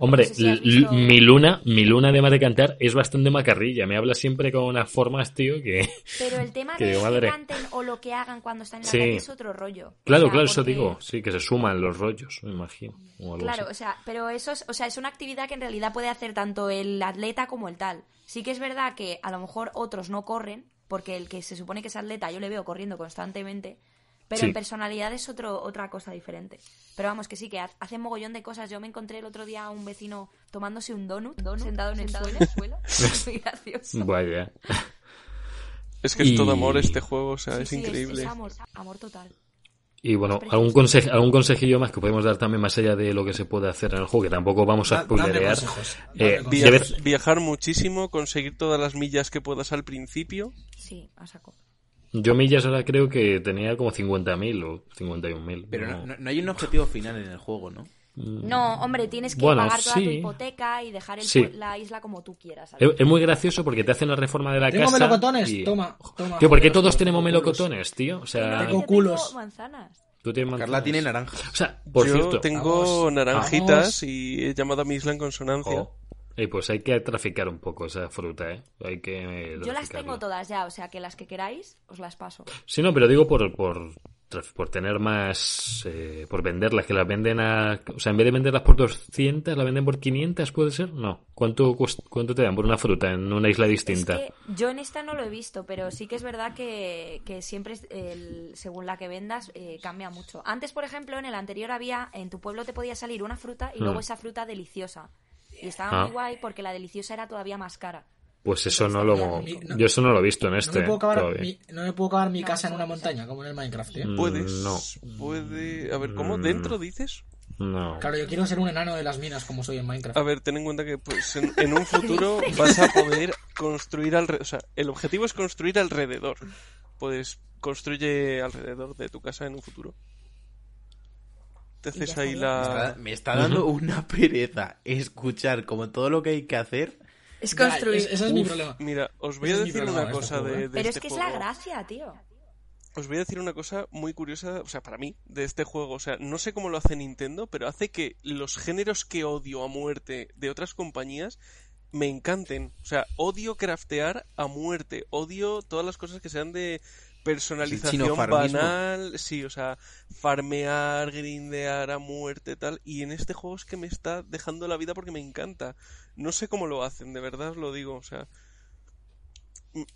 Hombre, no sé si visto- mi luna, mi luna además de cantar es bastante macarrilla. Me habla siempre con unas formas, tío, que... Pero el tema Que de que madre. canten o lo que hagan cuando están en la Sí. calle es otro rollo. O Claro, sea, claro, eso porque- digo. Sí, que se suman los rollos, me imagino. o algo Claro, así. o sea, pero eso es, o sea, es una actividad que en realidad puede hacer tanto el atleta como el tal. Sí que es verdad que a lo mejor otros no corren, porque el que se supone que es atleta yo le veo corriendo constantemente, pero Sí. en personalidad es otro, otra cosa diferente. Pero vamos, que sí, que ha- hacen mogollón de cosas. Yo me encontré el otro día a un vecino tomándose un donut, sentado en el suelo. Muy gracioso. Vaya. Es que es todo amor este juego, o sea, Sí, es sí, increíble. Es, amor, amor total. Y bueno, algún, consejo, algún consejillo más que podemos dar también más allá de lo que se puede hacer en el juego, que tampoco vamos a spoilerear. Eh, vez- viajar muchísimo, conseguir todas las millas que puedas al principio. Sí, a saco. Yo millas ahora creo que tenía como 50.000 o 51.000. Pero no, no- no hay un objetivo final en el juego, ¿no? No, hombre, tienes que Bueno, pagar toda tu sí. hipoteca y dejar el Sí. la isla como tú quieras. ¿sabes? Es, es muy gracioso porque te hacen la reforma de la Tengo casa. melocotones, y- toma, toma. Tío, ¿por qué Tengo todos tenemos culos. melocotones, tío? O sea, Tengo culos. manzanas. tú tienes Carla tiene naranja. O sea, por Yo cierto. tengo Vamos, naranjitas vamos. y he llamado a mi isla en consonancia. Jo. Eh, pues hay que traficar un poco esa fruta, ¿eh? Hay que eh, Yo las tengo todas ya, o sea que las que queráis os las paso. Sí, no, pero digo por, por, por tener más... eh, por venderlas, que las venden a... O sea, en vez de venderlas por 200, la venden por 500, ¿puede ser? No. ¿Cuánto, cuánto te dan por una fruta en una isla distinta? Es que yo en esta no lo he visto, pero sí que es verdad que, que siempre, el- según la que vendas, eh, cambia mucho. Antes, por ejemplo, en el anterior había, en tu pueblo te podía salir una fruta y luego Mm. esa fruta deliciosa. Y estaba Ah. muy guay porque la deliciosa era todavía más cara. Pues eso no lo... Mi- no- Yo eso no lo he visto en No este, me puedo acabar, todavía. mi, no me puedo acabar mi No, casa en una montaña, como en el Minecraft, ¿eh? Mm, Puedes. no. Puede. A ver, ¿cómo? Mm. ¿Dentro dices? No. Claro, yo quiero ser un enano de las minas como soy en Minecraft. A ver, ten en cuenta que pues, en, en un futuro vas a poder construir alrededor. O sea, el objetivo es construir alrededor. Pues construye alrededor de tu casa en un futuro. Te haces ahí estaría. Me está, la. me está dando una pereza escuchar como todo lo que hay que hacer. Es construir. es- ese es mi Uf, problema. Mira, os voy a decir una este cosa juego, de, ¿eh? de Pero este es que es la gracia, tío. Os voy a decir una cosa muy curiosa, o sea, para mí, de este juego. O sea, no sé cómo lo hace Nintendo, pero hace que los géneros que odio a muerte de otras compañías me encanten. O sea, odio craftear a muerte. Odio todas las cosas que sean de personalización banal. Sí, o sea, farmear, grindear a muerte, tal. Y en este juego es que me está dejando la vida porque me encanta. No sé cómo lo hacen, de verdad os lo digo. O sea,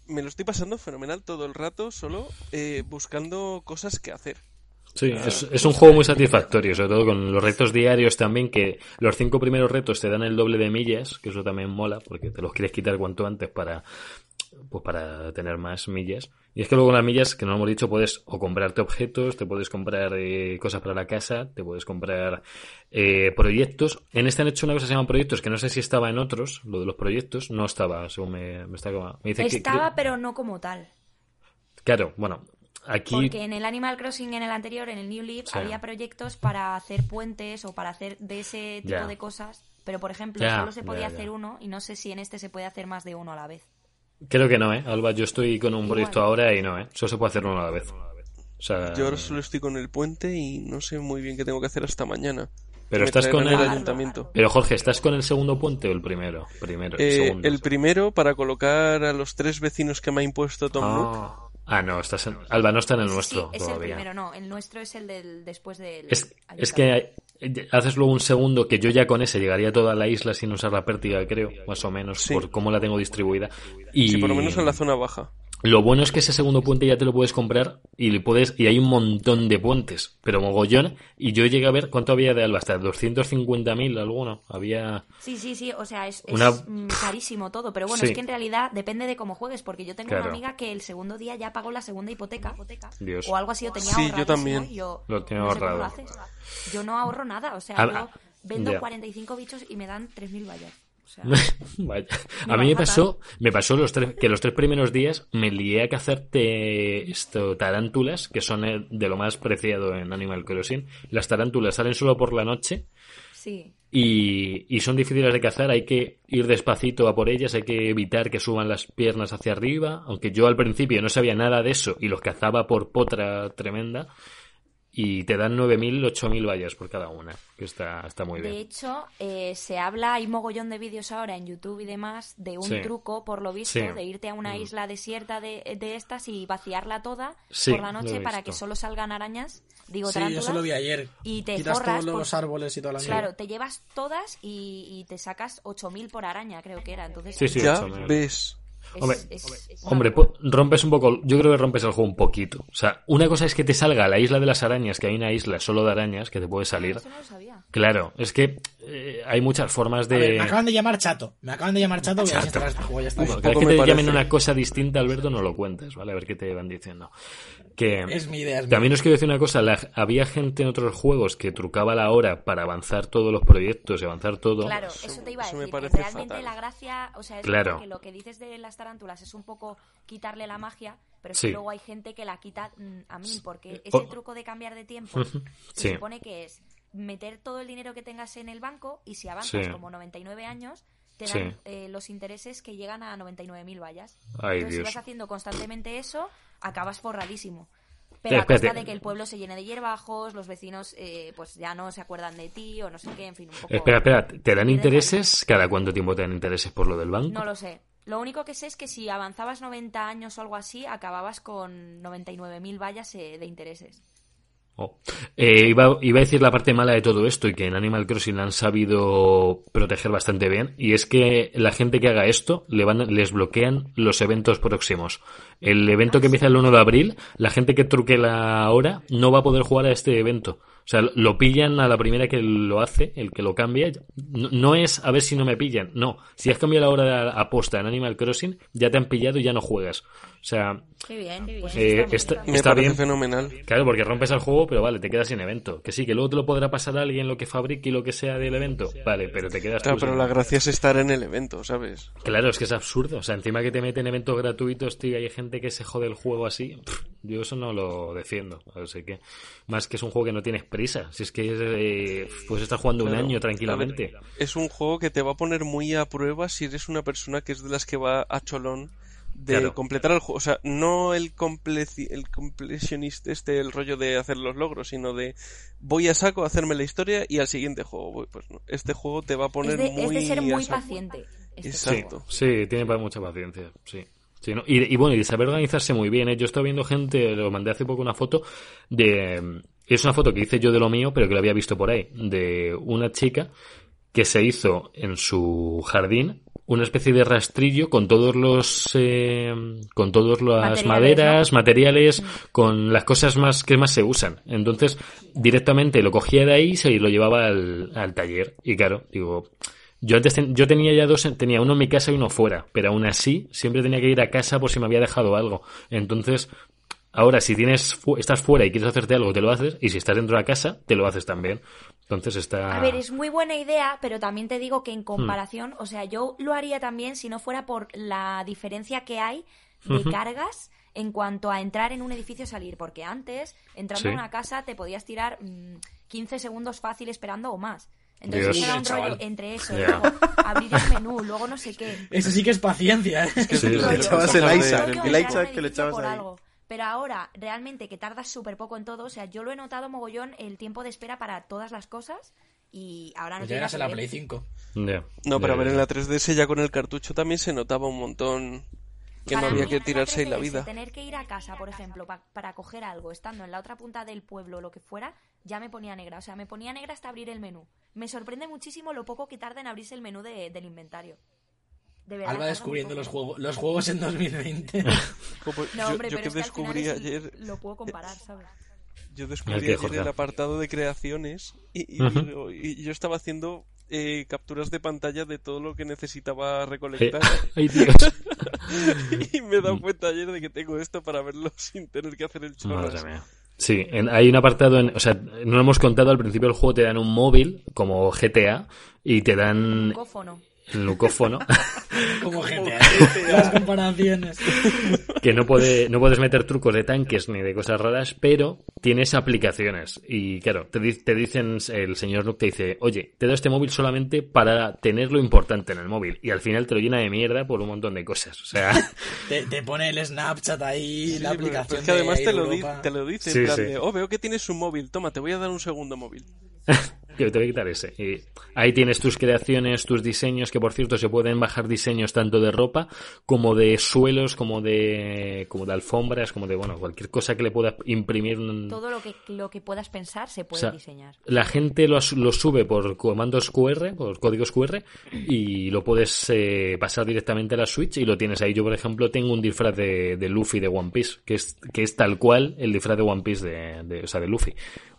me lo estoy pasando fenomenal todo el rato, solo eh, buscando cosas que hacer. Sí, es, es un juego muy satisfactorio, sobre todo con los retos diarios también, que los cinco primeros retos te dan el doble de millas, que eso también mola, porque te los quieres quitar cuanto antes para pues para tener más millas. Y es que luego con las millas, que no lo hemos dicho, puedes o comprarte objetos, te puedes comprar eh, cosas para la casa, te puedes comprar eh, proyectos. En este han hecho una cosa que se llama proyectos, que no sé si estaba en otros, lo de los proyectos, no estaba, según me, me está me dice que- Estaba, que, pero no como tal. claro, bueno, aquí Porque en el Animal Crossing, en el anterior, en el New Leaf, Sí. había proyectos para hacer puentes o para hacer de ese tipo de cosas. Pero, por ejemplo, solo se podía hacer uno y no sé si en este se puede hacer más de uno a la vez. Creo que no, ¿eh? Alba, yo estoy con un Igual. proyecto ahora y no, ¿eh? Solo se puede hacer uno a la vez. O sea, Yo ahora solo estoy con el puente y no sé muy bien qué tengo que hacer hasta mañana. pero Me estás con el... el ayuntamiento. Pero Jorge, ¿estás con el segundo puente o el primero? Primero, el Eh, segundo. el primero para colocar a los tres vecinos que me ha impuesto Tom Nook. ah. No, estás en... Alba no está en el Sí, nuestro es el primero, no. El nuestro es el del después del. Es, que hay- haces luego un segundo que yo ya con ese llegaría a toda la isla sin usar la pértiga, creo, más o menos, Sí. por cómo la tengo distribuida. Y... Sí, por lo menos en la zona baja. Lo bueno es que ese segundo puente ya te lo puedes comprar y le puedes y hay un montón de puentes, pero mogollón. Y yo llegué a ver cuánto había de alba, hasta 250.000 alguno. Había. Sí, sí, sí, o sea, es, Una- mm, carísimo todo, pero bueno, Sí. es que en realidad depende de cómo juegues, porque yo tengo Claro. una amiga que el segundo día ya pagó la segunda hipoteca, Dios. o algo así, o tenía Sí, yo también. yo Lo tengo no sé cómo ahorrado. lo haces. Yo no ahorro nada, o sea, yo vendo ya. 45 bichos y me dan 3.000 vallas. Sea, Vaya. A mí me pasó, me pasó los tres, que los tres primeros días me lié a cazarte esto, tarántulas, que son eh, de lo más preciado en Animal Crossing. Las tarántulas salen solo por la noche sí. y, y son difíciles de cazar, hay que ir despacito a por ellas, hay que evitar que suban las piernas hacia arriba, aunque yo al principio no sabía nada de eso y los cazaba por potra tremenda. Y te dan 9.000, 8.000 vallas por cada una, que está, está muy De bien. hecho, eh, se habla, hay mogollón de vídeos ahora en YouTube y demás, de un Sí. truco, por lo visto, Sí. de irte a una Mm. isla desierta de, de estas y vaciarla toda Sí, por la noche he para que solo salgan arañas, digo Sí, yo tarántulas, eso lo vi ayer. y te Quitas forras todos los por- árboles y toda la. Claro, te llevas todas y, y te sacas 8.000 por araña, creo que era. Entonces, Sí, sí, ya ves. Hombre, es- es rompes un poco, yo creo que rompes el juego un poquito. O sea, una cosa es que te salga la isla de las arañas, que hay una isla solo de arañas que te puede salir. Eso no lo sabía. Claro, es que eh, hay muchas formas A ver, de... me acaban de llamar chato. Me acaban de llamar chato. Voy a Chato. este juego, ya está. Uf, Bueno, cada vez poco que te parece. llamen una cosa distinta, Alberto, no lo cuentes, ¿vale? A ver qué te van diciendo. Que... Es mi idea. Es mi También os quiero decir una cosa, la- había gente en otros juegos que trucaba la hora para avanzar todos los proyectos y avanzar todo. Claro, eso te iba a eso me decir. que parece realmente fatal. la gracia, o sea, es Claro. que lo que dices de las tarántulas es un poco quitarle la magia, pero es Sí. que luego hay gente que la quita mm, a mil, porque ese truco de cambiar de tiempo se Sí. supone que es meter todo el dinero que tengas en el banco y si avanzas Sí. como 99 años, te Sí. dan eh, los intereses que llegan a 99.000 vallas. Ay, Entonces, si Dios. vas haciendo constantemente eso, acabas forradísimo. Pero a costa de que el pueblo se llene de hierbajos, los vecinos eh, pues ya no se acuerdan de ti o no sé qué, en fin, un poco... Espera, espera, ¿te dan intereses? ¿Cada cuánto tiempo te dan intereses por lo del banco? No lo sé. Lo único que sé es que si avanzabas 90 años o algo así, acababas con 99.000 vallas eh, de intereses. Oh. Eh, iba, iba a decir la parte mala de todo esto y que en Animal Crossing han sabido proteger bastante bien y es que la gente que haga esto le van, les bloquean los eventos próximos. El evento que empieza el 1 de abril, la gente que truque la hora no va a poder jugar a este evento. O sea, lo pillan a la primera que lo hace, el que lo cambia. No, no es a ver si no me pillan, no. Si has cambiado la hora de aposta en Animal Crossing, ya te han pillado y ya no juegas. O sea, Qué bien, pues Eh, está bien. Está fenomenal. Claro, porque rompes el juego, pero vale, te quedas sin evento. Que sí, que luego te lo podrá pasar a alguien lo que fabrique y lo que sea del evento. Vale, pero te quedas Claro, tú pero sin- la gracia es estar en el evento, ¿sabes? Claro, es que es absurdo. O sea, encima que te meten eventos gratuitos, tío, y hay gente que se jode el juego así. pff, yo eso no lo defiendo. Así que, más que es un juego que no tienes prisa. Si es que eh, puedes estar jugando un año tranquilamente. Es un juego que te va a poner muy a prueba si eres una persona que es de las que va a cholón de Claro. completar el juego. O sea, no el, compleci- el completionista, este, el rollo de hacer los logros, sino de voy a saco a hacerme la historia y al siguiente juego. voy. Pues no, este juego te va a poner Es de, muy es de ser muy paciente. este Exacto. juego. Sí, tiene mucha paciencia, sí. Sí, ¿no? y, y bueno, y de saber organizarse muy bien. ¿eh? Yo estaba viendo gente, lo mandé hace poco una foto de... Es una foto que hice yo de lo mío, pero que la había visto por ahí, de una chica que se hizo en su jardín una especie de rastrillo con todos los eh, con todas las Materiales, maderas, materiales, con las cosas más que más se usan. Entonces, directamente lo cogía de ahí y se lo llevaba al, al taller. Y claro, digo, yo antes ten- yo tenía ya dos, tenía uno en mi casa y uno fuera, pero aún así siempre tenía que ir a casa por si me había dejado algo. Entonces, ahora si tienes estás fuera y quieres hacerte algo, te lo haces, y si estás dentro de la casa, te lo haces también. Entonces está A ver, es muy buena idea, pero también te digo Hmm. que en comparación, o sea, yo lo haría también si no fuera por la diferencia que hay de cargas en cuanto a entrar en un edificio y salir, porque antes, entrando Sí. a una casa, te podías tirar mm, 15 segundos fácil esperando o más. Entonces Dios. era un Chaval. rollo entre eso, luego abrir el menú, luego no sé qué. Eso sí que es paciencia, ¿eh? Sí, rollo, echabas el Isaac, el Isaac que edificio echabas ahí. algo. Pero ahora, realmente, que tardas súper poco en todo, o sea, yo lo he notado mogollón el tiempo de espera para todas las cosas y ahora no Pues llegas a la que Play ver. 5. Ya. No, pero a ver, en la 3DS ya con el cartucho también se notaba un montón que no había que en tirarse ahí la 3DS, vida. Tener que ir a casa, por ejemplo, pa- para coger algo, estando en la otra punta del pueblo o lo que fuera, ya me ponía negra. O sea, me ponía negra hasta abrir el menú. Me sorprende muchísimo lo poco que tarda en abrirse el menú de- del inventario. De verdad, Alba descubriendo los juegos, los juegos en 2020. Como No, yo, hombre, yo pero que es que al final descubrí es- ayer, Lo puedo comparar, ¿sabes? yo ¿El descubrí ayer Jorge? el apartado de creaciones y, yo estaba haciendo eh, capturas de pantalla de todo lo que necesitaba Eh, recolectar ay, Dios. y me he Mm. dado cuenta ayer de que tengo esto para verlo sin tener que hacer el chorras. Madre mía. Sí, en- hay un apartado, en, o sea, no lo hemos contado, al principio del juego te dan un móvil, como GTA, y te dan Micrófono. El lucófono, Como GTA. Las comparaciones. que no, puede, no puedes meter trucos de tanques ni de cosas raras, pero tienes aplicaciones. Y claro, te, di- te dicen, el señor Nook te dice, oye, te doy este móvil solamente para tener lo importante en el móvil. Y al final te lo llena de mierda por un montón de cosas. O sea, Te, te pone el Snapchat ahí, Sí, la pero aplicación. es que además de te lo, te lo dice, Sí, en plan sí. de, oh, veo que tienes un móvil, toma, te voy a dar un segundo móvil. que te voy a quitar ese. Y ahí tienes tus creaciones, tus diseños, que por cierto se pueden bajar diseños tanto de ropa como de suelos, como de, como de alfombras, como de, bueno, cualquier cosa que le pueda imprimir. Todo lo que, lo que puedas pensar se O puede sea, diseñar. La gente lo, lo sube por comandos QR, por códigos QR, y lo puedes eh, pasar directamente a la Switch y lo tienes ahí. Yo, por ejemplo, tengo un disfraz de, de Luffy de One Piece, que es, que es tal cual el disfraz de One Piece de, de- o sea, de Luffy.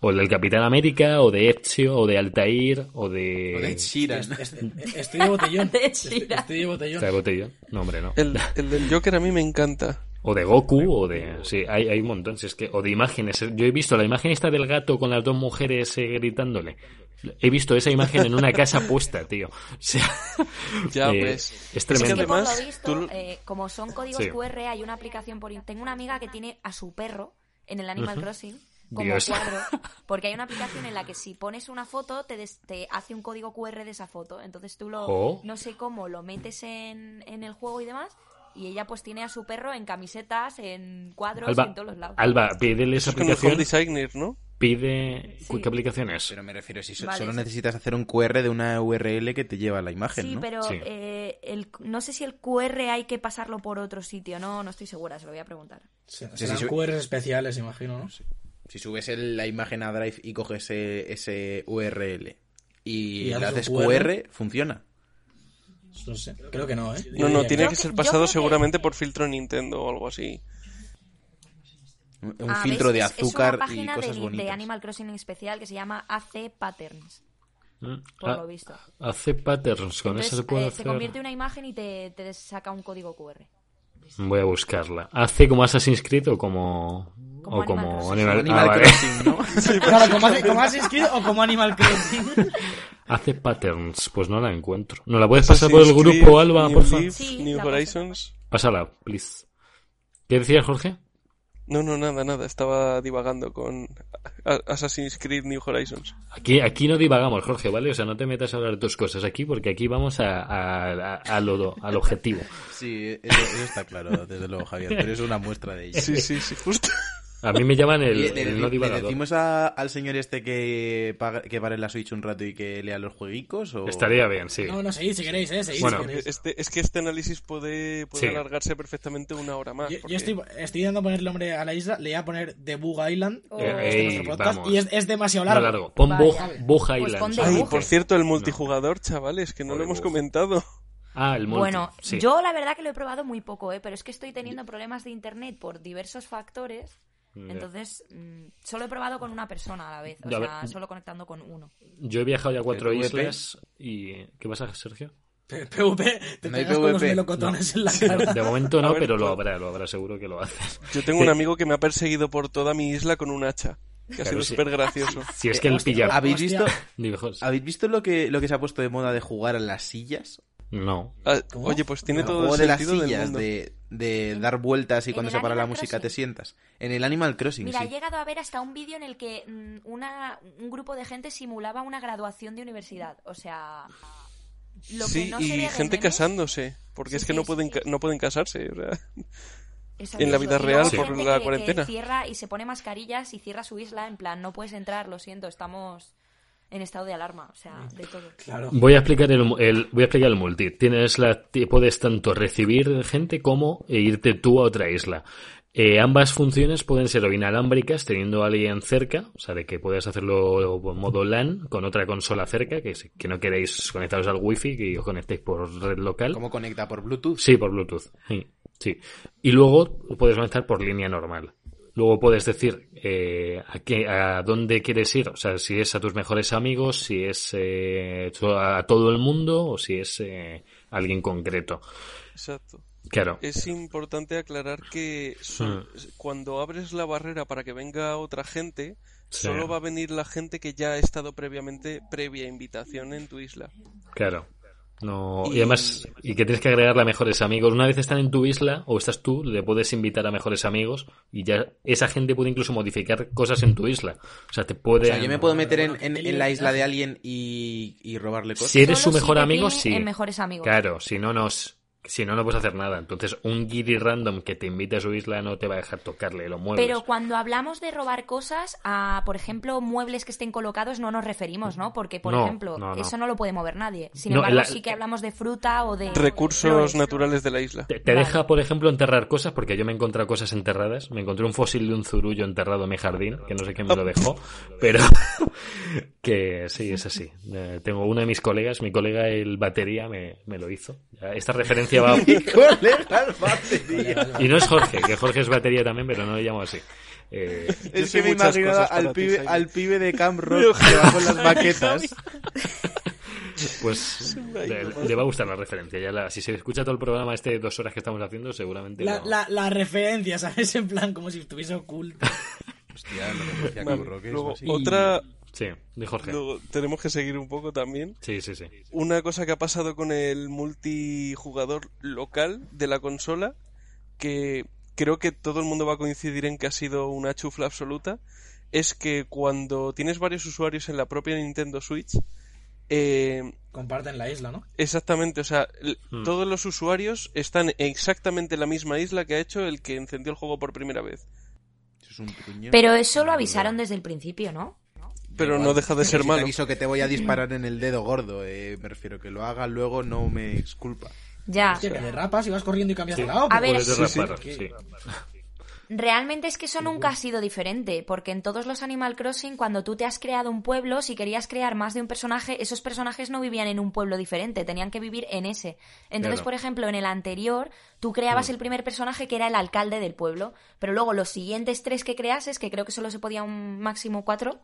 O el del Capitán América, o de Ezio, o de Altair, o de... O de Sheeran. Es- es- Estoy de botellón. De Estoy, de botellón. ¿Está de botella? No, hombre, no. El, el del Joker a mí me encanta. O de Goku, o de... Sí, hay, hay un montón. Si es que, o de imágenes. Yo he visto la imagen esta del gato con las dos mujeres eh, gritándole. He visto esa imagen en una casa puesta, tío. O sea, Ya, eh, pues. Es Es tremendo. que por además, lo visto, tú- eh, como son códigos Sí. QR, hay una aplicación por... Tengo una amiga que tiene a su perro en el Animal Crossing como Dios. cuadro, porque hay una aplicación en la que si pones una foto te, des- te hace un código QR de esa foto. Entonces tú lo, Oh. no sé cómo, lo metes en, en el juego y demás, y ella pues tiene a su perro en camisetas, en cuadros y Alba, en todos los lados. Alba, pídele esa aplicación. Designer, ¿no? Pide. Sí. ¿Qué aplicación es? Pero me refiero, si so- Vale, solo sí. necesitas hacer un QR de una URL que te lleva a la imagen, Sí, ¿no? pero Sí. eh, el, no sé si el QR hay que pasarlo por otro sitio, no, no estoy segura, se lo voy a preguntar. Sí, Serán sí, sí. QRs especiales, imagino, ¿no? Si subes el- la imagen a Drive y coges ese, ese URL y, Y le haces QR, QR, funciona. No sé, creo que no, ¿eh? No, no, tiene que que- ser pasado seguramente por filtro Nintendo o algo así. Un un Ah, filtro ¿ves? de azúcar es una y página cosas de, bonitas. de Animal Crossing en especial que se llama AC Patterns, Mm. por Ah, lo visto. Hace patterns, con Entonces, eso se puede eh, hacer. te convierte una imagen y te, te saca un código QR. Voy a buscarla. ¿Hace como Assassin's Creed o como. Como o Animal como Crossing. Animal, Animal ah. Crossing, ¿no? Claro, como, como Assassin's Creed o como Animal Crossing. Hace patterns, pues no la encuentro. ¿No la puedes pasar por el grupo, Creed, Alba, por favor? Sí, New. Horizons. Pásala, please. ¿Qué decías, Jorge? No, no, nada, nada. Estaba divagando con Assassin's Creed New Horizons. Aquí, aquí no divagamos, Jorge, ¿vale? O sea, no te metas a hablar de tus cosas aquí porque aquí vamos a, a- a- a lo- al objetivo. Sí, eso, eso está claro, desde luego, Javier, pero es una muestra de ello. Sí, sí, sí, justo. A mí me llaman el, le, el no le divagador. decimos a- al señor este que, que pare la Switch un rato y que lea los jueguicos? O... Estaría bien, sí. No, no, seguid si queréis, ¿eh? Seguid Bueno. si queréis. Este, es que este análisis puede, puede Sí. alargarse perfectamente una hora más. Yo, estoy, estoy intentando ponerle nombre a la isla, le voy a poner The Bug Island, Oh. Ey, podcast, y es, es demasiado No largo. largo. Pon. Bug, Bug Pues Island. ¿sabes? Ay, por cierto, el multijugador, chavales, que no lo hemos Bug. comentado. Ah, el multi. Bueno, sí. yo la verdad que lo he probado muy poco, ¿eh? pero es que estoy teniendo problemas de internet por diversos factores. Entonces, mm, solo he probado con una persona a la vez, o Ya, sea, ver. solo conectando con uno. Yo he viajado ya a cuatro islas y... ¿Qué pasa, Sergio? PvP, te No hay pegas con los PvP. melocotones en la cara. de momento A no, ver, pero lo pues- habrá, lo habrá, seguro que lo hace. Yo tengo un amigo que me ha perseguido por toda mi isla con un hacha. Que ha sido sí. súper gracioso. Si es que el pillar... ¿Habéis visto. ¿Habéis visto lo que, lo que se ha puesto de moda de jugar a las sillas? No. Ah. Oye, pues tiene todo el de las sentido del sillas, mundo. de, de dar vueltas y En cuando se para la música te sientas. En el Animal Crossing, Mira, sí. he llegado a ver hasta un vídeo en el que mm, una, un grupo de gente simulaba una graduación de universidad. O sea, lo sí, que no y gente memes- casándose. Porque Sí, es que sí, no pueden, no pueden casarse. o sea. Es en la vida real por la que- que cuarentena. cierra y se pone mascarillas y cierra su isla en plan, no puedes entrar, lo siento, estamos en estado de alarma, o sea, de todo. Claro. Voy a explicar el, el- voy a explicar el multi. Tienes la, puedes tanto recibir gente como e irte tú a otra isla. Eh, ambas funciones pueden ser o inalámbricas, teniendo a alguien cerca, o sea, de que puedas hacerlo en modo LAN con otra consola cerca, que, no queréis conectaros al wifi, que os conectéis por red local. ¿Cómo conecta por Bluetooth? Sí, por Bluetooth. Sí, sí. Y luego puedes conectar por línea normal. Luego puedes decir eh, a, qué, a dónde quieres ir, o sea, si es a tus mejores amigos, si es eh, a todo el mundo o si es eh, alguien concreto. Exacto. Claro. Es importante aclarar que so- cuando abres la barrera para que venga otra gente, Sí. solo va a venir la gente que ya ha estado previamente, previa invitación en tu isla. Claro. No, y Y- además, y que tienes que agregarle a mejores amigos. Una vez están en tu isla, o estás tú, le puedes invitar a mejores amigos, y ya esa gente puede incluso modificar cosas en tu isla. O sea, te O puede. sea, yo me puedo meter en, en- la isla de alguien y, y robarle cosas. Si eres Solo su mejor amigo, sí. en mejores amigos. Claro, si no, no, s- si no, no puedes hacer nada. Entonces, un guiri random que te invite a su isla no te va a dejar tocarle los muebles. Pero cuando hablamos de robar cosas, a, por ejemplo, muebles que estén colocados, no nos referimos, ¿no? Porque, por No, ejemplo, no, no. eso no lo puede mover nadie. Sin No, embargo, la- sí que hablamos de fruta o de... Recursos naturales de la isla. Te, te Vale. deja, por ejemplo, enterrar cosas, porque yo me he encontrado cosas enterradas. Me encontré un fósil de un zurullo enterrado en mi jardín, que no sé quién me lo dejó, pero que sí, es así. Eh, tengo uno de mis colegas, mi colega el batería me, me lo hizo. Esta referencia batería. Y no es Jorge, que Jorge es batería también, pero no le llamo así. Eh, Es que me imaginaba al ti, pibe, al pibe de Camp Rock que va con las maquetas. pues le, le va a gustar la referencia. Ya la- si se escucha todo el programa este de dos horas que estamos haciendo, seguramente La, no. la, la referencia, ¿sabes? En plan, como si estuviese oculto. Hostia, lo que decía Camp Rock es luego, así. otra, Sí, de Jorge. luego tenemos que seguir un poco también. Sí, sí, sí. Una cosa que ha pasado con el multijugador local de la consola, que creo que todo el mundo va a coincidir en que ha sido una chufla absoluta, es que cuando tienes varios usuarios en la propia Nintendo Switch, eh, Comparten la isla, ¿no? exactamente, o sea, Hmm. todos los usuarios están exactamente en la misma isla que ha hecho el que encendió el juego por primera vez. Pero eso lo avisaron desde el principio, ¿no? Pero Igual. no deja de Pero ser si malo. Te aviso que te voy a disparar en el dedo gordo. eh, me refiero que lo haga luego, no me exculpa. Ya. Hostia, que derrapas y vas corriendo y cambias de lado. A ver, Puedes Sí, derrapar, sí. sí. Realmente es que eso nunca ha sido diferente, porque en todos los Animal Crossing, cuando tú te has creado un pueblo, si querías crear más de un personaje, esos personajes no vivían en un pueblo diferente, tenían que vivir en ese. Entonces, Claro. por ejemplo, en el anterior, tú creabas el primer personaje que era el alcalde del pueblo, pero luego los siguientes tres que creases, que creo que solo se podía un máximo cuatro,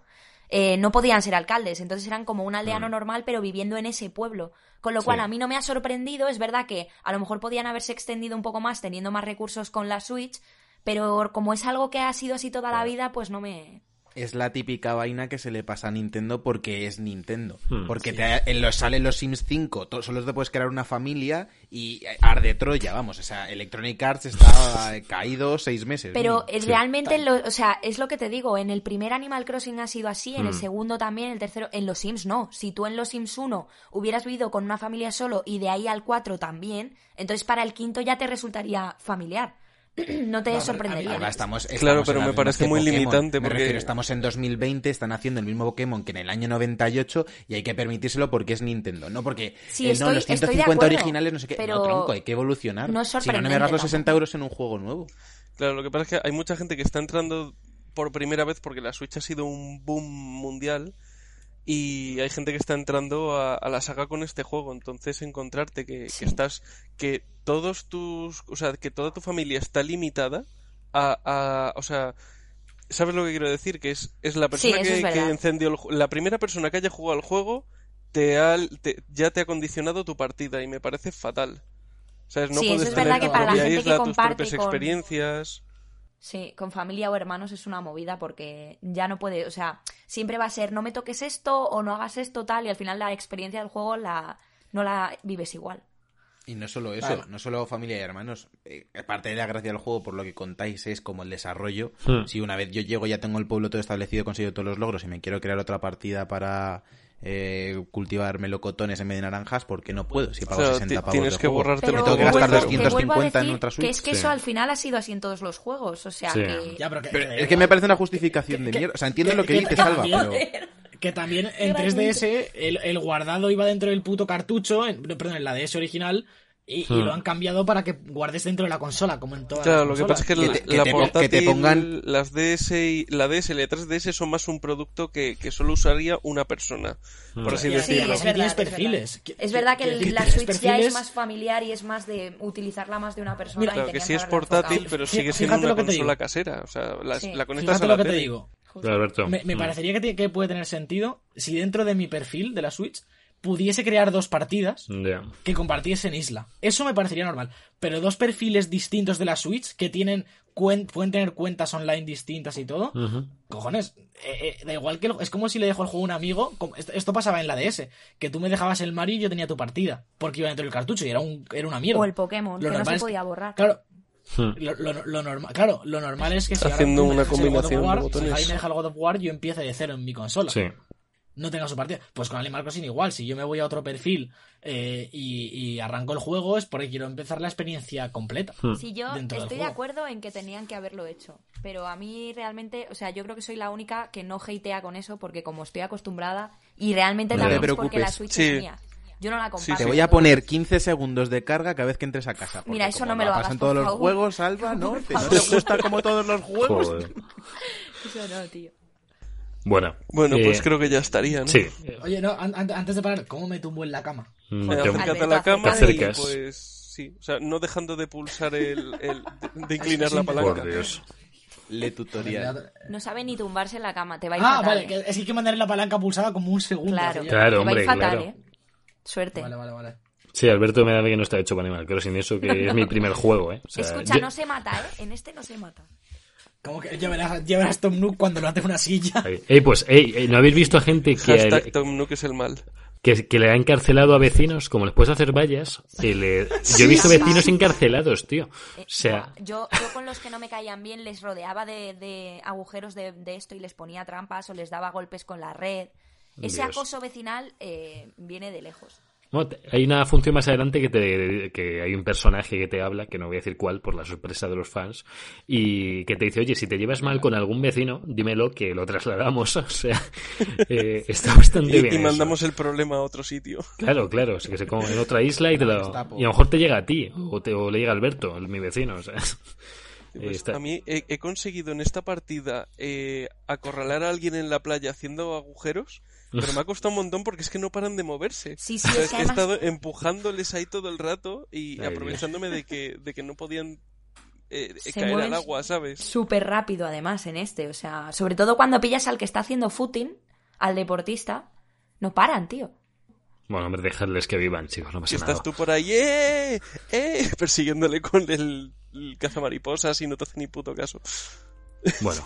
eh, no podían ser alcaldes, entonces eran como un aldeano normal, pero viviendo en ese pueblo. Con lo cual, Sí. a mí no me ha sorprendido, es verdad que a lo mejor podían haberse extendido un poco más teniendo más recursos con la Switch, pero como es algo que ha sido así toda la vida, pues no me... Es la típica vaina que se le pasa a Nintendo porque es Nintendo. Hmm. porque te, en los, salen los Sims 5, to- solo te puedes crear una familia y eh, arde Troya, vamos. O sea, Electronic Arts está eh, caído seis meses. Pero eh, realmente, en lo- o sea, es lo que te digo, en el primer Animal Crossing ha sido así, en el Mm. segundo también, en el tercero, en los Sims no. Si tú en los Sims 1 hubieras vivido con una familia solo y de ahí al 4 también, entonces para el quinto ya te resultaría familiar. no te sorprendería. Ahora estamos, Claro, estamos pero en me parece muy Pokémon. limitante, Me porque- refiero, estamos en 2020, están haciendo el mismo Pokémon que en el año 98 y hay que permitírselo porque es Nintendo. No porque Sí, eh, estoy- no, los estoy de 150 acuerdo, originales, no sé qué. pero no, tronco, hay que evolucionar. no es si no, no me hagas los 60 tampoco. euros en un juego nuevo. Claro, lo que pasa es que hay mucha gente que está entrando por primera vez porque la Switch ha sido un boom mundial y hay gente que está entrando a, a la saga con este juego. Entonces encontrarte que, que estás, que todos tus, o sea, que toda tu familia está limitada a, a- o sea, ¿sabes lo que quiero decir? Que es, es la persona que, es que verdad. encendió el la primera persona que haya jugado al juego te ha, te- ya te ha condicionado tu partida y me parece fatal. ¿Sabes? No Sí, eso puedes es verdad tener que tu para la propia gente que isla, tus propias con- experiencias. Sí, con familia o hermanos es una movida porque ya no puede, o sea, siempre va a ser no me toques esto o no hagas esto tal y al final la experiencia del juego la no la vives igual. Y no solo eso, Vale. no solo familia y hermanos. Eh, parte de la gracia del juego, por lo que contáis, es como el desarrollo. Hmm. Si una vez yo llego, ya tengo el pueblo todo establecido, he conseguido todos los logros y me quiero crear otra partida para eh, cultivar melocotones en vez de naranjas, porque no puedo si pago O sea, 60 ti- pavos tienes de que juego. borrarte Pero Me tengo que gastar vuelvo- que 250 vuelvo a en otra Que Switch. es que Sí. eso al final ha sido así en todos los juegos, o sea Sí. que... Ya, pero que, Pero es que me parece una justificación de mierda. O sea, entiendo lo que dices, Alba, pero... Que también en 3DS el, el guardado iba dentro del puto cartucho, en- perdón, en la DS original, Y, y Hmm. lo han cambiado para que guardes dentro de la consola, como en todas Claro, las lo que pasa es que, consolas. Que te- la, que la te- que portátil, te pongan- las DS y la DS y la 3DS son más un producto que, que solo usaría una persona, por así Y- y decirlo. es verdad, perfiles. Es verdad que que- el- que la Switch ya es más familiar y es más de utilizarla más de una persona. Mira, y Claro, que sí es portátil, pero sigue siendo fíjate una consola casera. O sea, la, Sí. la conectas Fíjate a la lo que te tele. digo. Alberto. Me, me parecería que, que puede tener sentido si dentro de mi perfil de la Switch pudiese crear dos partidas que compartiesen isla. Eso me parecería normal. Pero dos perfiles distintos de la Switch que tienen pueden tener cuentas online distintas y todo. Cojones, eh, eh, da igual que el- es como si le dejo el juego a un amigo. como- esto, esto pasaba en la DS, que tú me dejabas el Mario y yo tenía tu partida, porque iba dentro del cartucho y era un era una mierda. O el Pokémon, Lo que no se es- podía borrar. Claro, Hmm. lo, lo- lo normal, claro, lo normal es que si ahora Haciendo me una dejas el God of combinación de War, botones. si ahí me deja el God of War, yo empiezo de cero en mi consola. Sí. No tenga su partida. Pues con Animal Crossing igual. Si yo me voy a otro perfil eh, y, y arranco el juego es porque quiero empezar la experiencia completa. Hmm. Si yo estoy de acuerdo en que tenían que haberlo hecho, pero a mí realmente, o sea, yo creo que soy la única que no hatea con eso porque como estoy acostumbrada y realmente No también te es porque la preocupes. Switch Sí. es mía. Yo no la comparto. Te voy a poner 15 segundos de carga cada vez que entres a casa. Mira, eso no me lo hagas, pasan todos los juegos, Alba, ¿no? ¿Te- ¿No favor. te gusta como todos los juegos? Joder. Eso no, tío. Bueno. Bueno, eh, pues creo que ya estaría, ¿no? Sí. Oye, no, an- an- antes de parar, ¿cómo me tumbo en la cama? Mm, te- acércate a la cama Te y pues sí, o sea, no dejando de pulsar el, el- de, de inclinar la palanca. Por Dios. Le tutorial. No sabe ni tumbarse en la cama, te va a ir Ah, fatal. vale, ¿eh? es que hay que mantener la palanca pulsada como un segundo. Claro. Claro, te va a hombre, ir fatal, claro. ¿eh? Suerte. Vale, vale, vale. Sí, Alberto me da que no está hecho para Animal Crossing eso, que es mi primer juego, ¿eh? O sea, Escucha, yo- no se mata, ¿eh? En este no se mata. Como que ya verás, ya verás Tom Nook cuando lo hace en una silla. Ey, pues, ey, ey, ¿no habéis visto a gente que, Hashtag Tom Nook es el mal. que, que le ha encarcelado a vecinos, como les puedes hacer vallas? que le- Yo he visto vecinos encarcelados, tío. Eh, O sea, yo, yo con los que no me caían bien les rodeaba de, de agujeros de, de esto y les ponía trampas o les daba golpes con la red. Ese Dios. acoso vecinal eh, viene de lejos. Bueno, hay una función más adelante que, te, que hay un personaje que te habla, que no voy a decir cuál por la sorpresa de los fans, y que te dice, oye, si te llevas mal con algún vecino, dímelo que lo trasladamos. O sea, eh, está bastante Y, bien. y eso. mandamos el problema a otro sitio. Claro, claro, o sea, que se come en otra isla y, te lo- y a lo mejor te llega a ti, o, te, o le llega a Alberto, el- mi vecino, o sea. Pues Está- A mí he, he conseguido en esta partida eh, acorralar a alguien en la playa haciendo agujeros, pero me ha costado un montón porque es que no paran de moverse. Sí, sí, O sea, es que he estado empujándoles ahí todo el rato y Ay, aprovechándome de que, de que no podían eh, Se caer al agua, ¿sabes? Súper rápido, además, en este. O sea, sobre todo cuando pillas al que está haciendo footing, al deportista, no paran, tío. Bueno, hombre, dejarles que vivan, chicos, no pasa estás nada. tú por ahí, ¡eh! ¡eh! Persiguiéndole con el, el cazamariposas y no te hace ni puto caso. Bueno,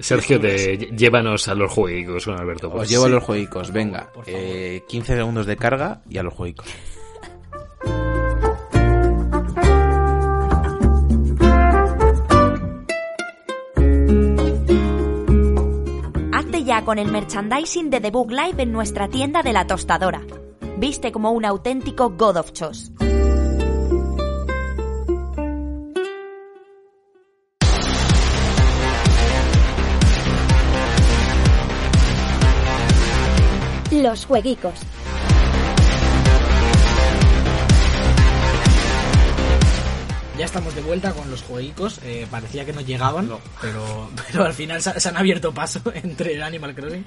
Sergio, te, llévanos a los juegos con Alberto. Os favor. llevo a los jueguicos, venga. Eh, 15 segundos de carga y a los jueguicos. Hazte ya con el merchandising de The Book Live en nuestra tienda de la tostadora. Viste como un auténtico God of Chos. Los jueguicos. Ya estamos de vuelta con los jueguicos. eh, parecía que no llegaban, pero, pero al final se, se han abierto paso entre el Animal Crossing.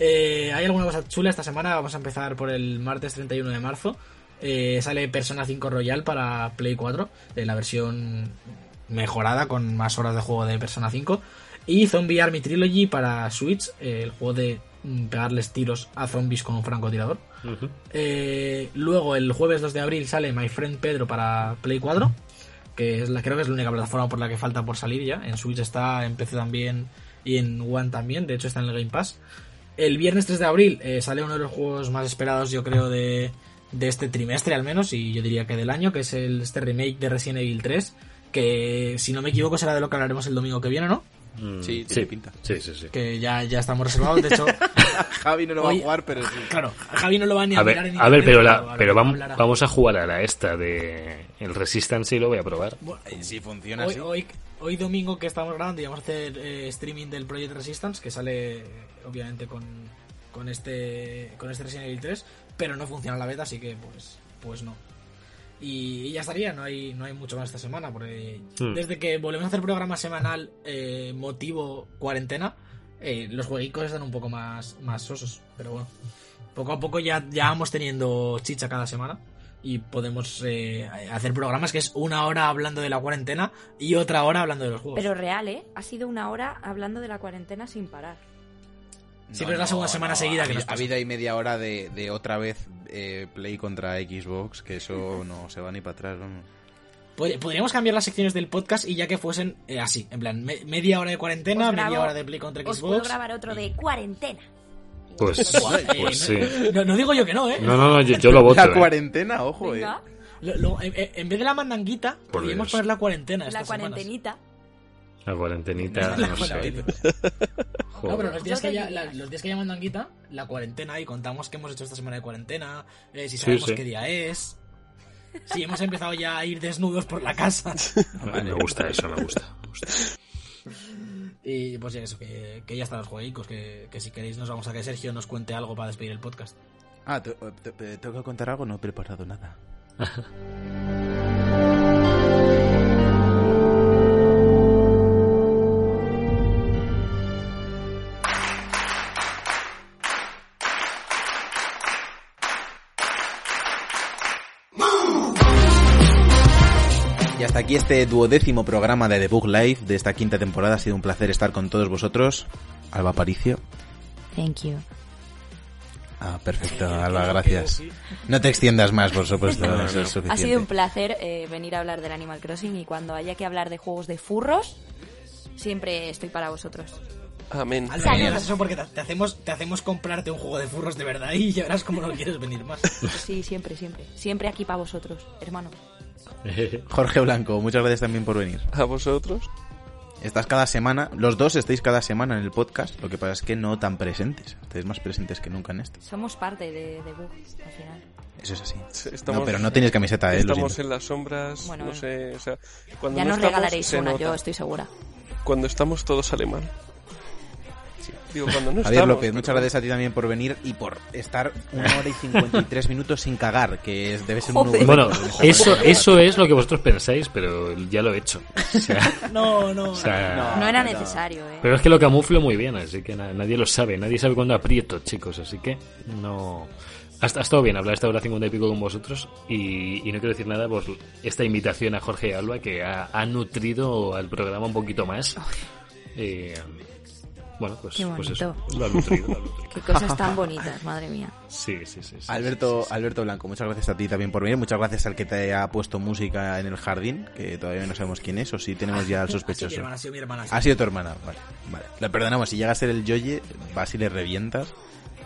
Eh, hay alguna cosa chula esta semana. Vamos a empezar por el martes 31 de marzo. Eh, sale Persona 5 Royal para Play 4, eh, la versión mejorada con más horas de juego de Persona 5. Y Zombie Army Trilogy para Switch, eh, el juego de pegarles tiros a zombies con un francotirador. Eh, luego el jueves 2 de abril sale My Friend Pedro para Play 4, que es la, creo que es la única plataforma por la que falta por salir ya. En Switch está, en PC también y en One también, de hecho está en el Game Pass. El viernes 3 de abril eh, sale uno de los juegos más esperados yo creo de, de este trimestre al menos y yo diría que del año, que es el, este remake de Resident Evil 3, que si no me equivoco será de lo que hablaremos el domingo que viene, ¿no? Mm, Sí, sí, pinta. Sí, sí, sí. Que ya, ya estamos reservados, de hecho... Javi no lo Hoy- va a jugar, pero sí. Claro, Javi no lo va ni a, A mirar ver, en a ver, pero, la, pero vamos, hablará. vamos a jugar a la esta de el Resistance y lo voy a probar. Bueno, Si funciona Hoy, así. hoy, hoy domingo que estamos grabando y vamos a hacer eh, streaming del Project Resistance, que sale obviamente con, con este con este Resident Evil 3, pero no funciona la beta, así que pues pues no. Y, y ya estaría, no hay, no hay mucho más esta semana, porque Hmm. desde que volvemos a hacer programa semanal eh, motivo cuarentena, eh, los jueguicos están un poco más, más sosos. Pero bueno, poco a poco ya, ya vamos teniendo chicha cada semana y podemos eh, hacer programas que es una hora hablando de la cuarentena y otra hora hablando de los juegos. Pero real, ¿eh? Ha sido una hora hablando de la cuarentena sin parar. Siempre es la segunda semana seguida ha que nos Ha pasa. habido ahí media hora de, de otra vez eh, Play contra Xbox, que eso no se va ni para atrás, vamos. Pod- Podríamos cambiar las secciones del podcast y ya que fuesen eh, así, en plan, me- media hora de cuarentena, grabo- media hora de Play contra Os puedo Xbox. grabar otro de cuarentena. Pues, Eh, pues sí. no, no digo yo que no, ¿eh? No, no, no, yo, yo lo voto. La eh. cuarentena, ojo, Venga, Lo- lo- en, en vez de la mandanguita, Por podríamos Dios. poner la cuarentena. la semanas. La cuarentenita, La no sé. cuarentena. Joder. No, pero los días, que diría. la- los días que la cuarentena y contamos qué hemos hecho esta semana de cuarentena, eh, si Sí, sabemos sí. qué día es. Si hemos empezado ya a ir desnudos por la casa. Ah, Me gusta eso, me gusta. me gusta. Y pues ya eso, que, que ya están los jueguicos, que, que si queréis nos vamos a que Sergio nos cuente algo para despedir el podcast. Ah, te- te- te- tengo que contar algo, no he preparado nada. Aquí este duodécimo programa de The Book Live de esta quinta temporada. Ha sido un placer estar con todos vosotros. Alba Paricio. Thank you. Ah, perfecto, Alba, gracias. No te extiendas más, por supuesto. eso es Ha sido un placer eh, venir a hablar del Animal Crossing y cuando haya que hablar de juegos de furros, siempre estoy para vosotros. Amén. Alba, no eso porque te, te hacemos, te hacemos comprarte un juego de furros de verdad y ya verás cómo no quieres venir más. Sí, siempre, siempre. Siempre aquí para vosotros, hermano. Jorge Blanco, muchas gracias también por venir. A vosotros. Estás cada semana, los dos estáis cada semana en el podcast, lo que pasa es que no tan presentes. Estáis más presentes que nunca en este. Somos parte de, de Bug, al final. Eso es así. Estamos, no, pero no tenéis camiseta, ¿eh? Estamos en las sombras, Bueno, no bueno. sé, o sea, cuando Ya no nos estamos, regalaréis una, nota. yo estoy segura. Cuando estamos todos sale mal. Digo, cuando no Javier estamos, López, muchas pero- gracias a ti también por venir y por estar una hora y 53 minutos sin cagar, que es- debe ser un nuevo Bueno, eso, eso es lo que vosotros pensáis, pero ya lo he hecho. O sea, No, no. o sea, No era necesario, ¿eh? Pero es que lo camuflo muy bien, así que na- nadie lo sabe. Nadie sabe cuándo aprieto, chicos, así que no... Ha, ha estado bien hablar esta hora cincuenta y pico con vosotros y, y no quiero decir nada por esta invitación a Jorge y Alba que ha, ha nutrido al programa un poquito más. Eh, bueno, pues, Qué pues eso, bonito. lo ha nutrido, lo ha nutrido. Qué cosas tan bonitas, madre mía. Sí, sí, sí. sí, Alberto, sí, sí, sí. Alberto Blanco, muchas gracias a ti también por venir. Muchas gracias al que te ha puesto música en el jardín, que todavía no sabemos quién es, o si tenemos ya al Ha sido mi sospechoso. hermana, ha sido mi hermana. Ha sido tu hermana, vale. vale. Le perdonamos, si llega a ser el Yoye, vas y le revientas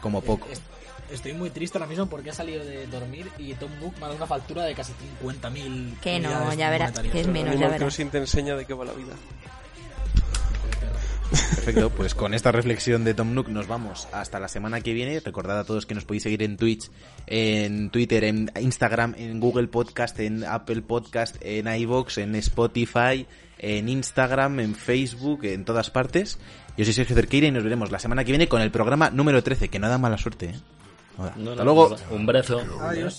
como poco. Est- Estoy muy triste ahora mismo porque he salido de dormir y Tom Book me ha dado una factura de casi 50.000 Que no, ya verás, que es menos, ya verás. Crossing te enseña de qué va la vida. Perfecto, pues con esta reflexión de Tom Nook nos vamos hasta la semana que viene. Recordad a todos que nos podéis seguir en Twitch, en Twitter, en Instagram, en Google Podcast, en Apple Podcast, en iVoox, en Spotify, en Instagram, en Facebook, en todas partes. Yo soy Sergio Cerqueira y nos veremos la semana que viene con el programa número 13, que no da mala suerte. ¿eh? No da. No, Hasta no, luego. Un brazo. Adiós.